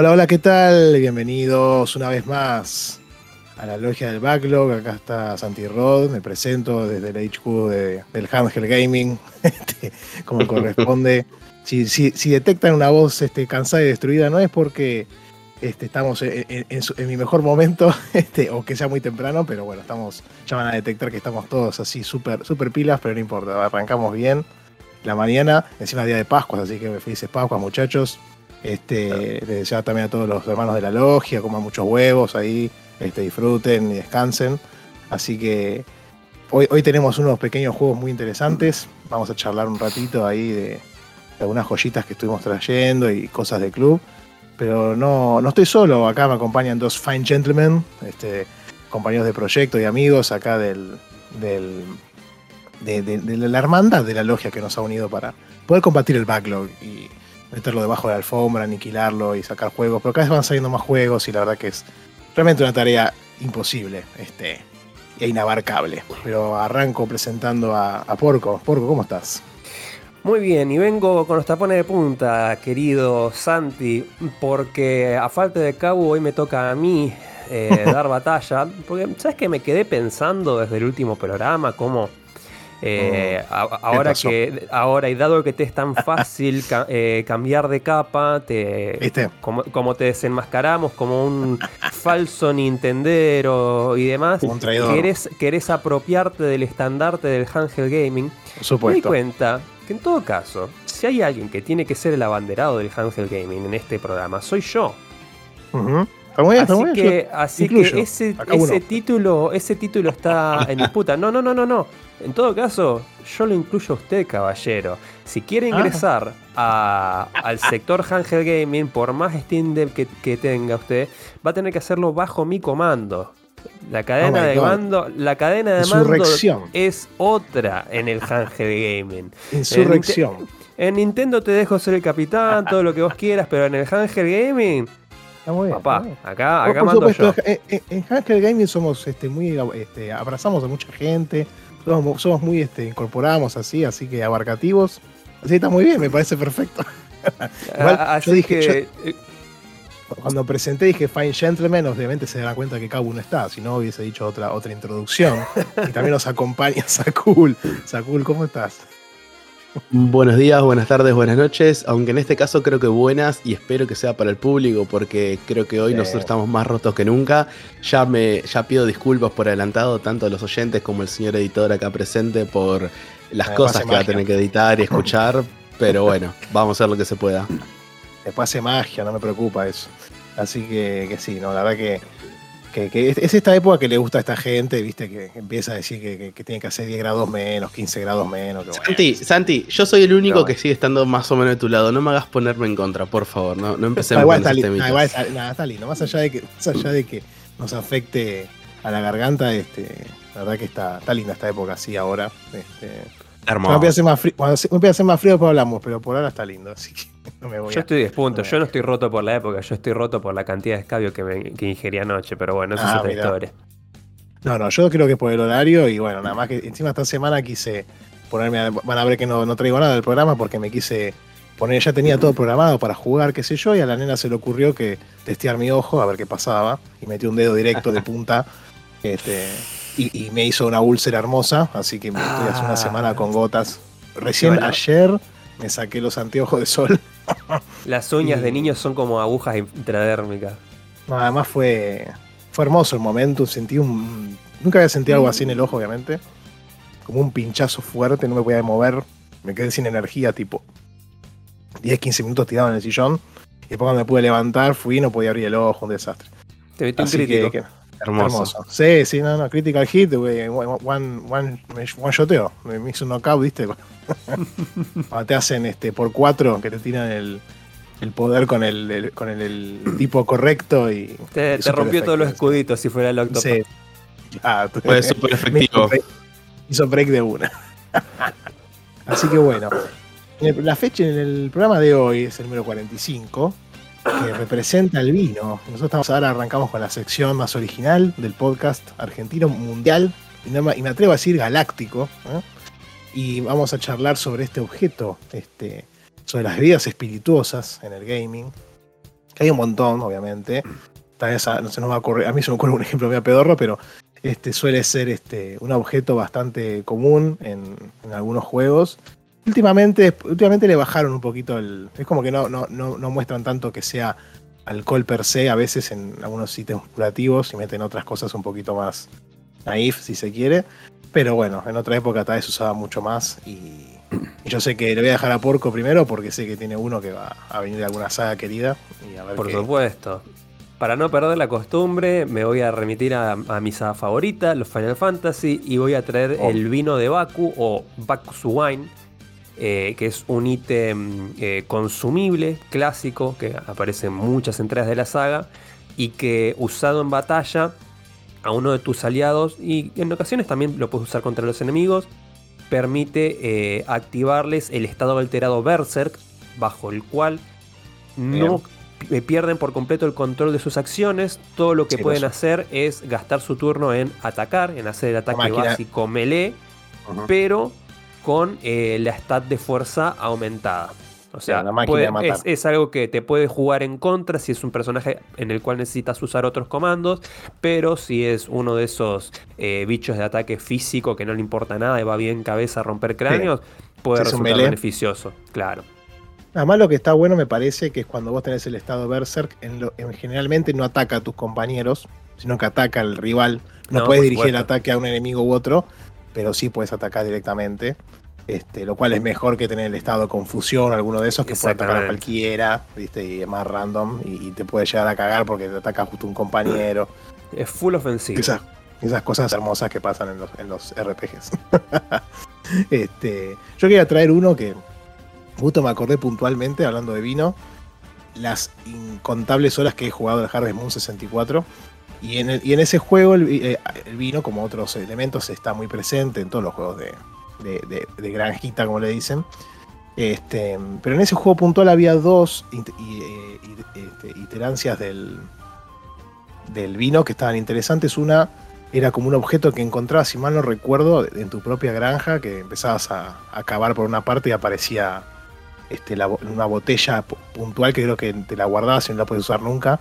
Hola, hola, ¿qué tal? Bienvenidos una vez más a la logia del backlog. Acá está Santi Rod, me presento desde el HQ de- del Handheld Gaming, este, como corresponde. Si, si- detectan una voz este, cansada y destruida, no es porque este, estamos en, mi mejor momento, este, o que sea muy temprano, pero bueno, estamos, ya van a detectar que estamos todos así súper super pilas, pero no importa, arrancamos bien la mañana, encima día de Pascuas, así que felices Pascuas, muchachos. Este, les deseo también a todos los hermanos de la logia, coman muchos huevos ahí, este, disfruten y descansen. Así que hoy, hoy tenemos unos pequeños juegos muy interesantes. Vamos a charlar un ratito ahí de, de algunas joyitas que estuvimos trayendo y cosas de club. Pero no, no estoy solo, acá me acompañan dos fine gentlemen, este, compañeros de proyecto y amigos acá del, del, de, de- de la hermandad de la logia que nos ha unido para poder combatir el backlog y meterlo debajo de la alfombra, aniquilarlo y sacar juegos. Pero cada vez van saliendo más juegos y la verdad que es realmente una tarea imposible este, e inabarcable. Pero arranco presentando a, a Porco. Porco, ¿cómo estás? Muy bien, y vengo con los tapones de punta, querido Santi, porque a falta de cabo hoy me toca a mí eh, dar batalla. Porque, ¿sabes qué? Me quedé pensando desde el último programa cómo. Eh, a- ahora que ahora y dado que te es tan fácil ca- eh, cambiar de capa te ¿Viste? como, como te desenmascaramos como un falso nintendero y demás Un traidor. querés, querés apropiarte del estandarte del handheld gaming Por me di supuesto. cuenta que en todo caso, si hay alguien que tiene que ser el abanderado del handheld gaming en este programa, soy yo. Bien, Así bien. que, así que ese, ese título, ese título está en disputa. No, no, no, no, no. En todo caso, yo lo incluyo a usted, caballero. Si quiere Ah. ingresar a- al sector handheld gaming, por más Steam Deck que, que tenga usted, va a tener que hacerlo bajo mi comando. La cadena Oh de God. mando, la cadena de mando es otra en el handheld gaming. Insurrección. En Nintendo te dejo ser el capitán, todo lo que vos quieras, pero en el handheld gaming, Está muy bien. papá, está muy bien. acá, acá por mando yo. supuesto, en, en- en Hacker Gaming somos este, muy este, abrazamos a mucha gente, somos, somos muy este, incorporamos así, así que abarcativos. Así está muy bien, me parece perfecto. Igual, Ah, yo dije, que, eh, Cuando presenté dije Fine Gentleman, obviamente se dará cuenta que Cabo no está, si no hubiese dicho otra, otra introducción. y también nos acompaña Sakul. Sakul, ¿cómo estás? Buenos días, buenas tardes, buenas noches, aunque en este caso creo que buenas y espero que sea para el público porque creo que hoy Sí. nosotros estamos más rotos que nunca. Ya me ya pido disculpas por adelantado tanto a los oyentes como el señor editor acá presente por las cosas que va a tener que editar y escuchar, pero bueno, vamos a hacer lo que se pueda. Después hace magia, no me preocupa eso. Así que, que sí, no, la verdad que, que- que es, es esta época que le gusta a esta gente, viste, que empieza a decir que, que- que tiene que hacer 10 grados menos, 15 grados menos. que bueno. Santi, Santi, yo soy el único No, que sigue estando más o menos de tu lado. No me hagas ponerme en contra, por favor. No, no empecemos igual, con está igual está, nada, está lindo. Más allá de que, más allá de que nos afecte a la garganta, este, la verdad que está, está linda esta época así ahora. Este, cuando empiece a hacer más frío, cuando empiece a hacer más frío, después hablamos, pero por ahora está lindo, así que no me voy yo a. estoy despunto, no. yo no estoy roto por la época, yo estoy roto por la cantidad de escabio que, me, que ingerí anoche, pero bueno, eso Ah, es otra mirá. historia. No, no, yo creo que es por el horario y bueno, nada más que encima esta semana quise ponerme, a- van a ver que no, no traigo nada del programa porque me quise poner, ya tenía todo programado para jugar, qué sé yo, y a la nena se le ocurrió que testear mi ojo a ver qué pasaba y metió un dedo directo de punta este, y, y me hizo una úlcera hermosa, así que me estoy hace una Ah. semana con gotas. Recién Bueno. ayer me saqué los anteojos de sol. Las uñas Y- de niños son como agujas intradérmicas. No, además fue, fue hermoso el momento. Sentí un. Nunca había sentido algo así en el ojo, obviamente. Como un pinchazo fuerte, no me podía mover. Me quedé sin energía, tipo 10, 15 minutos tirado en el sillón. Y después cuando me pude levantar, fui y no podía abrir el ojo, un desastre. Te metí un Así que, crítico. que- Hermoso. Sí, sí, no, no, Critical Hit, güey, one, one, one, shoteo. Me hizo un knockout, ¿viste? Cuando te hacen este por cuatro, que te tiran el, el poder con el, el- con el, el tipo correcto y. Te, y te súper rompió todos los escuditos si fuera el Octopus. Sí. Ah, Fue súper efectivo. hizo break- hizo break de una. Así que bueno. La fecha en el programa de hoy es el número 45, que representa el vino. Nosotros ahora arrancamos con la sección más original del podcast argentino mundial, y, me, atrevo a decir galáctico. ¿eh? Y vamos a charlar sobre este objeto, este, sobre las bebidas espirituosas en el gaming. Hay un montón, obviamente. Tal vez a, no se nos va a ocurrir, a mí se me ocurre un ejemplo medio pedorro, pero este suele ser este, un objeto bastante común en algunos juegos. Últimamente, últimamente le bajaron un poquito el. Es como que no, no, no, no muestran tanto que sea alcohol per se, a veces en algunos ítems curativos y meten otras cosas un poquito más naif, si se quiere. Pero bueno, en otra época tal vez se usaba mucho más y, y yo sé que le voy a dejar a Porco primero porque sé que tiene uno que va a venir de alguna saga querida y a ver Por qué- supuesto. Para no perder la costumbre, me voy a remitir a, a mi saga favorita, los Final Fantasy, y voy a traer Oh. el vino de Baku o Baku's Wine, eh, que es un ítem eh, consumible, clásico, que aparece en muchas entregas de la saga, y que usado en batalla a uno de tus aliados, y en ocasiones también lo puedes usar contra los enemigos, permite eh, activarles el estado alterado Berserk, bajo el cual no pierden por completo el control de sus acciones. Todo lo que Sí, pueden hacer es gastar su turno en atacar, en hacer el ataque básico melee, pero con eh, la stat de fuerza aumentada. O sea, una máquina puede- de matar. es, es algo que te puede jugar en contra si es un personaje en el cual necesitas usar otros comandos, pero si es uno de esos eh, bichos de ataque físico que no le importa nada y va bien cabeza a romper cráneos, puede Si es un resultar beneficioso, claro. Además, lo que está bueno me parece que es cuando vos tenés el estado Berserk, en lo- en- generalmente no ataca a tus compañeros, sino que ataca al rival. No, No, puedes dirigir el ataque a un enemigo u otro, pero sí puedes atacar directamente. Este, lo cual es mejor que tener el estado de confusión, alguno de esos que puede atacar a cualquiera, ¿viste? y es más random, y, y te puede llegar a cagar porque te ataca justo un compañero. Es full ofensivo. Esas, esas cosas hermosas que pasan en los, en los RPGs. este, yo quería traer uno que justo me acordé puntualmente, hablando de vino, las incontables horas que he jugado el Harvest Moon 64. Y en, el- ese juego eh, el vino, como otros elementos, está muy presente en todos los juegos de, granjita, como le dicen. Este, pero en ese juego puntual había dos eh, este, iterancias del, vino que estaban interesantes. Una era como un objeto que encontrabas, si mal no recuerdo, en tu propia granja, que empezabas a, a cavar por una parte y aparecía este, una botella pu- puntual que creo que te la guardabas y no la puedes usar nunca,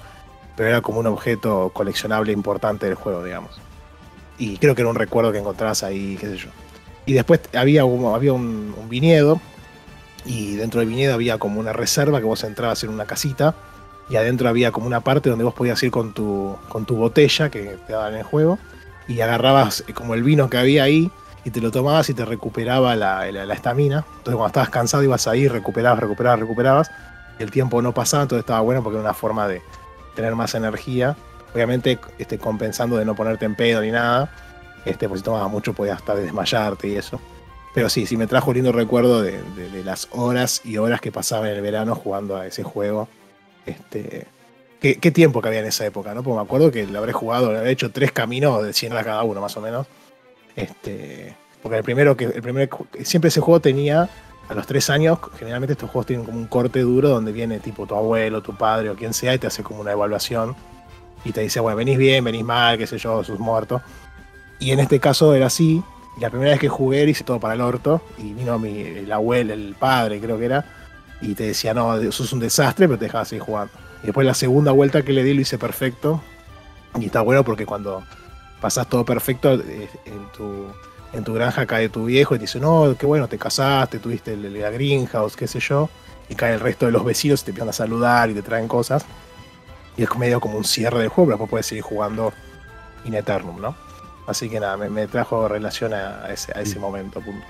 pero era como un objeto coleccionable importante del juego, digamos. Y creo que era un recuerdo que encontrabas ahí, qué sé yo. Y después había, un- había un, viñedo, y dentro del viñedo había como una reserva que vos entrabas en una casita, y adentro había como una parte donde vos podías ir con tu, con tu botella que te daban en el juego, y agarrabas eh, como el vino que había ahí, y te lo tomabas y te recuperaba la la- la estamina. Entonces cuando estabas cansado ibas ahí, recuperabas, recuperabas, recuperabas, y el tiempo no pasaba, entonces estaba bueno porque era una forma de tener más energía. Obviamente este, compensando de no ponerte en pedo ni nada, este, pues si tomabas mucho podías hasta desmayarte y eso. Pero sí, sí me trajo un lindo recuerdo de, de- las horas y horas que pasaba en el verano jugando a ese juego. Este, ¿qué, tiempo que había en esa época, ¿no? Porque me acuerdo que le habré jugado, le habré hecho tres caminos de 100 horas cada uno, más o menos. Este, porque el primero que. El primer, siempre ese juego tenía. A los tres años, generalmente estos juegos tienen como un corte duro donde viene tipo tu abuelo, tu padre o quien sea y te hace como una evaluación y te dice, bueno, venís bien, venís mal, qué sé yo, sos muerto. Y en este caso era así. Y la primera vez que jugué hice todo para el orto. Y vino mi, el abuelo, el padre, creo que era. Y te decía, no, sos un desastre, pero te dejaba seguir jugando. Y después la segunda vuelta que le di lo hice perfecto. Y está bueno porque cuando pasás todo perfecto, eh, en tu, en tu granja cae tu viejo y te dice, no, qué bueno, te casaste, tuviste la greenhouse, qué sé yo. Y cae el resto de los vecinos y te empiezan a saludar y te traen cosas. Y es medio como un cierre del juego, pero después puedes seguir jugando in eternum, ¿no? Así que nada, me, me trajo relación a, a ese, a ese momento. Punto.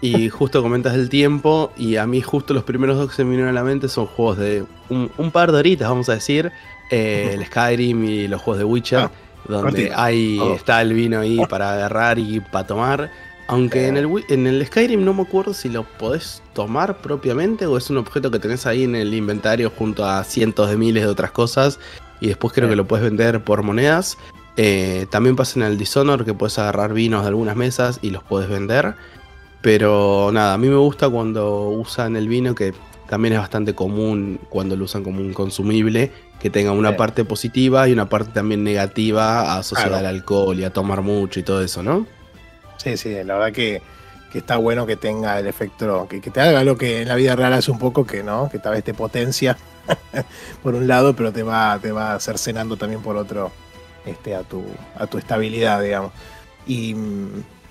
Y justo comentas el tiempo, y a mí justo los primeros dos que se me vinieron a la mente son juegos de un, un par de horitas, vamos a decir, eh, el Skyrim y los juegos de Witcher. Ah. Donde Todo. está el vino ahí para agarrar y para tomar. Aunque en el, en el Skyrim no me acuerdo si lo podés tomar propiamente o es un objeto que tenés ahí en el inventario junto a cientos de miles de otras cosas y después creo que lo puedes vender por monedas. Eh, también pasa en el Dishonor que puedes agarrar vinos de algunas mesas y los puedes vender. Pero nada, a mí me gusta cuando usan el vino que también es bastante común cuando lo usan como un consumible, que tenga una Sí. parte positiva y una parte también negativa asociada Claro. al alcohol y a tomar mucho y todo eso, ¿no? Sí, sí, la verdad que, que está bueno que tenga el efecto, que, que te haga lo que en la vida real hace un poco, que no, que tal vez te potencia por un lado, pero te va, te va cercenando también por otro este, a, tu, a tu estabilidad, digamos. Y, mm,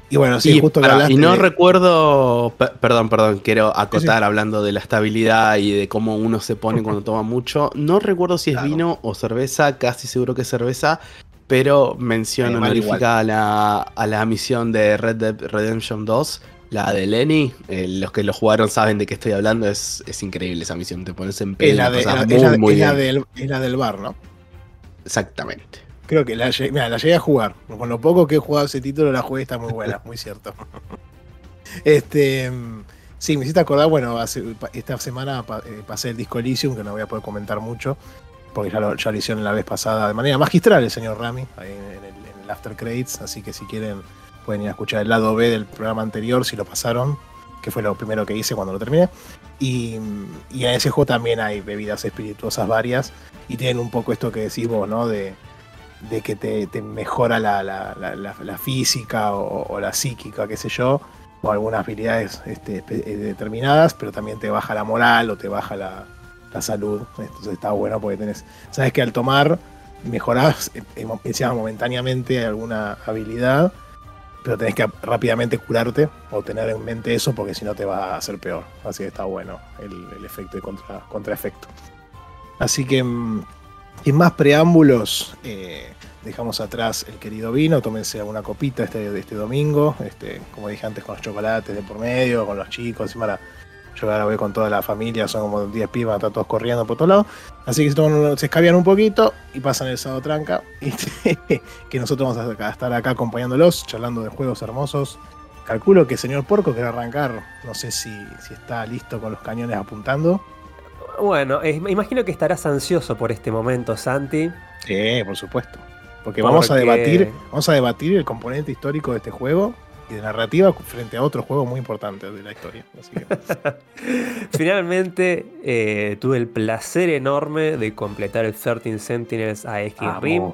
y bueno, sí, y, justo que hablaste y no de- recuerdo, pe- perdón, perdón, quiero acotar hablando de la estabilidad y de cómo uno se pone cuando toma mucho. No recuerdo si es Claro. vino o cerveza, casi seguro que es cerveza, pero mención Igual, honorífica a la, a la misión de Red Dead Redemption 2, la de Lenny. Eh, los que lo jugaron saben de qué estoy hablando, es, es increíble esa misión, te pones en es pedo, la, la de- pasás la- muy, es la- muy es la bien. del, es la del bar, ¿no? Exactamente. Creo que la, mira, la llegué a jugar. Con lo poco que he jugado ese título, la jugué, está muy buena, muy cierto. Este, mm, sí, me hiciste acordar, bueno, esta semana eh, pasé el disco Elysium, que no voy a poder comentar mucho, porque ya lo, hicieron la vez pasada de manera magistral el señor Rami, ahí en el, en After Credits, así que si quieren pueden ir a escuchar el lado B del programa anterior, si lo pasaron, que fue lo primero que hice cuando lo terminé. Y, y en ese juego también hay bebidas espirituosas varias, y tienen un poco esto que decís vos, ¿no? De, de que te, mejora la, física o, la psíquica, qué sé yo, o algunas habilidades este, eh, determinadas, pero también te baja la moral o te baja la, salud. Entonces está bueno porque tenés, sabes que al tomar mejorás eh, eh, momentáneamente alguna habilidad, pero tenés que rápidamente curarte o tener en mente eso porque si no te va a hacer peor. Así que está bueno el, el efecto de contra, contraefecto. Así que mm, sin más preámbulos, eh, dejamos atrás el querido vino, tómense alguna copita este, este domingo, este, como dije antes, con los chocolates de por medio, con los chicos, encima la- yo ahora voy con toda la familia, son como 10 pibas, están todos corriendo por todos lados, así que se, se escabian un poquito y pasan el sábado tranca, que nosotros vamos a estar acá acompañándolos, charlando de juegos hermosos. Calculo que el señor Porco quiere arrancar, no sé si, si está listo con los cañones apuntando. Bueno, eh, me imagino que estarás ansioso por este momento, Santi. Sí, por supuesto. Porque vamos a debatir, vamos a debatir el componente histórico de este juego y de narrativa frente a otros juegos muy importantes de la historia. Así que, Finalmente eh, tuve el placer enorme de completar el 13 Sentinels a Skyrim.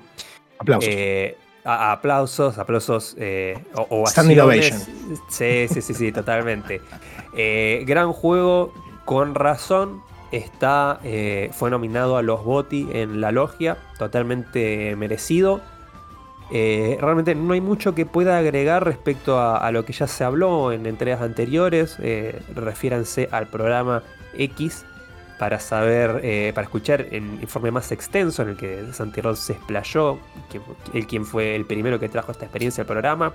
Aplausos. Eh, a- aplausos, aplausos, eh, o- Standing ovaciones. Sí, sí, sí, sí, totalmente. Eh, gran juego, con razón. Está, eh, fue nominado a los BOTI en la logia, totalmente merecido. Eh, realmente no hay mucho que pueda agregar respecto a, lo que ya se habló en entregas anteriores. Eh, refiéranse al programa X para saber, eh, para escuchar el informe más extenso en el que Santi Rod se explayó, que, el quien fue el primero que trajo esta experiencia al programa.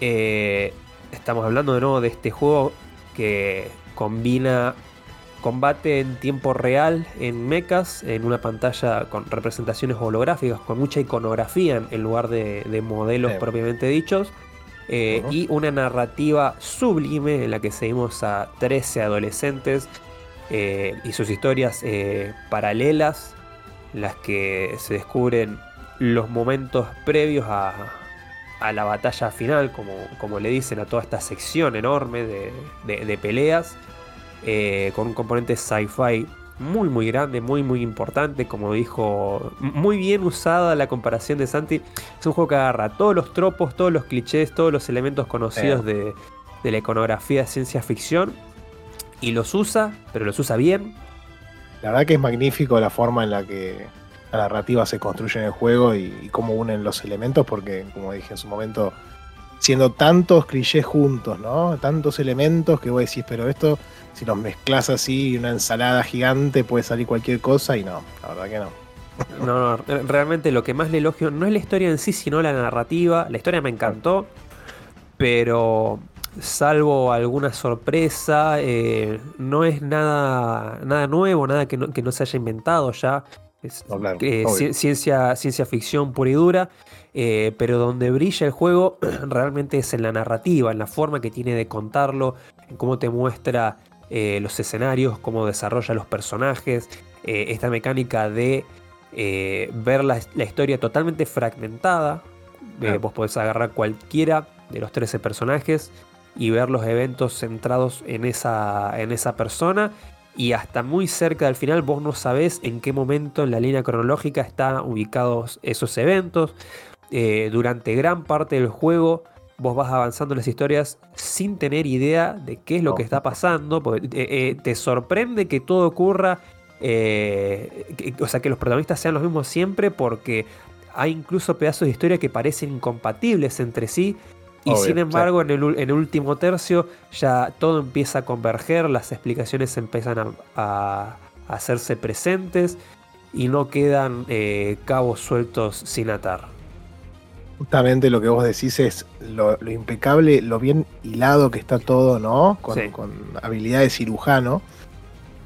Estamos hablando de nuevo de este juego que combina combate en tiempo real en mechas, en una pantalla con representaciones holográficas, con mucha iconografía en, lugar de, de modelos Sí. propiamente dichos. eh. Y una narrativa sublime en la que seguimos a 13 adolescentes eh, y sus historias eh, paralelas, en las que se descubren los momentos previos a, a la batalla final, como, como le dicen a toda esta sección enorme de, de- de peleas, eh, con un componente sci-fi muy muy grande, muy muy importante, como dijo, muy bien usada la comparación de Santi. Es un juego que agarra todos los tropos, todos los clichés, todos los elementos conocidos de, de la iconografía de ciencia ficción y los usa, pero los usa bien. La verdad que es magnífico la forma en la que la narrativa se construye en el juego y, y cómo unen los elementos, porque como dije en su momento, siendo tantos clichés juntos, ¿no? Tantos elementos que vos decís, pero esto, si los mezclas así, una ensalada gigante, puede salir cualquier cosa y no, la verdad que no. No, no, realmente lo que más le elogio no es la historia en sí, sino la narrativa. La historia me encantó, pero salvo alguna sorpresa, eh, no es nada, nada nuevo, nada que no, que no se haya inventado ya. Es No, claro, eh, obvio. ci- ciencia, ciencia ficción pura y dura, eh, pero donde brilla el juego realmente es en la narrativa, en la forma que tiene de contarlo, en cómo te muestra eh, los escenarios, cómo desarrolla los personajes, eh, esta mecánica de ver la, la historia totalmente fragmentada. Claro. vos podés agarrar cualquiera de los 13 personajes y ver los eventos centrados en esa, en esa persona. Y hasta muy cerca del final vos no sabés en qué momento en la línea cronológica están ubicados esos eventos. Eh, durante gran parte del juego vos vas avanzando en las historias sin tener idea de qué es lo que está pasando. porque, eh, eh, te sorprende que todo ocurra. que- o sea, que los protagonistas sean los mismos siempre porque hay incluso pedazos de historia que parecen incompatibles entre sí. Y Obvio, sin sí. embargo, en, el, ul- en el último tercio ya todo empieza a converger, las explicaciones empiezan a, a- a hacerse presentes y no quedan eh, cabos sueltos sin atar. Justamente lo que vos decís es lo, lo impecable, lo bien hilado que está todo, ¿no? Con, Sí. con habilidad de cirujano.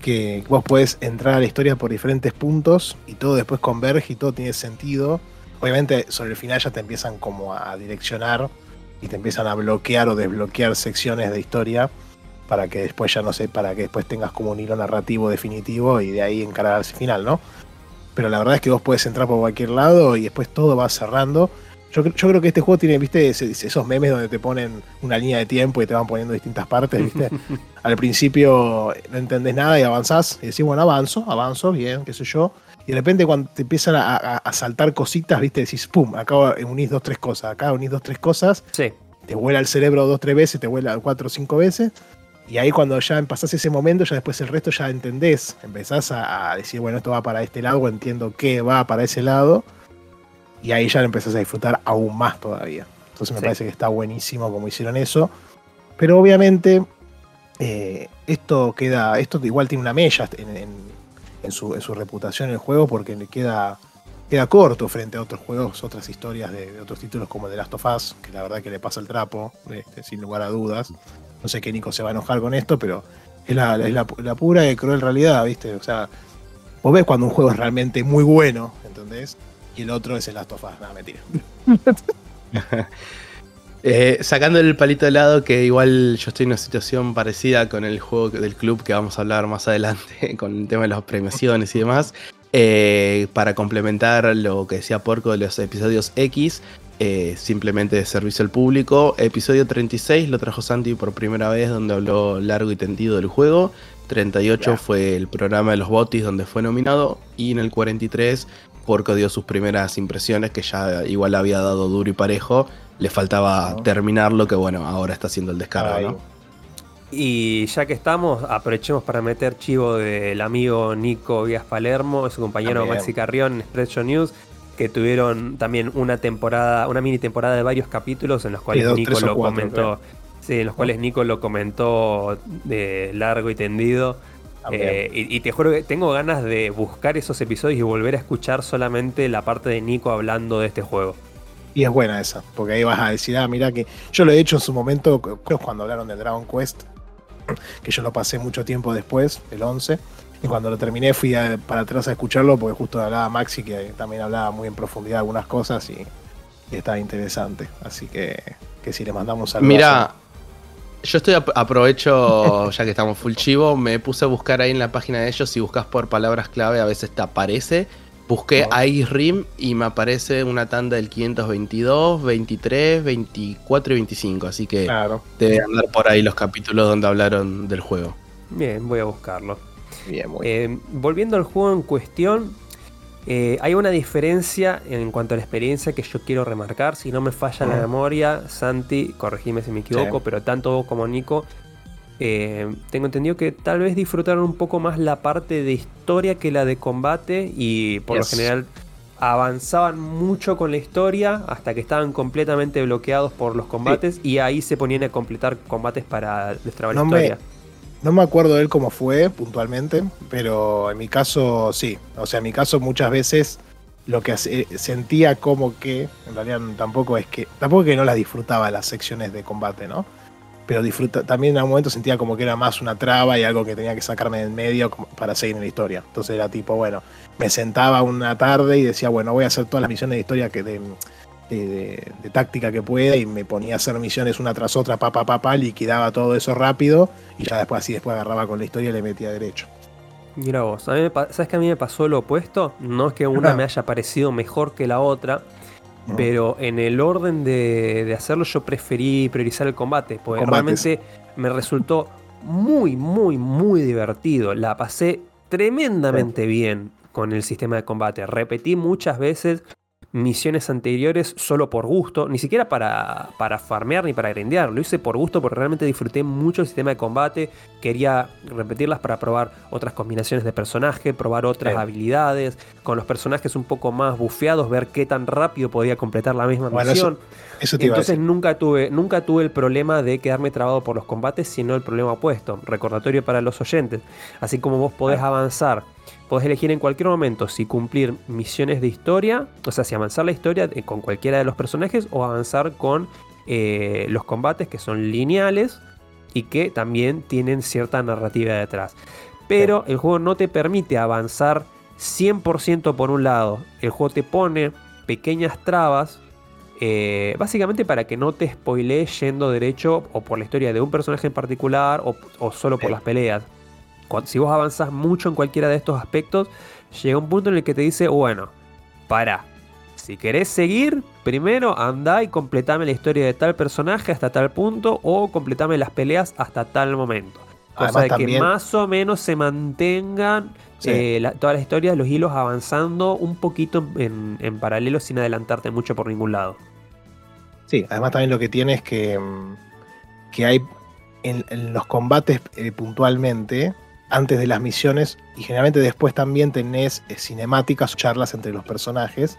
Que vos podés entrar a la historia por diferentes puntos y todo después converge y todo tiene sentido. Obviamente sobre el final ya te empiezan como a direccionar y te empiezan a bloquear o desbloquear secciones de historia para que después ya no sé, para que después tengas como un hilo narrativo definitivo y de ahí encarar al final, ¿no? Pero la verdad es que vos puedes entrar por cualquier lado y después todo va cerrando. Yo, yo creo que este juego tiene, viste, esos memes donde te ponen una línea de tiempo y te van poniendo distintas partes, viste. Al principio no entendés nada y avanzás y decís, bueno, avanzo, avanzo, bien, qué sé yo. Y de repente cuando te empiezan a, a- a saltar cositas, viste, decís, pum, acá unís dos, tres cosas, acá unís dos, tres cosas, Sí, te vuela el cerebro dos, tres veces, te vuela cuatro o cinco veces. Y ahí cuando ya pasás ese momento, ya después el resto ya entendés. Empezás a, a decir, bueno, esto va para este lado, o entiendo que va para ese lado. Y ahí ya lo empezás a disfrutar aún más todavía. Entonces me Sí. parece que está buenísimo como hicieron eso. Pero obviamente, eh, esto queda. Esto igual tiene una mella en, en- en su, en su reputación en el juego, porque le queda. Queda corto frente a otros juegos, otras historias de, otros títulos como The Last of Us, que la verdad que le pasa el trapo, este, sin lugar a dudas. No sé qué Nico se va a enojar con esto, pero es la, es la, la pura y cruel realidad, ¿viste? O sea, vos ves cuando un juego es realmente muy bueno, ¿entendés? Y el otro es el Last of Us, nada, mentira. Eh, sacando el palito de lado, que igual yo estoy en una situación parecida con el juego del club que vamos a hablar más adelante, con el tema de las premiaciones y demás. eh, para complementar lo que decía Porco de los episodios X, eh, simplemente de servicio al público. Episodio 36 lo trajo Santi por primera vez, donde habló largo y tendido del juego. 38 Ya. fue el programa de los botis donde fue nominado. Y en el 43 Porco dio sus primeras impresiones, que ya igual había dado duro y parejo. Le faltaba terminarlo, que bueno, ahora está haciendo el descargo. Y ya que estamos, aprovechemos para meter chivo del amigo Nico Vías Palermo y su compañero También. Maxi Carrión en Spreadshow News, que tuvieron también una temporada, una mini temporada de varios capítulos en los cuales dos, Nico lo cuatro, comentó. Sí, en los cuales Nico lo comentó de largo y tendido. También. Eh, y, y te juro que tengo ganas de buscar esos episodios y volver a escuchar solamente la parte de Nico hablando de este juego. Y es buena esa, porque ahí vas a decir, ah, mira que yo lo he hecho en su momento, creo que cuando hablaron de Dragon Quest, que yo lo pasé mucho tiempo después, el 11, y cuando lo terminé fui a- para atrás a escucharlo, porque justo hablaba Maxi, que también hablaba muy en profundidad de algunas cosas y, y estaba interesante. Así que, que si le mandamos saludos. Mira, yo estoy ap- aprovecho, ya que estamos full chivo, me puse a buscar ahí en la página de ellos, si buscas por palabras clave a veces te aparece. Busqué Ah. Ice Rim y me aparece una tanda del 522, 23, 24 y 25, así que Claro, debe andar por ahí los capítulos donde hablaron del juego. Bien, voy a buscarlo. bien, muy Eh, volviendo al juego en cuestión, eh, hay una diferencia en cuanto a la experiencia que yo quiero remarcar. Si no me falla la memoria, Santi, corregime si me equivoco, Sí. pero tanto vos como Nico, eh, tengo entendido que tal vez disfrutaron un poco más la parte de historia que la de combate y por Yes. lo general avanzaban mucho con la historia hasta que estaban completamente bloqueados por los combates y ahí se ponían a completar combates para destrabar No la me- historia. No me acuerdo de él cómo fue puntualmente, pero en mi caso sí. O sea, en mi caso muchas veces lo que hace- sentía como que, en realidad tampoco es que, tampoco que no las disfrutaba las secciones de combate, ¿no? pero disfruta, también en algún momento sentía como que era más una traba y algo que tenía que sacarme del medio para seguir en la historia. Entonces era tipo, bueno, me sentaba una tarde y decía, bueno, voy a hacer todas las misiones de historia que de, de, táctica que pueda y me ponía a hacer misiones una tras otra, pa, pa, pa, liquidaba todo eso rápido y ya después así después agarraba con la historia y le metía derecho. Mira vos, ¿sabes que a mí me pasó lo opuesto? No es que una me haya parecido mejor que la otra, pero en el orden de, hacerlo yo preferí priorizar el combate, porque realmente me resultó muy, muy, muy divertido. La pasé tremendamente bien con el sistema de combate. Repetí muchas veces misiones anteriores solo por gusto, ni siquiera para, para farmear ni para grindear, lo hice por gusto porque realmente disfruté mucho el sistema de combate, quería repetirlas para probar otras combinaciones de personaje, probar otras habilidades, con los personajes un poco más bufeados, ver qué tan rápido podía completar la misma misión. Entonces nunca tuve, nunca tuve el problema de quedarme trabado por los combates, sino el problema opuesto. Recordatorio para los oyentes. Así como vos podés avanzar podés elegir en cualquier momento si cumplir misiones de historia, o sea, si avanzar la historia con cualquiera de los personajes o avanzar con eh, los combates que son lineales y que también tienen cierta narrativa detrás. Pero el juego no te permite avanzar 100% por un lado. El juego te pone pequeñas trabas eh, básicamente para que no te spoilees yendo derecho o por la historia de un personaje en particular o, solo por las peleas si vos avanzás mucho en cualquiera de estos aspectos, llega un punto en el que te dice, bueno, para. Si querés seguir, primero andá y completame la historia de tal personaje hasta tal punto o completame las peleas hasta tal momento. Cosa de que más o menos se mantengan eh, todas las historias, los hilos avanzando un poquito en, paralelo sin adelantarte mucho por ningún lado. Sí, además también lo que tiene es que, mm, que hay en, los combates eh, puntualmente, antes de las misiones y generalmente después también tenés eh, cinemáticas charlas entre los personajes.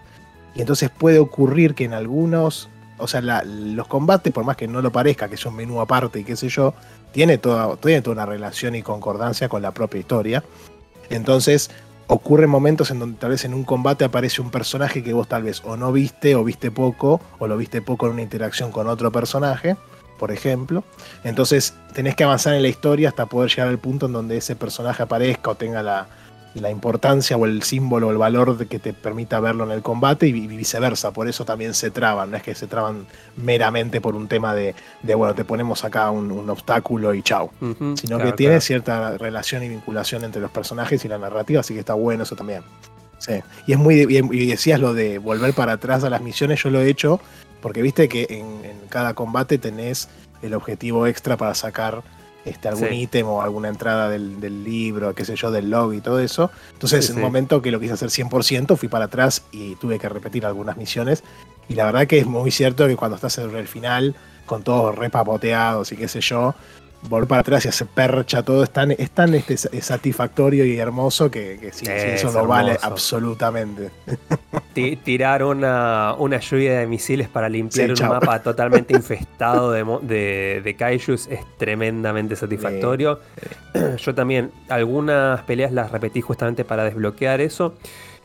Y entonces puede ocurrir que en algunos, o sea, los combates, por más que no lo parezca, que es un menú aparte y qué sé yo, tiene toda, tiene toda una relación y concordancia con la propia historia. Entonces ocurren momentos en donde tal vez en un combate aparece un personaje que vos tal vez o no viste o viste poco, o lo viste poco en una interacción con otro personaje por ejemplo. Entonces tenés que avanzar en la historia hasta poder llegar al punto en donde ese personaje aparezca o tenga la, importancia o el símbolo o el valor de que te permita verlo en el combate y, viceversa. Por eso también se traban, no es que se traban meramente por un tema de, bueno, te ponemos acá un, obstáculo y chau, sino que tiene cierta relación y vinculación entre los personajes y la narrativa, así que está bueno eso también. Sí. Y es muy y decías lo de volver para atrás a las misiones, yo lo he hecho porque viste que en, cada combate tenés el objetivo extra para sacar este, algún ítem o alguna entrada del, libro, qué sé yo, del log y todo eso. Entonces, en un momento que lo quise hacer 100%, fui para atrás y tuve que repetir algunas misiones. Y la verdad que es muy cierto que cuando estás en el final, con todos repapoteados y qué sé yo, volver para atrás y hacer percha, todo es tan, este, satisfactorio y hermoso que, eso no vale absolutamente. Tirar una, una, lluvia de misiles para limpiar un mapa totalmente infestado de, de, kaijus es tremendamente satisfactorio. Yo también algunas peleas las repetí justamente para desbloquear eso,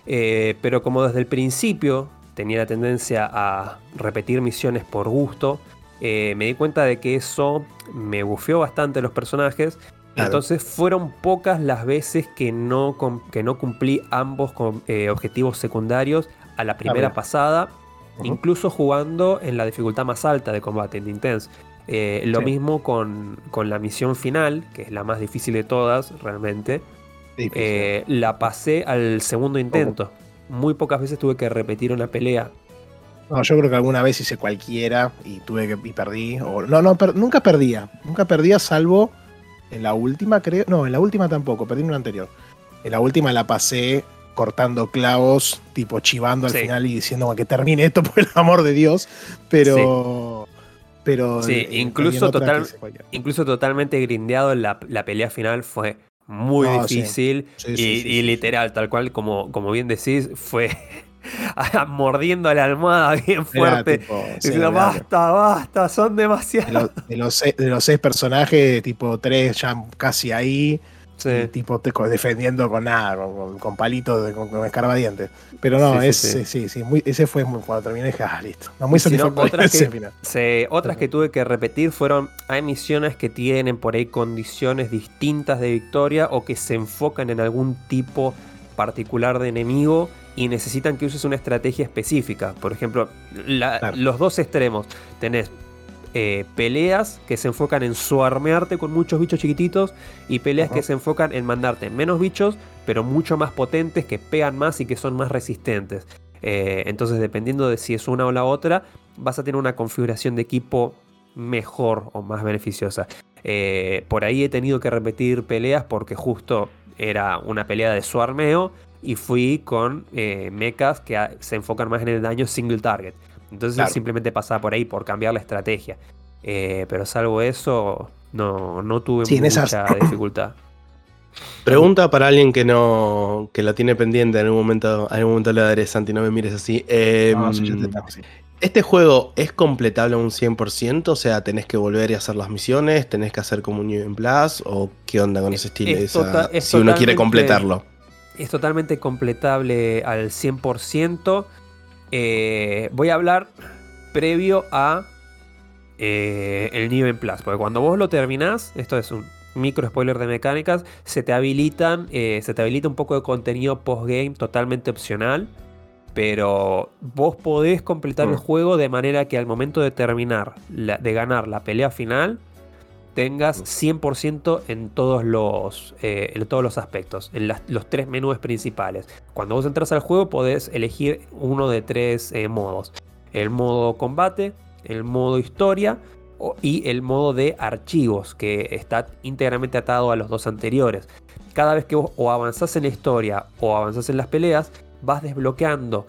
eh, pero como desde el principio tenía la tendencia a repetir misiones por gusto, eh, me di cuenta de que eso me bufeó bastante los personajes. Entonces fueron pocas las veces que no, que no cumplí ambos eh, objetivos secundarios a la primera pasada, incluso jugando en la dificultad más alta de combate, en Intense. Eh, lo mismo con, la misión final, que es la más difícil de todas realmente. la pasé al segundo intento. Muy pocas veces tuve que repetir una pelea no, yo creo que alguna vez hice cualquiera y tuve que y perdí. O, no, no, nunca perdía. Nunca perdía, salvo en la última, creo. No, en la última tampoco, perdí en una anterior. En la última la pasé cortando clavos, tipo chivando al final y diciendo que termine esto por el amor de Dios. Pero. Sí. Pero. Sí, incluso, total, incluso totalmente grindeado la, la pelea final fue muy difícil y, y, literal, tal cual como, como bien decís, fue mordiendo la almohada bien fuerte. diciendo, basta, basta, son demasiados. De, los, seis, personajes, tipo tres ya casi ahí. y tipo te, defendiendo con nada, con, con, palitos, con, con, escarbadientes. Pero no, sí, sí, sí, sí, muy, ese fue cuando terminé dije, ah, listo. No, muy satisfactorio otras, que, final. otras que tuve que repetir fueron, hay misiones que tienen por ahí condiciones distintas de victoria o que se enfocan en algún tipo particular de enemigo y necesitan que uses una estrategia específica. Por ejemplo, los dos extremos. Tenés eh, peleas que se enfocan en suarmearte con muchos bichos chiquititos y peleas que se enfocan en mandarte menos bichos, pero mucho más potentes, que pegan más y que son más resistentes. Eh, entonces, dependiendo de si es una o la otra, vas a tener una configuración de equipo mejor o más beneficiosa. Eh, por ahí he tenido que repetir peleas porque justo era una pelea de suarmeo y fui con mechas que se enfocan más en el daño single target. Entonces simplemente pasaba por ahí por cambiar la estrategia. Eh, pero salvo eso, no, no tuve mucha dificultad. Pregunta para alguien que no que la tiene pendiente, en algún momento, en algún momento le daré, Santi, no me mires así. Em, ¿Este juego es completable a un 100%? O sea, ¿tenés que volver y hacer las misiones? ¿Tenés que hacer como un New Plus? ¿O qué onda con ese estilo? si uno quiere completarlo. Es totalmente completable al 100%. Eh, voy a hablar previo a eh, el New Plus. Porque cuando vos lo terminás, esto es un micro spoiler de mecánicas, se te habilitan, eh, se te habilita un poco de contenido post-game totalmente opcional. Pero vos podés completar el mm. juego de manera que al momento de terminar, de ganar la pelea final, tengas 100% en todos los, eh, en todos los aspectos, en los tres menús principales. Cuando vos entras al juego podés elegir uno de tres eh, modos. El modo combate, el modo historia y el modo de archivos, que está íntegramente atado a los dos anteriores. Cada vez que vos o avanzás en la historia o avanzás en las peleas, vas desbloqueando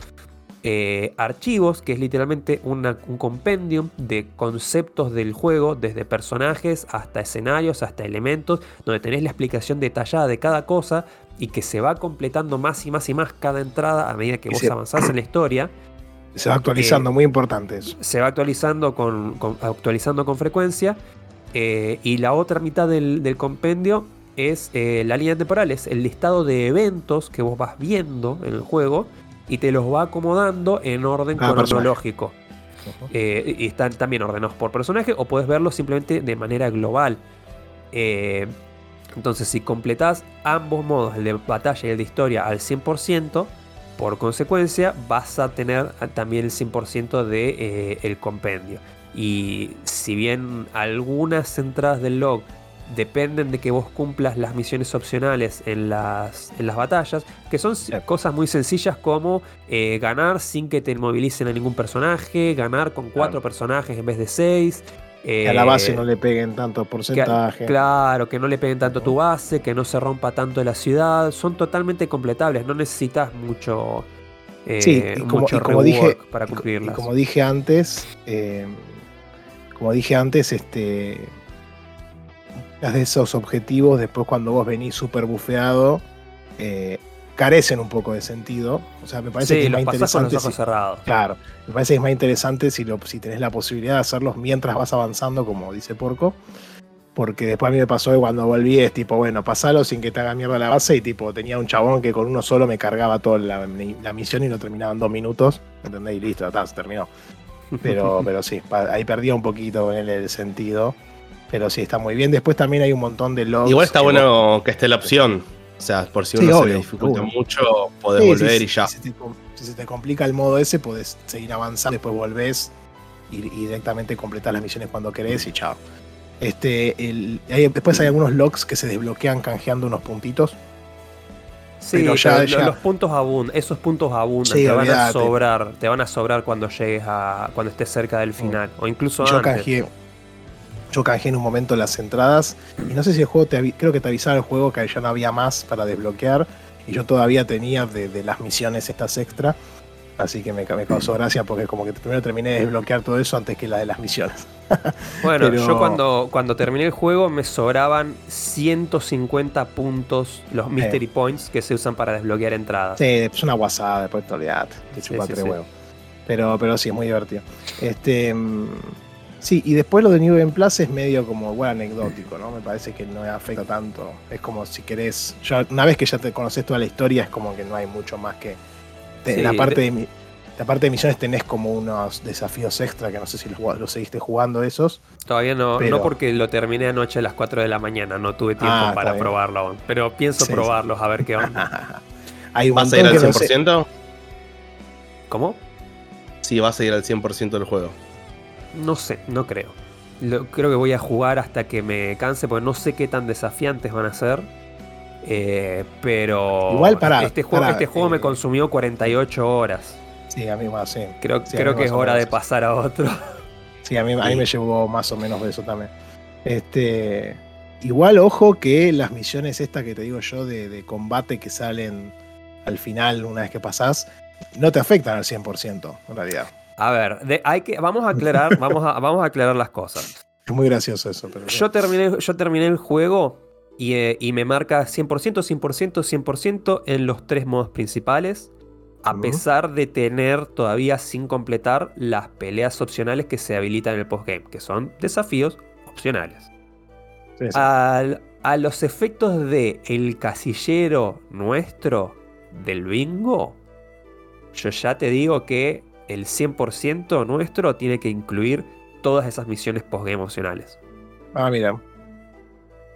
eh, archivos, que es literalmente un compendium de conceptos del juego, desde personajes hasta escenarios, hasta elementos, donde tenés la explicación detallada de cada cosa y que se va completando más y más y más cada entrada a medida que vos avanzás en la historia. Se va actualizando, eh, muy importante eso. Se va actualizando con, actualizando con frecuencia. Eh, y la otra mitad del, compendio es la línea temporal, es el listado de eventos que vos vas viendo en el juego y te los va acomodando en orden cronológico. Eh, y están también ordenados por personaje o puedes verlos simplemente de manera global. Eh, entonces, si completas ambos modos, el de batalla y el de historia, al 100%, por consecuencia vas a tener también el 100% del de, eh, el compendio. Y si bien algunas entradas del log dependen de que vos cumplas las misiones opcionales en las, en las batallas, que son cosas muy sencillas como eh, ganar sin que te inmovilicen a ningún personaje, ganar con cuatro personajes en vez de seis. que a la base eh, no le peguen tanto porcentaje. claro, que no le peguen tanto tu base, que no se rompa tanto la ciudad. Son totalmente completables, no necesitas mucho, eh, sí, como, como dije, para cumplirlas. como dije antes, como dije antes, este de esos objetivos, después cuando vos venís súper bufeado, eh, carecen un poco de sentido. O sea, me parece que es más interesante. Claro, me parece que es más interesante si, lo, si tenés la posibilidad de hacerlos mientras vas avanzando, como dice Porco. Porque después a mí me pasó que cuando volví es tipo, bueno, pasalo sin que te haga mierda la base. Y tipo, tenía un chabón que con uno solo me cargaba toda la, misión y no terminaba en dos minutos. ¿Entendés? Y listo, se terminó. Pero, pero sí, ahí perdía un poquito en el sentido. Pero sí, está muy bien. Después también hay un montón de logs. Igual está bueno que esté la opción. O sea, por si uno se le dificulta mucho, podés volver y ya. Si, se te complica el modo ese, podés seguir avanzando, después volvés y, directamente completar las misiones cuando querés y chao. Este, después hay algunos logs que se desbloquean canjeando unos puntitos. Sí, ya, los puntos abundan, esos puntos abundan, te van a sobrar, te van a sobrar cuando llegues a, cuando estés cerca del final, o incluso yo Canjeé, yo canjeé en un momento las entradas y no sé si el juego te creo que te avisaba el juego que ya no había más para desbloquear y yo todavía tenía de, las misiones estas extra. Así que me, causó gracia porque como que primero terminé de desbloquear todo eso antes que la de las misiones. bueno, yo cuando, cuando terminé el juego me sobraban 150 puntos, los Mystery Points que se usan para desbloquear entradas. Sí, es una guasada, después te olvidate, te chupa Pero, pero sí, es muy divertido. Este... Sí, y después lo de New Game Plus es medio como bueno, anecdótico, ¿no? Me parece que no afecta tanto. Es como si querés, ya, una vez que ya te conoces toda la historia, es como que no hay mucho más que. te- Sí, la, parte de- la parte de misiones tenés como unos desafíos extra que no sé si los, los seguiste jugando esos. Todavía no, Pero- no porque lo terminé anoche a las 4 de la mañana, no tuve tiempo Ah, para bien. probarlo aún. Pero pienso Sí, sí. probarlos a ver qué onda. hay un ¿Vas a ir al que no sé- 100%? ¿Cómo? Sí, vas a ir al 100% del juego. No sé, no creo. Lo- creo que voy a jugar hasta que me canse, porque no sé qué tan desafiantes van a ser. Eh, pero Igual, pará, este juego, este juego me eh, consumió 48 horas. Sí, a mí más, sí. Creo, Sí, creo que es hora de pasar a otro. Sí, a mí, a mí me llevó más o menos de eso también. Este, igual, ojo que las misiones estas que te digo yo de, de combate que salen al final una vez que pasás, no te afectan al 100% en realidad. A ver, de- hay que, vamos a aclarar, vamos a, vamos a aclarar las cosas. Es muy gracioso eso. Pero Yo terminé, yo terminé el juego y, eh, y me marca 100%, 100%, 100% en los tres modos principales. A pesar de tener todavía sin completar las peleas opcionales que se habilitan en el postgame, que son desafíos opcionales. Sí, sí. Al- a los efectos de el casillero nuestro del bingo, yo ya te digo que el 100% nuestro tiene que incluir todas esas misiones postgame opcionales. Ah, mira.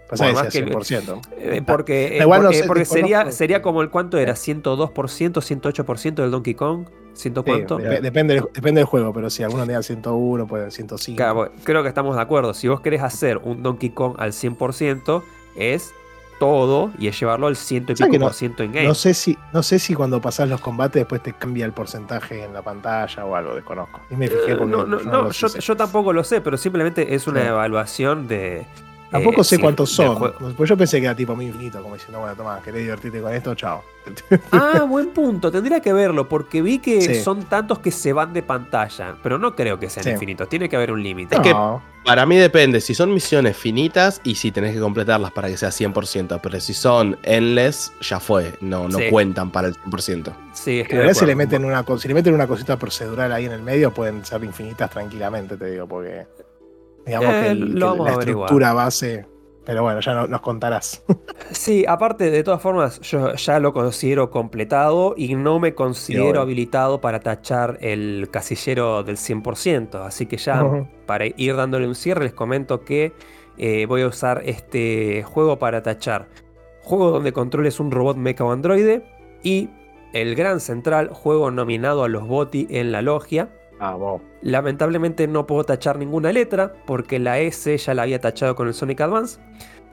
Pasa que más sea que- 100%. Eh, porque eh, no porque, sería, sería como el cuánto era, 102%, 108% del Donkey Kong, ¿ciento cuánto? dep- depende, del- depende del juego, pero si alguno tenía 101, puede 105. Claro, creo que estamos de acuerdo. Si vos querés hacer un Donkey Kong al 100%, es todo y es llevarlo al ciento y ¿Sabes pico no- por ciento en game. No sé si, no sé si cuando pasás los combates después te cambia el porcentaje en la pantalla o algo, desconozco. Y me fijé Eh, porque no, no, no, yo, tampoco lo sé, pero simplemente es una Sí. evaluación de. Tampoco eh, sé sí, cuántos son. Pues yo pensé que era tipo muy infinito, como diciendo, bueno, toma, querés divertirte con esto, chao. Ah, buen punto. Tendría que verlo, porque vi que Sí. son tantos que se van de pantalla. Pero no creo que sean Sí. infinitos. Tiene que haber un límite. Es que- No, Para mí depende, si son misiones finitas y si tenés que completarlas para que sea 100%, pero si son endless, ya fue, no, no Sí. cuentan para el 100%. Sí, estoy de realidad si le, meten una, si le meten una cosita procedural ahí en el medio, pueden ser infinitas tranquilamente, te digo, porque digamos Eh, que, el- lo que vamos la averiguar. estructura base. Pero bueno, ya no- nos contarás. Sí, aparte, de todas formas, yo ya lo considero completado y no me considero bueno. habilitado para tachar el casillero del 100%. Así que ya, para ir dándole un cierre, les comento que eh, voy a usar este juego para tachar. Juego donde controles un robot mecha o androide y el gran central, juego nominado a los BOTI en la logia. Ah, vos. Lamentablemente no puedo tachar ninguna letra porque la S ya la había tachado con el Sonic Advance.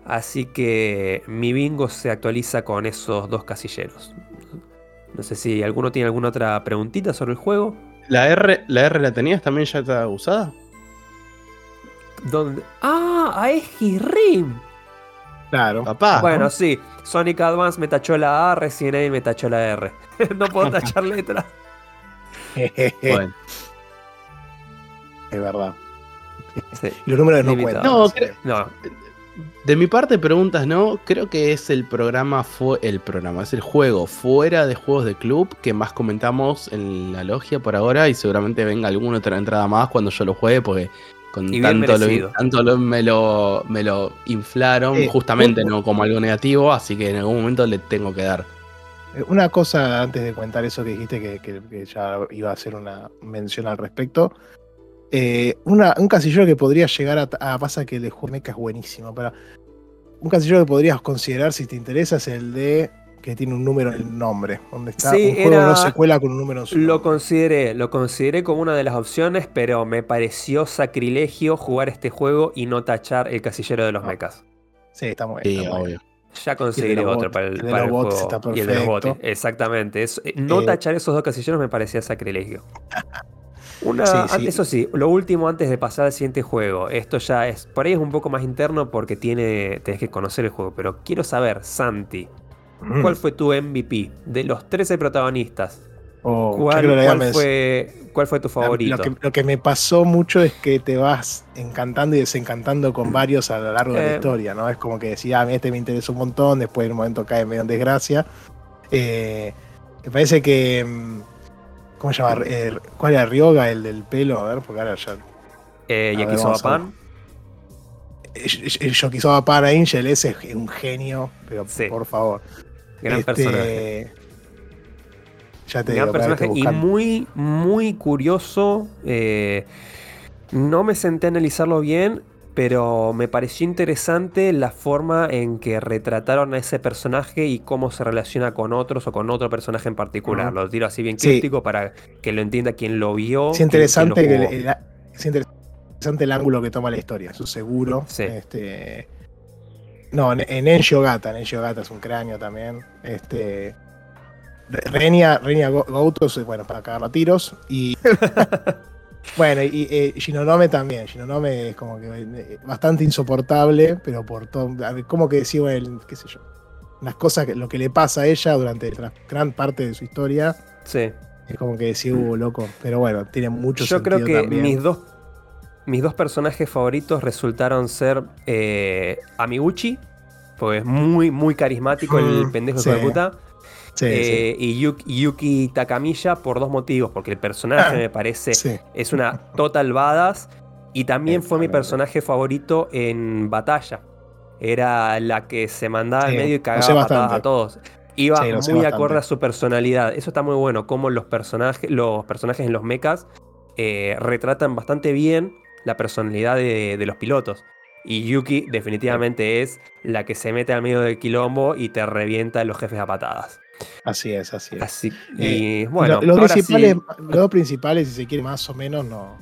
Así que mi bingo se actualiza con esos dos casilleros. No sé si alguno tiene alguna otra preguntita sobre el juego. ¿La R, la R la tenías también ya está usada? ¿Dónde? ¡Ah! ¡A Rim! Claro. Papá. Bueno, sí. Sonic Advance me tachó la A, Resident Evil me tachó la R. no puedo tachar letras. Bueno. Es verdad. Sí. Los números no cuentan. No, creo- No, De mi parte, preguntas no. Creo que es el programa, fue el programa, es el juego fuera de juegos de club que más comentamos en la logia por ahora y seguramente venga alguna otra entrada más cuando yo lo juegue porque con tanto, lo, tanto lo- me, lo, me lo inflaron Eh, justamente un- no como algo negativo, así que en algún momento le tengo que dar. Eh, Una cosa antes de contar eso que dijiste que, que- que ya iba a hacer una mención al respecto. Eh, una- un casillero que podría llegar a. Ah, pasa que el de juego mecha es buenísimo, pero. Un casillero que podrías considerar si te interesa es el de. que tiene un número en el nombre. Donde está Sí, un juego era- no se cuela con un número en su Lo nombre. consideré, lo consideré como una de las opciones, pero me pareció sacrilegio jugar este juego y no tachar el casillero de los No. mechas. Sí, está muy Sí, está muy obvio. Ya conseguiré otro para el, el de para los el bots juego. está y el de los bots. perfecto. Exactamente. es- no Eh, tachar esos dos casilleros me parecía sacrilegio. Una, Sí. Eso sí, lo último antes de pasar al siguiente juego. Esto ya es. Por ahí es un poco más interno porque tiene. Tenés que conocer el juego. Pero quiero saber, Santi, Mm. ¿cuál fue tu MVP? De los 13 protagonistas, Oh, ¿cuál, fue, ¿cuál fue tu favorito? Lo que, lo que me pasó mucho es que te vas encantando y desencantando con varios a lo largo de la Eh. historia, ¿no? Es como que decía, ah, a mí este me interesa un montón, después en un momento cae medio en desgracia. Eh, me parece que. ¿Cómo se llama? Eh, ¿Cuál era Ryoga, el del pelo? A ver, porque ahora ya. Eh, Yakisoba. Pan. El Yokisoba Pan Angel, ese es un genio, pero Sí. por favor. Gran Este, personaje. Ya te Gran digo, personaje y muy, muy curioso. eh, no me senté a analizarlo bien, pero me pareció interesante la forma en que retrataron a ese personaje y cómo se relaciona con otros o con otro personaje en particular. Lo tiro así bien Sí. críptico para que lo entienda quien lo vio. Es quien- quien interesante, lo jugó. el- es interesante el ángulo que toma la historia, eso seguro. Sí. Este, no, en, en Gata, en Gata es un cráneo también. Este, Re- Renia, Renia Go- Gouto es, bueno, para cagar a tiros. Y bueno, y eh, Shinonome también. Shinonome es como que eh, bastante insoportable, pero por todo. Como que decía, bueno, qué sé yo. Las cosas, que, lo que le pasa a ella durante la gran parte de su historia. Sí. Es como que decía, hubo loco. Pero bueno, tiene mucho Yo creo sentido que también. mis dos, mis dos personajes favoritos resultaron ser eh, Amiguchi, porque es muy, muy carismático el Mm, pendejo sí. de puta. Sí, eh, Y Yuki, Yuki Takamiya por dos motivos, porque el personaje me parece sí. es una total badass y también fue mi personaje favorito en batalla. Era la que se mandaba al medio y cagaba bastante. a todos. Iba muy bastante. acorde a su personalidad. Eso está muy bueno, como los personajes, los personajes en los mechas eh, retratan bastante bien la personalidad de, de los pilotos. Y Yuki definitivamente es la que se mete al medio del quilombo y te revienta a los jefes a patadas. Así es, así es. Así, Eh, y bueno, Lo- los, ahora principales, sí, los dos principales, si se quiere más o menos, no,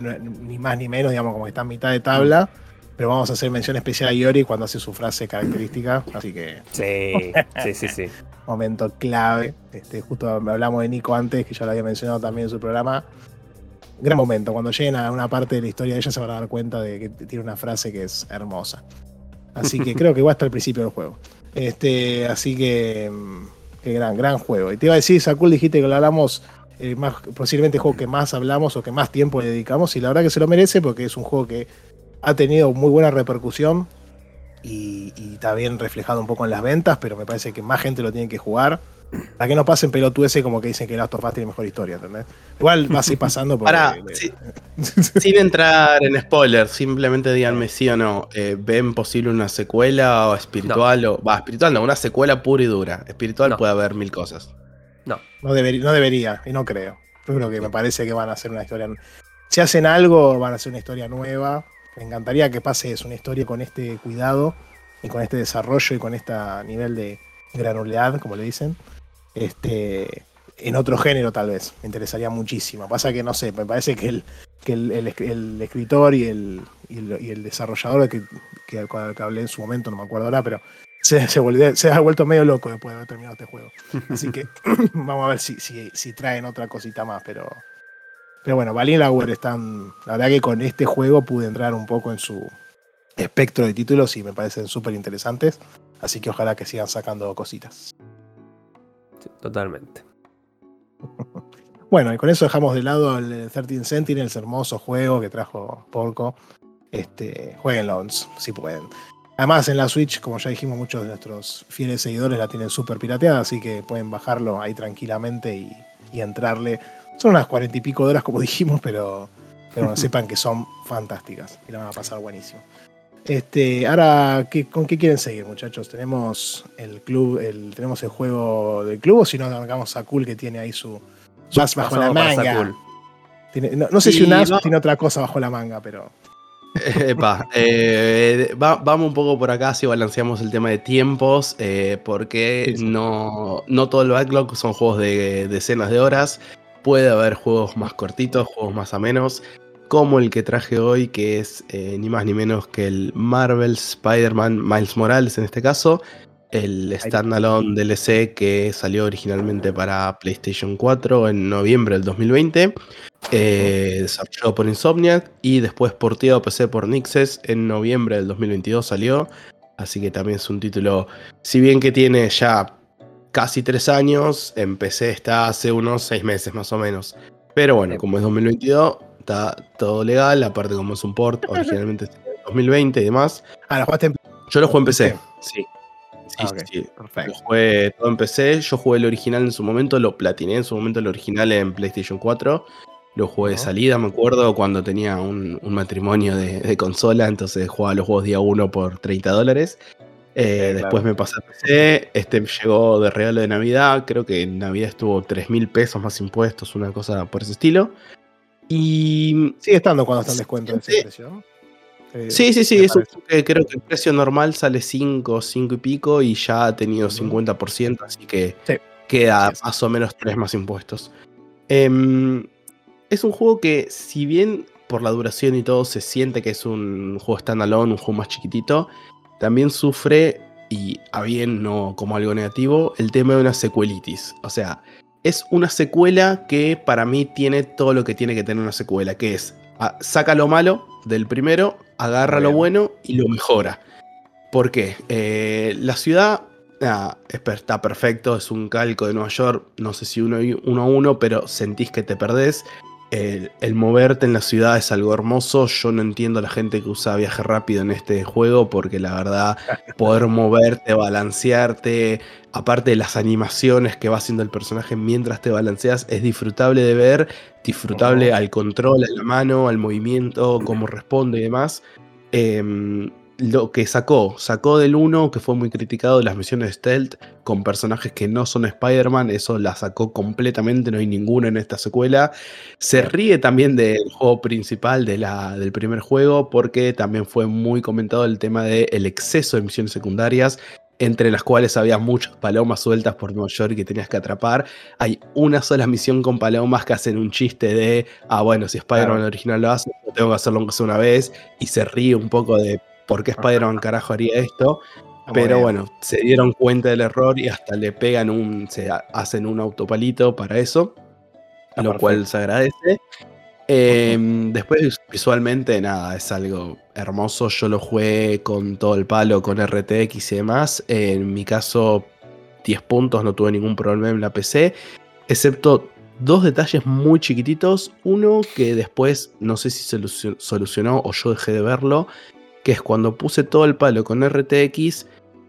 no- ni más ni menos, digamos, como que está en mitad de tabla. Pero vamos a hacer mención especial a Yori cuando hace su frase característica. Así que, sí, sí, sí, sí. momento clave. Este, justo hablamos de Nico antes, que ya lo había mencionado también en su programa. Gran momento. Cuando lleguen a una parte de la historia de ella, se van a dar cuenta de que tiene una frase que es hermosa. Así que creo que va hasta el principio del juego. Este, así que. Qué gran, gran juego. Y te iba a decir, Sakul, dijiste que lo hablamos. eh, más, posiblemente el juego que más hablamos o que más tiempo le dedicamos. Y la verdad que se lo merece porque es un juego que ha tenido muy buena repercusión. Y, y está bien reflejado un poco en las ventas, pero me parece que más gente lo tiene que jugar. Para que no pasen pelotudeces como que dicen que Last of Us tiene mejor historia, ¿entendés? Igual va a seguir pasando porque. Para, sí. sin entrar en spoilers, simplemente díganme sí o no. eh, ¿Ven posible una secuela o espiritual? o Va, espiritual no, una secuela pura y dura. Espiritual No. puede haber mil cosas. No, No, debería, no debería, y no creo. Yo creo que me parece que van a hacer una historia. Si hacen algo, van a hacer una historia nueva. Me encantaría que pase eso, una historia con este cuidado y con este desarrollo y con este nivel de granularidad, como le dicen. Este, en otro género, tal vez. Me interesaría muchísimo. Pasa que no sé, me parece que el, que el, el esc- el escritor y el, y el, y el desarrollador que, que, hablé en su momento, no me acuerdo ahora, pero se, se, volvió- se ha vuelto medio loco después de haber terminado este juego. Así que vamos a ver si, si, si traen otra cosita más, pero. Pero bueno, Valin Lauer están. La verdad que con este juego pude entrar un poco en su espectro de títulos y me parecen súper interesantes. Así que ojalá que sigan sacando cositas. Sí, totalmente. Bueno, y con eso dejamos de lado el 13 Sentinels, hermoso juego que trajo Porco. Este, jueguenlo si pueden. Además, en la Switch, como ya dijimos, muchos de nuestros fieles seguidores la tienen súper pirateada, así que pueden bajarlo ahí tranquilamente y, y entrarle. Son unas cuarenta y pico de horas, como dijimos, pero, pero sepan que son fantásticas y la van a pasar buenísimo. Este, ahora, ¿qué- ¿con qué quieren seguir, muchachos? Tenemos el club, el, tenemos el juego del club, o si no, arrancamos a Cool que tiene ahí su, su as bajo la manga. Tiene- no, no sé si Y un as tiene otra cosa bajo la manga, pero. Epa, eh, va- vamos un poco por acá si balanceamos el tema de tiempos, eh, porque Sí, sí. No, no todo el backlog son juegos de decenas de horas. Puede haber juegos más cortitos, juegos más amenos, como el que traje hoy, que es eh, ni más ni menos que el Marvel Spider-Man Miles Morales en este caso, el standalone DLC que salió originalmente para PlayStation 4 en noviembre del 2020 eh, desarrollado por Insomniac y después porteado a PC por Nixes en noviembre del 2022 salió. Así que también es un título, si bien que tiene ya casi tres años, en PC está hace unos seis meses más o menos. Pero bueno, como es 2022, está todo legal, aparte como es un port, originalmente es 2020 y demás. Ah, la jugaste en. Yo lo jugué en PC, sí. Sí, Ah, sí, sí. Lo Perfecto. jugué todo en PC, yo jugué el original en su momento, lo platiné en su momento el original en PlayStation 4. Lo jugué de salida, me acuerdo, cuando tenía un, matrimonio de, consola, entonces jugaba los juegos día 1 por 30 dólares. Eh, después me pasé a PC, este llegó de regalo de Navidad, creo que en Navidad estuvo 3 mil pesos más impuestos, una cosa por ese estilo. Y. Sigue estando cuando está en descuento en ese precio, sí, sí, sí, creo que el precio normal sale 5, 5 y pico y ya ha tenido 50%, así que queda más o menos 3 más impuestos. Em, es un juego que, si bien por la duración y todo se siente que es un juego standalone, un juego más chiquitito, también sufre, y a bien no como algo negativo, el tema de una secuelitis. O sea, es una secuela que para mí tiene todo lo que tiene que tener una secuela, que es ah, saca lo malo del primero, agarra lo bueno y lo mejora. ¿Por qué? Eh, la ciudad está perfecto, es un calco de Nueva York, no sé si uno, uno a uno, pero sentís que te perdés el, moverte en la ciudad es algo hermoso. Yo no entiendo a la gente que usa viaje rápido en este juego, porque la verdad, poder moverte, balancearte, aparte de las animaciones que va haciendo el personaje mientras te balanceas, es disfrutable de ver, disfrutable al control, a la mano, al movimiento, cómo responde y demás. Em, lo que sacó, sacó del 1, que fue muy criticado, las misiones de stealth con personajes que no son Spider-Man, eso la sacó completamente, no hay ninguno en esta secuela. Se ríe también del juego principal de la, del primer juego, porque también fue muy comentado el tema del exceso de misiones secundarias, entre las cuales había muchas palomas sueltas por Nueva York que tenías que atrapar. Hay una sola misión con palomas que hacen un chiste de, ah, bueno, si Spider-Man original lo hace, tengo que hacerlo aunque sea una vez, y se ríe un poco de por qué Spider-Man carajo haría esto. Pero bueno, se dieron cuenta del error y hasta le pegan un. se hacen un autopalito para eso. lo cual se agradece. Em, después, visualmente, nada, es algo hermoso. Yo lo jugué con todo el palo, con RTX y demás. En mi caso, 10 puntos, no tuve ningún problema en la PC. Excepto dos detalles muy chiquititos. Uno que después no sé si se solucionó o yo dejé de verlo que es cuando puse todo el palo con RTX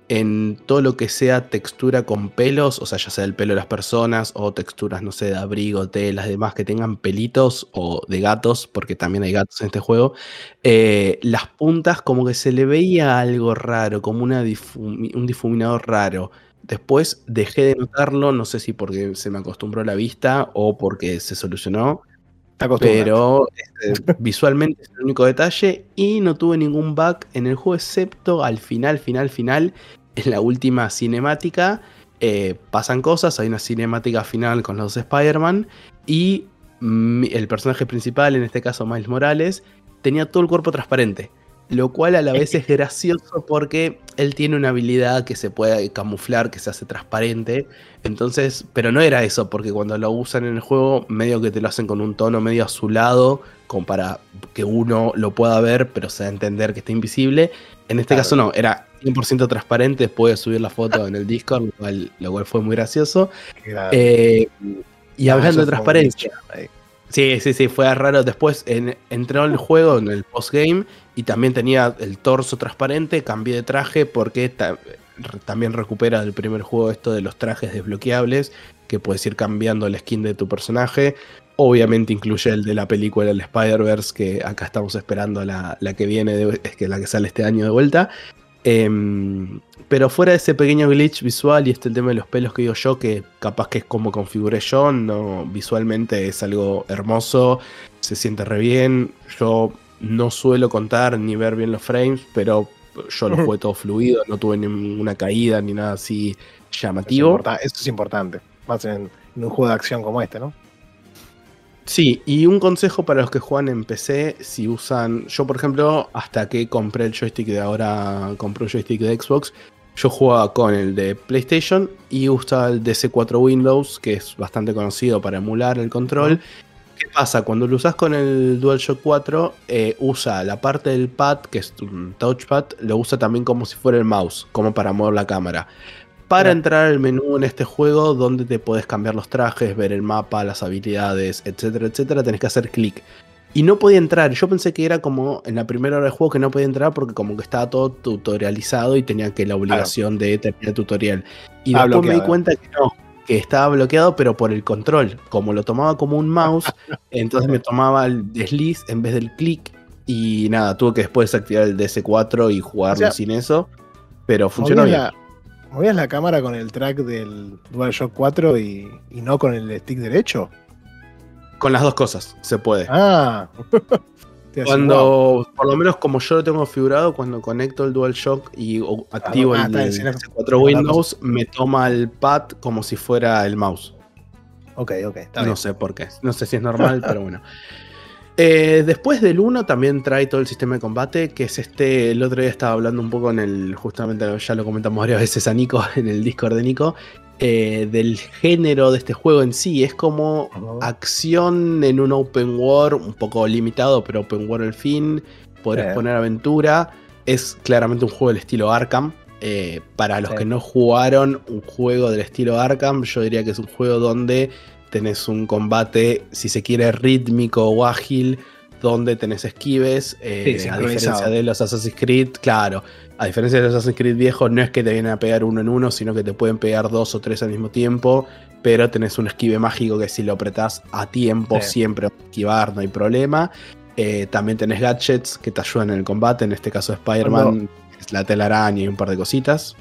en todo lo que sea textura con pelos, o sea, ya sea el pelo de las personas o texturas, no sé, de abrigo, telas, demás que tengan pelitos o de gatos, porque también hay gatos en este juego, eh, las puntas como que se le veía algo raro, como una un difuminador raro. Después dejé de notarlo, no sé si porque se me acostumbró la vista o porque se solucionó, pero este, visualmente es el único detalle y no tuve ningún bug en el juego excepto al final, final, final, en la última cinemática. Eh, pasan cosas, hay una cinemática final con los Spider-Man y el personaje principal, en este caso Miles Morales, tenía todo el cuerpo transparente. Lo cual a la vez es gracioso porque él tiene una habilidad que se puede camuflar, que se hace transparente. Entonces, pero no era eso, porque cuando lo usan en el juego, medio que te lo hacen con un tono medio azulado, como para que uno lo pueda ver, pero se da a entender que está invisible. En este caso no, era 100% transparente, puedes subir la foto en el Discord, lo cual, fue muy gracioso. Eh, y hablando de transparencia. Sí, sí, sí, fue raro. Después entró en el juego, en el postgame, y también tenía el torso transparente. Cambié de traje porque también recupera del primer juego esto de los trajes desbloqueables, que puedes ir cambiando el skin de tu personaje. Obviamente incluye el de la película El Spider-Verse, que acá estamos esperando la, la que viene, es que la que sale este año de vuelta. Em, pero fuera de ese pequeño glitch visual y este el tema de los pelos que digo yo, que capaz que es como configuré yo, no, visualmente es algo hermoso, se siente re bien. Yo no suelo contar ni ver bien los frames, pero yo lo jugué todo fluido, no tuve ninguna caída ni nada así llamativo. Eso es, importante, más en un juego de acción como este, ¿no? Sí, y un consejo para los que juegan en PC, si usan, yo por ejemplo, hasta que compré el joystick de ahora, compré un joystick de Xbox, yo jugaba con el de PlayStation y usaba el DC4 Windows, que es bastante conocido para emular el control. ¿Qué pasa? Cuando lo usas con el DualShock 4, eh, usa la parte del pad, que es un touchpad, lo usa también como si fuera el mouse, como para mover la cámara para entrar al menú en este juego donde te puedes cambiar los trajes, ver el mapa, las habilidades, etcétera, etcétera, tenés que hacer clic. Y no podía entrar, yo pensé que era como en la primera hora del juego que no podía entrar porque como que estaba todo tutorializado y tenía que la obligación de terminar el tutorial. Y después me di cuenta que no, que estaba bloqueado, pero por el control. Como lo tomaba como un mouse, entonces me tomaba el desliz en vez del clic. Y nada, tuve que después activar el DS4 y jugarlo O sea, sin eso. Pero funcionó bien. La, movías la cámara con el track del DualShock 4 y, y no con el stick derecho. Con las dos cosas se puede. Ah. Cuando, por lo menos como yo lo tengo configurado, cuando conecto el DualShock y o- activo ah, el, está bien, el sí, no- S4 no, Windows, me toma el pad como si fuera el mouse. Ok, ok, está no bien. sé por qué. No sé si es normal, pero bueno. Eh, después del 1 también trae todo el sistema de combate, que es este, el otro día estaba hablando un poco en el, justamente ya lo comentamos varias veces a Nico, en el Discord de Nico, eh, del género de este juego en sí. Es como acción en un open world, un poco limitado, pero open world al fin. Podrás Sí. poner aventura. Es claramente un juego del estilo Arkham. Eh, para los Sí. que no jugaron un juego del estilo Arkham, yo diría que es un juego donde tenés un combate, si se quiere, rítmico o ágil, donde tenés esquives, eh, Sí, a diferencia de los Assassin's Creed, claro, a diferencia de los Assassin's Creed viejos, no es que te vienen a pegar uno en uno, sino que te pueden pegar dos o tres al mismo tiempo, pero tenés un esquive mágico que si lo apretás a tiempo Sí. siempre esquivar, no hay problema. Eh, también tenés gadgets que te ayudan en el combate, en este caso Spider-Man, es la telaraña y un par de cositas.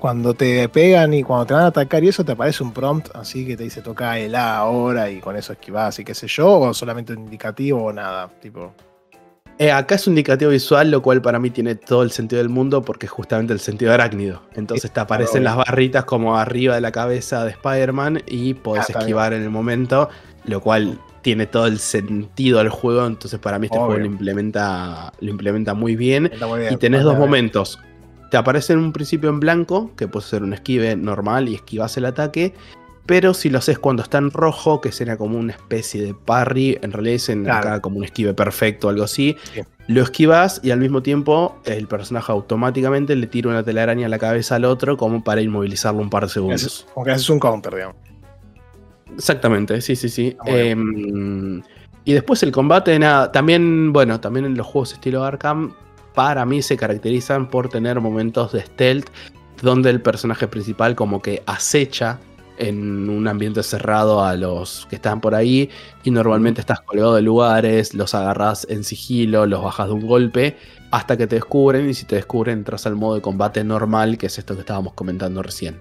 Cuando te pegan y cuando te van a atacar y eso, te aparece un prompt así que te dice toca el A ahora y con eso esquivás y qué sé yo, o solamente un indicativo o nada. Tipo, Eh, acá es un indicativo visual, lo cual para mí tiene todo el sentido del mundo porque es justamente el sentido arácnido. Entonces te aparecen las barritas como arriba de la cabeza de Spider-Man y podés Ah, esquivar en el momento, lo cual tiene todo el sentido del juego. Entonces para mí este Obvio. juego lo implementa, lo implementa muy bien. muy bien. Y tenés dos momentos. Te aparece en un principio en blanco, que puede ser un esquive normal y esquivas el ataque. Pero si lo haces cuando está en rojo, que sería como una especie de parry, en realidad es en Claro. acá como un esquive perfecto o algo así. Sí. Lo esquivas y al mismo tiempo el personaje automáticamente le tira una telaraña a la cabeza al otro como para inmovilizarlo un par de segundos. Como que haces un counter, digamos. Exactamente, sí, sí, sí. Em, y después el combate, nada, también, bueno, también en los juegos estilo Arkham, para mí se caracterizan por tener momentos de stealth donde el personaje principal como que acecha en un ambiente cerrado a los que están por ahí y normalmente estás colgado de lugares, los agarras en sigilo, los bajas de un golpe hasta que te descubren y si te descubren entras al modo de combate normal que es esto que estábamos comentando recién.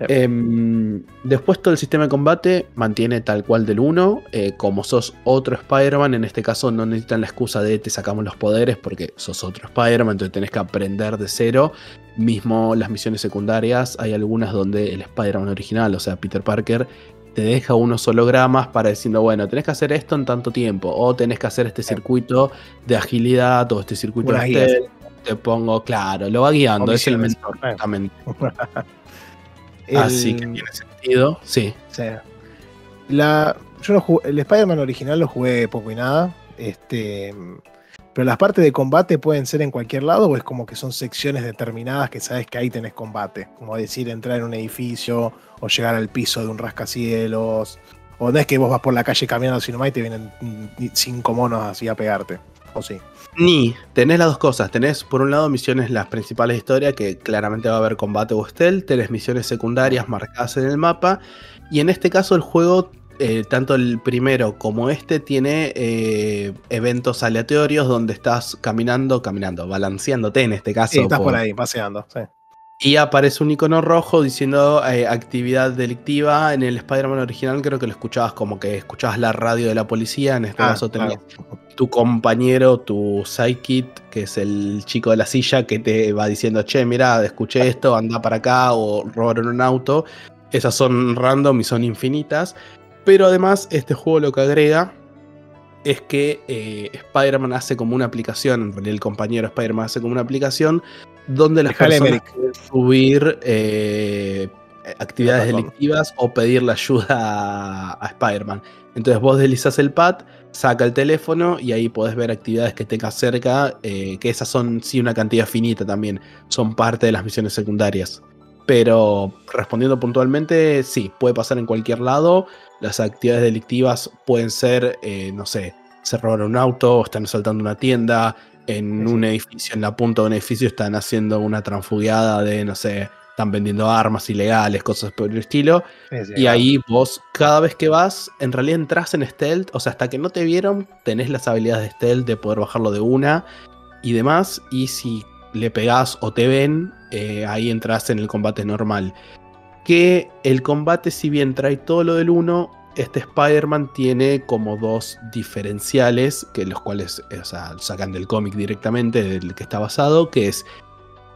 Em, después todo el sistema de combate mantiene tal cual del 1. eh, como sos otro Spider-Man, en este caso no necesitan la excusa de te sacamos los poderes porque sos otro Spider-Man, entonces tenés que aprender de cero. Mismo las misiones secundarias, hay algunas donde el Spider-Man original, o sea, Peter Parker, te deja unos hologramas para diciendo, bueno, tenés que hacer esto en tanto tiempo, o tenés que hacer este circuito de agilidad, o este circuito de. Te pongo, claro, lo va guiando, es el mentor. El- Así que tiene sentido, sí. La, yo jugué- el Spider-Man original lo jugué poco y nada. Este, pero las partes de combate pueden ser en cualquier lado o es como que son secciones determinadas que sabes que ahí tenés combate. Como decir, entrar en un edificio o llegar al piso de un rascacielos. O no es que vos vas por la calle caminando así nomás y te vienen cinco monos así a pegarte. O sí. Ni, tenés las dos cosas. Tenés, por un lado, misiones, las principales de historia, que claramente va a haber combate o stealth. Tenés misiones secundarias marcadas en el mapa. Y en este caso, el juego, eh, tanto el primero como este, tiene eh, eventos aleatorios donde estás caminando, caminando, balanceándote en este caso. Sí, estás por por- ahí, paseando. Sí. Y aparece un icono rojo diciendo eh, actividad delictiva. En el Spider-Man original creo que lo escuchabas como que escuchabas la radio de la policía. En este Ah, caso tenías claro. tu compañero, tu sidekick, que es el chico de la silla que te va diciendo, che, mira, escuché esto, anda para acá o robaron un auto. Esas son random y son infinitas. Pero además este juego lo que agrega es que eh, Spider-Man hace como una aplicación, el compañero Spider-Man hace como una aplicación donde las Dejale, personas pueden subir eh, actividades La delictivas o pedirle ayuda a, a Spider-Man. Entonces vos deslizas el pad, saca el teléfono y ahí podés ver actividades que tengas cerca, eh, que esas son sí una cantidad finita también, son parte de las misiones secundarias. Pero respondiendo puntualmente, sí, puede pasar en cualquier lado. Las actividades delictivas pueden ser, eh, no sé, se robaron un auto, están asaltando una tienda, en Sí, un edificio, en la punta de un edificio están haciendo una transfugiada de, no sé, están vendiendo armas ilegales, cosas por el estilo. Sí, Y ahí vos, cada vez que vas, en realidad entras en stealth. O sea, hasta que no te vieron, tenés las habilidades de stealth de poder bajarlo de una y demás. Y si le pegás o te ven, eh, ahí entras en el combate normal. Que el combate, si bien trae todo lo del 1, este Spider-Man tiene como dos diferenciales, que los cuales sacan del cómic directamente, del que está basado, que es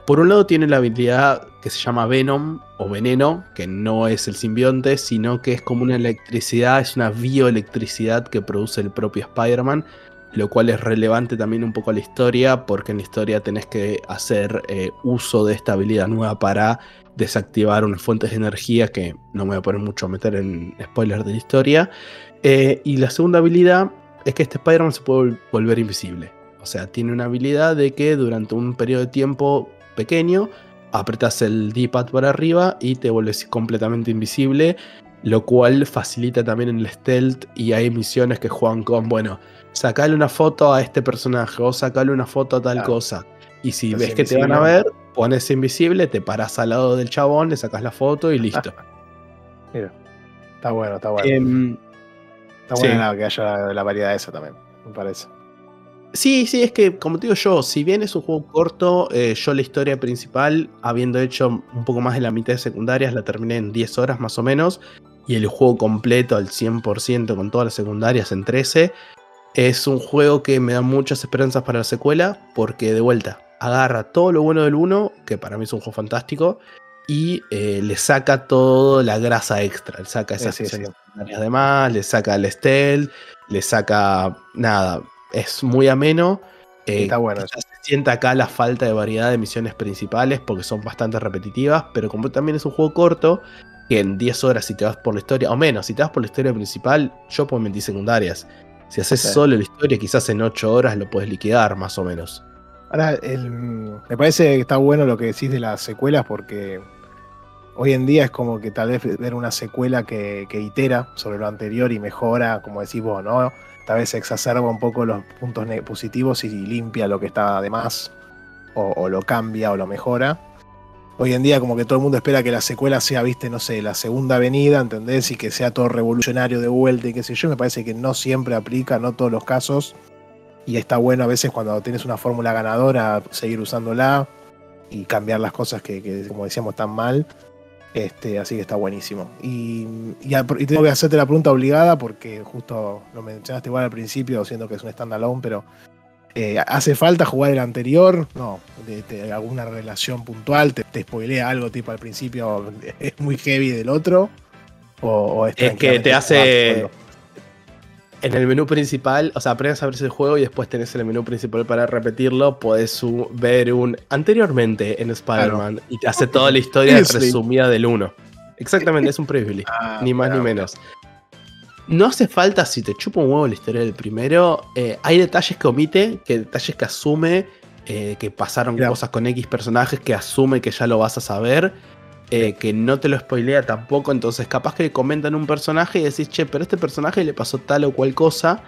por un lado tiene la habilidad que se llama Venom o Veneno, que no es el simbionte, sino que es como una electricidad, es una bioelectricidad que produce el propio Spider-Man, lo cual es relevante también un poco a la historia, porque en la historia tenés que hacer eh, uso de esta habilidad nueva para desactivar unas fuentes de energía que no me voy a poner mucho a meter en spoilers de la historia. Eh, y la segunda habilidad es que este Spider-Man se puede vol- volver invisible. O sea, tiene una habilidad de que durante un periodo de tiempo pequeño, apretas el D-pad para arriba y te vuelves completamente invisible, lo cual facilita también en el stealth y hay misiones que juegan con, bueno, sacale una foto a este personaje o sacale una foto a tal Claro. cosa. Y si Entonces, ves que te van a ver, pones invisible, te paras al lado del chabón, le sacas la foto y listo. Mira, está bueno, está bueno. Em, está bueno sí. nada, que haya la variedad esa también, me parece. Sí, sí, es que como te digo yo, si bien es un juego corto, eh, yo la historia principal, habiendo hecho un poco más de la mitad de secundarias, la terminé en 10 horas más o menos, y el juego completo al 100% con todas las secundarias en 13, es un juego que me da muchas esperanzas para la secuela, porque de vuelta, agarra todo lo bueno del 1, que para mí es un juego fantástico, y eh, le saca toda la grasa extra, le saca esas Sí, sí, sí. secundarias de más, le saca el stealth, le saca nada, es muy ameno. eh, Está bueno se sienta acá la falta de variedad de misiones principales porque son bastante repetitivas, pero como también es un juego corto, que en 10 horas si te vas por la historia, o menos, si te vas por la historia principal, yo puedo mentir secundarias. Si haces solo la historia, quizás en 8 horas lo puedes liquidar más o menos. Ahora, el- me parece que está bueno lo que decís de las secuelas porque hoy en día es como que tal vez ver una secuela que, itera sobre lo anterior y mejora, como decís vos, ¿no? Tal vez exacerba un poco los puntos positivos y limpia lo que está de más o, o lo cambia o lo mejora. Hoy en día como que todo el mundo espera que la secuela sea, viste, no sé, la segunda avenida, ¿entendés? Y que sea todo revolucionario de vuelta y qué sé yo. Me parece que no siempre aplica, no todos los casos. Y está bueno a veces cuando tienes una fórmula ganadora seguir usándola y cambiar las cosas que, que, como decíamos, están mal. Este, así que está buenísimo. Y, y, a- y tengo que hacerte la pregunta obligada porque justo lo mencionaste igual al principio, siendo que es un standalone, pero eh, ¿hace falta jugar el anterior? No, de, de alguna relación puntual, te, te spoilea algo tipo al principio, es muy heavy del otro. O, o es, Es que te hace-? En el menú principal, o sea, aprendes a ver el juego y después tenés el menú principal para repetirlo, podés ver un anteriormente en Spider-Man y te hace toda la historia resumida del 1. Exactamente, es un previously. Ah, ni más claro. ni menos. No hace falta, si te chupa un huevo la historia del primero, eh, hay detalles que omite, que detalles que asume, eh, que pasaron cosas con X personajes, que asume que ya lo vas a saber, eh, que no te lo spoilea tampoco, entonces capaz que le comentan un personaje y decís, che, pero a este personaje le pasó tal o cual cosa,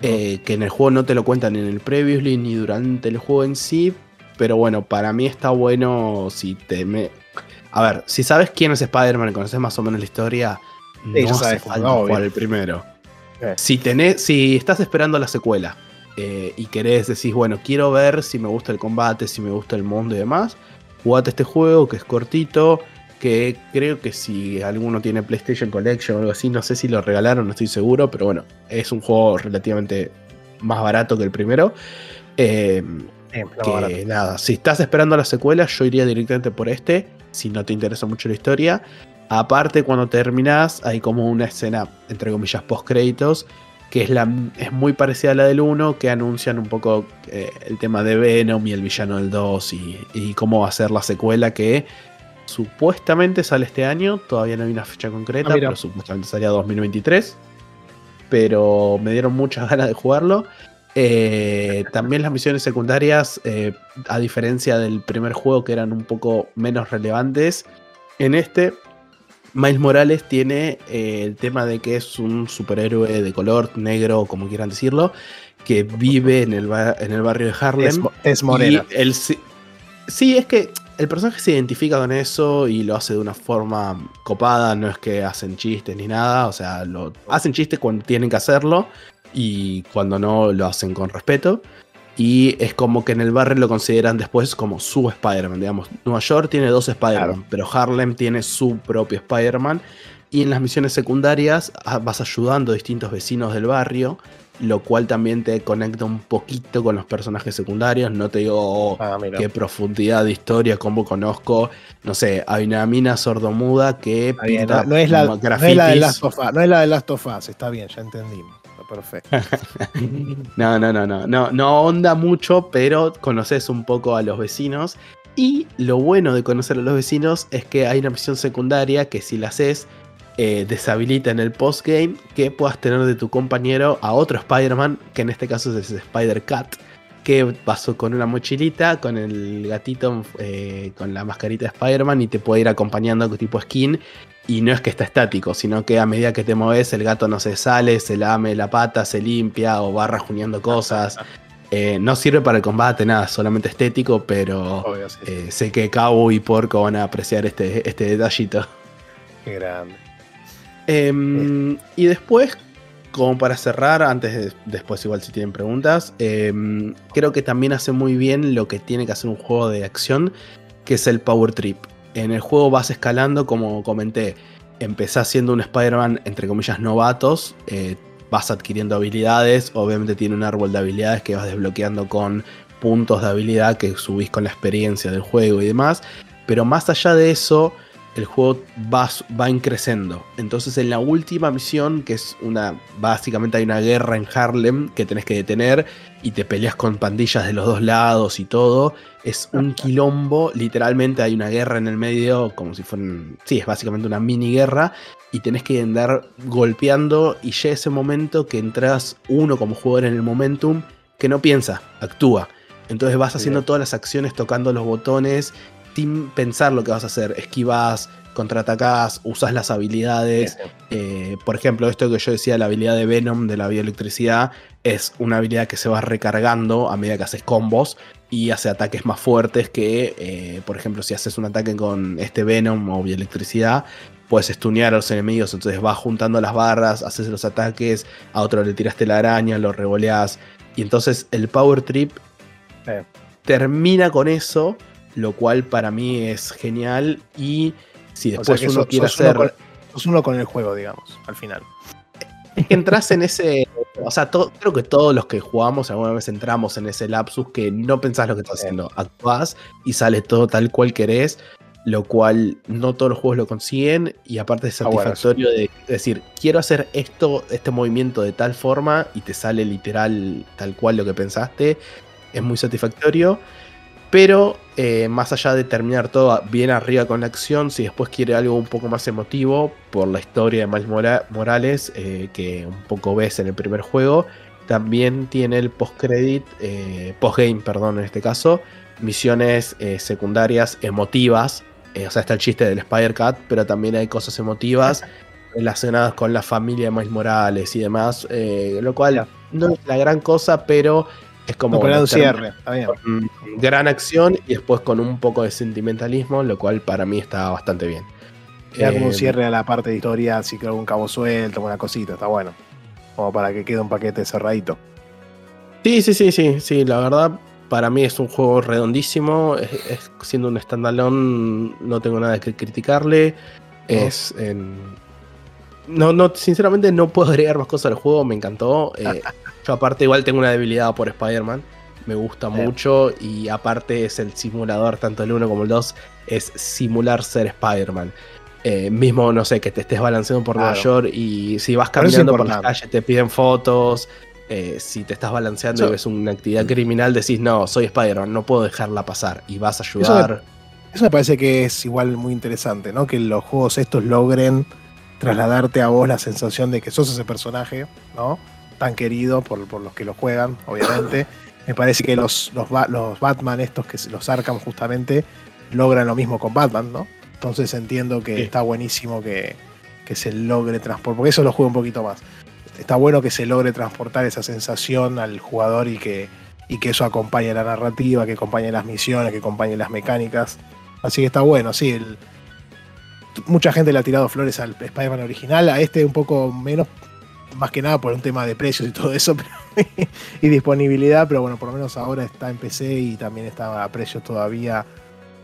eh, que en el juego no te lo cuentan en el previously ni durante el juego en sí, pero bueno, para mí está bueno si te... Me... A ver, si sabes quién es Spider-Man y conoces más o menos la historia, no hace sabes, falta jugar el primero. Eh. Si, tenés, si estás esperando la secuela eh, y querés, decís, bueno, quiero ver si me gusta el combate, si me gusta el mundo y demás, jugate este juego que es cortito, que creo que si alguno tiene PlayStation Collection o algo así, no sé si lo regalaron, no estoy seguro, pero bueno, es un juego relativamente más barato que el primero. Eh, no, que nada, si estás esperando la secuela, yo iría directamente por este, si no te interesa mucho la historia. Aparte, cuando terminás, hay como una escena, entre comillas, post créditos, que es, la, es muy parecida a la del 1, que anuncian un poco eh, el tema de Venom y el villano del 2 y, y cómo va a ser la secuela que supuestamente sale este año, todavía no hay una fecha concreta, Ah, pero supuestamente salía 2023. Pero me dieron muchas ganas de jugarlo. Eh, también las misiones secundarias, eh, a diferencia del primer juego que eran un poco menos relevantes, en este Miles Morales tiene eh, el tema de que es un superhéroe de color negro, como quieran decirlo, que vive en el, en el barrio de Harlem. Es, es sí, es que el personaje se identifica con eso y lo hace de una forma copada, no es que hacen chistes ni nada, o sea, lo hacen chistes cuando tienen que hacerlo y cuando no lo hacen con respeto. Y es como que en el barrio lo consideran después como su Spider-Man, digamos. Nueva York tiene dos Spider-Man, pero Harlem tiene su propio Spider-Man. Y en las misiones secundarias ah, vas ayudando a distintos vecinos del barrio lo cual también te conecta un poquito con los personajes secundarios. No te digo oh, ah, qué profundidad de historia, cómo conozco. No sé, hay una mina sordomuda que pinta no, es la, no, es la, de Last of Us, no es la de Last of Us, está bien, ya entendimos. Perfecto. no, no, no, no, no, no onda mucho, pero conoces un poco a los vecinos. Y lo bueno de conocer a los vecinos es que hay una misión secundaria que si la haces eh, deshabilita en el postgame que puedas tener de tu compañero a otro Spider-Man, que en este caso es Spider-Cat, que pasó con una mochilita, con el gatito, eh, con la mascarita de Spider-Man y te puede ir acompañando con tipo skin. Y no es que está estático, sino que a medida que te mueves, el gato no se sale, se lame la pata, se limpia o va rajuneando cosas. Eh, no sirve para el combate, nada, solamente estético, pero sé que Cabo y Porco van a apreciar este, este detallito. Qué grande. Em, y después, como para cerrar, antes de, después igual si tienen preguntas, em, creo que también hace muy bien lo que tiene que hacer un juego de acción, que es el Power Trip. En el juego vas escalando, como comenté, empezás siendo un Spider-Man, entre comillas, novatos, eh, vas adquiriendo habilidades, obviamente tiene un árbol de habilidades que vas desbloqueando con puntos de habilidad que subís con la experiencia del juego y demás, pero más allá de eso, el juego va, va increciendo. Entonces en la última misión, que es una, básicamente hay una guerra en Harlem que tenés que detener y te peleas con pandillas de los dos lados y todo, es un quilombo, literalmente hay una guerra en el medio, como si fueran, sí, es básicamente una mini guerra y tenés que andar golpeando y ya ese momento que entras uno como jugador en el momentum que no piensa, actúa. Entonces vas haciendo todas las acciones tocando los botones sin pensar lo que vas a hacer. Esquivas, contraatacás, usas las habilidades. Eh, por ejemplo, esto que yo decía, la habilidad de Venom de la bioelectricidad es una habilidad que se va recargando a medida que haces combos y hace ataques más fuertes que, eh, por ejemplo, si haces un ataque con este Venom o bioelectricidad, puedes estunear a los enemigos, entonces vas juntando las barras, haces los ataques, a otro le tiraste la araña, lo revoleas. Y entonces el Power Trip termina con eso lo cual para mí es genial y si después uno quiere hacer... Uno con, uno con el juego, digamos, al final. Es que entras en ese... O sea, creo que todos los que jugamos alguna vez entramos en ese lapsus que no pensás lo que estás haciendo. Actuás y sale todo tal cual querés, lo cual no todos los juegos lo consiguen y aparte es ah, satisfactorio de decir, quiero hacer esto, este movimiento de tal forma y te sale literal tal cual lo que pensaste. Es muy satisfactorio. Pero eh, más allá de terminar todo bien arriba con la acción, si después quiere algo un poco más emotivo por la historia de Miles Morales, eh, que un poco ves en el primer juego, también tiene el post-credit, eh, post-game, perdón, en este caso, misiones secundarias emotivas. o sea, está el chiste del Spider-Cat, pero también hay cosas emotivas relacionadas con la familia de Miles Morales y demás, lo cual no es la gran cosa, pero es como. un cierre, Gran acción y después con un poco de sentimentalismo, lo cual para mí está bastante bien. Queda como un eh, cierre a la parte de historia, así que algún cabo suelto, una cosita, está bueno. Como para que quede un paquete cerradito. Sí, sí, sí, sí, sí, la verdad, para mí es un juego redondísimo. Es, siendo un standalone, no tengo nada que criticarle. Es en. No, no, sinceramente no puedo agregar más cosas al juego, me encantó. Eh, Yo aparte igual tengo una debilidad por Spider-Man. Me gusta mucho y aparte es el simulador, tanto el 1 como el 2, es simular ser Spider-Man. Eh, mismo, no sé, que te estés balanceando por Nueva York y si vas caminando por las calles te piden fotos. Eh, si te estás balanceando y ves una actividad criminal, decís, no, soy Spider-Man, no puedo dejarla pasar y vas a ayudar. Eso me, parece que es igual muy interesante, ¿no? Que los juegos estos logren trasladarte a vos la sensación de que sos ese personaje, ¿no? tan querido por, los que lo juegan, obviamente. Me parece que los, los, los, Batman, estos que los Arkham justamente, logran lo mismo con Batman, ¿no? Entonces entiendo que está buenísimo que, se logre transportar, porque eso lo juego un poquito más. Está bueno que se logre transportar esa sensación al jugador y que, y que eso acompañe la narrativa, que acompañe las misiones, que acompañe las mecánicas. Así que está bueno, sí. el- mucha gente le ha tirado flores al Spider-Man original, a este un poco menos, más que nada por un tema de precios y todo eso, pero- y disponibilidad, pero bueno, por lo menos ahora está en PC y también está a precios todavía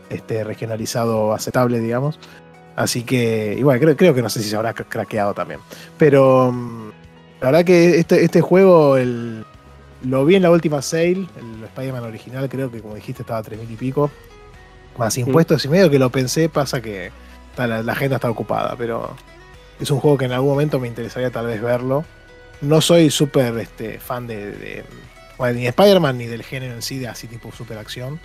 este, regionalizado aceptable, digamos. Así que, igual, creo, creo que no sé si se habrá cra- craqueado también. Pero mm, la verdad que este, este juego el, lo vi en la última sale, el Spider-Man original, creo que como dijiste estaba a 3.000 y pico. Más impuestos y medio que lo pensé, pasa que está- la, la agenda está ocupada, pero es un juego que en algún momento me interesaría tal vez verlo. No soy súper este, fan de, de- bueno, ni de Spider-Man ni del género en sí, de así tipo super acción.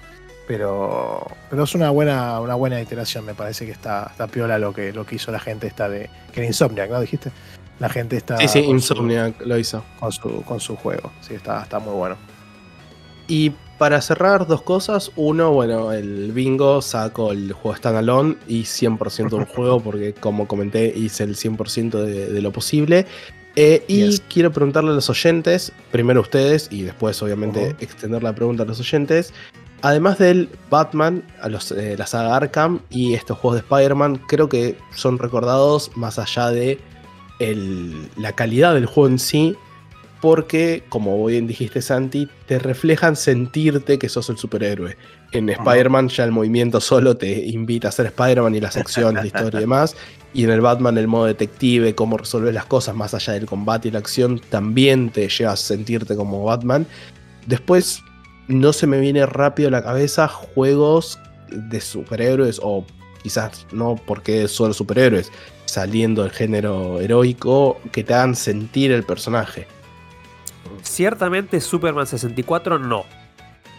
Pero, pero es una buena, una buena iteración, me parece que está, está piola lo que, lo que hizo la gente esta de. Que era Insomniac, ¿no? Dijiste. La gente está. Sí, sí, su- Insomniac lo hizo. Con su, con su juego. Sí, está, está muy bueno. Y para cerrar dos cosas, uno, bueno, el bingo saco el juego standalone y 100% un juego porque como comenté hice el 100% de, de lo posible. Eh, y Yes. quiero preguntarle a los oyentes, primero a ustedes y después obviamente extender la pregunta a los oyentes. Además del Batman, a los, eh, la saga Arkham y estos juegos de Spider-Man, creo que son recordados más allá de el- la calidad del juego en sí, porque, como bien dijiste Santi, te reflejan sentirte que sos el superhéroe. En Spider-Man ya el movimiento solo te invita a ser Spider-Man y las acciones, la historia y demás. Y en el Batman el modo detective, cómo resolver las cosas más allá del combate y la acción, también te lleva a sentirte como Batman. Después, no se me viene rápido a la cabeza juegos de superhéroes o quizás no porque son superhéroes, saliendo del género heroico, que te hagan sentir el personaje. Ciertamente Superman 64 no.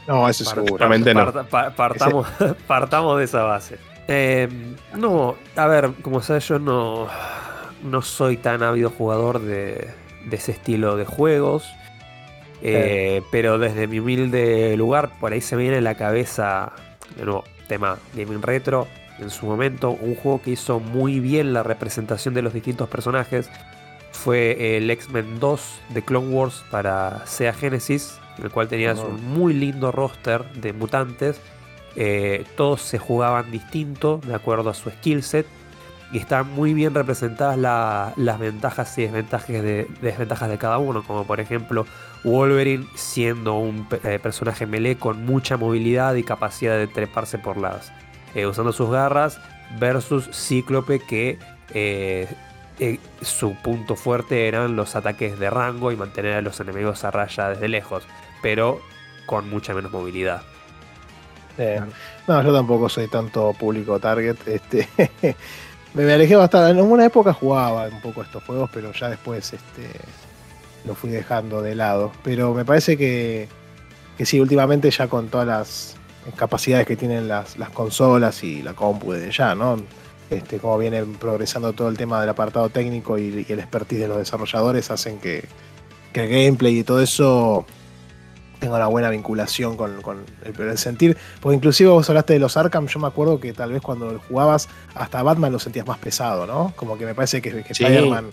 No, eso. Realmente no. parta- pa- partamos, partamos de esa base. Eh, no, a ver, como sabes, yo no, no soy tan ávido jugador de, de ese estilo de juegos. Eh, Pero desde mi humilde lugar, por ahí se me viene a la cabeza, de nuevo, tema gaming retro, en su momento, un juego que hizo muy bien la representación de los distintos personajes. Fue el X-Men 2 de Clone Wars para Sega Genesis, en el cual tenías un muy lindo roster de mutantes. Eh, todos se jugaban distinto, de acuerdo a su skill set. Y están muy bien representadas la- las ventajas y desventajas de, desventajas de cada uno. Como por ejemplo Wolverine siendo un eh, personaje melee con mucha movilidad y capacidad de treparse por las... eh, usando sus garras. Versus Cíclope que eh, eh, su punto fuerte eran los ataques de rango y mantener a los enemigos a raya desde lejos. Pero con mucha menos movilidad. Eh, no, yo tampoco soy tanto público target. Este, me, me alejé bastante. En una época jugaba un poco estos juegos, pero ya después este, lo fui dejando de lado. Pero me parece que, que sí, últimamente ya con todas las capacidades que tienen las, las consolas y la compu de ya, ¿no? Este, como viene progresando todo el tema del apartado técnico y, y el expertise de los desarrolladores hacen que, que el gameplay y todo eso tenga una buena vinculación con, con el, el sentir. Porque inclusive vos hablaste de los Arkham, yo me acuerdo que tal vez cuando jugabas hasta Batman lo sentías más pesado, ¿no? Como que me parece que, que Sí. Spider-Man...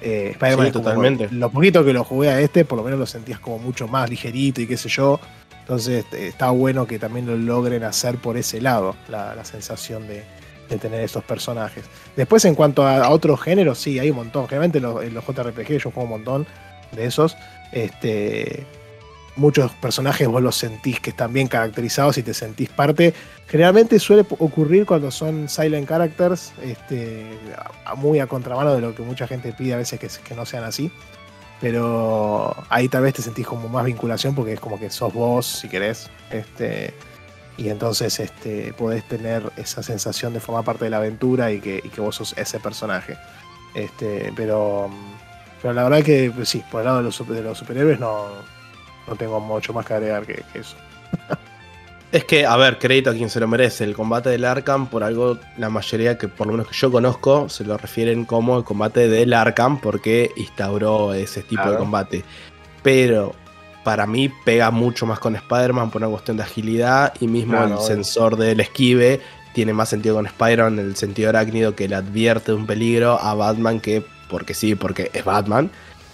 eh, Spider-Man Sí, totalmente. lo poquito que lo jugué a este, por lo menos lo sentías como mucho más ligerito y qué sé yo. Entonces eh, está bueno que también lo logren hacer por ese lado, la, la sensación de, de tener estos personajes. Después en cuanto a, otros géneros, sí, hay un montón. Generalmente los, en los JRPG yo juego un montón de esos. Este, muchos personajes vos los sentís que están bien caracterizados y te sentís parte. Generalmente suele ocurrir cuando son silent characters, este, muy a contramano de lo que mucha gente pide a veces que, que no sean así. Pero ahí tal vez te sentís como más vinculación porque es como que sos vos, si querés. Este, y entonces este, podés tener esa sensación de formar parte de la aventura y que, y que vos sos ese personaje. Este, pero, pero la verdad que pues, sí, por el lado de los, de los superhéroes no, no tengo mucho más que agregar que, que eso. Es que, a ver, crédito a quien se lo merece. El combate del Arkham, por algo, la mayoría que por lo menos que yo conozco, se lo refieren como el combate del Arkham porque instauró ese tipo de combate. Pero para mí pega mucho más con Spider-Man por una cuestión de agilidad y mismo el sensor del esquive tiene más sentido con Spider-Man en el sentido arácnido que le advierte de un peligro a Batman que, porque sí, porque es Batman,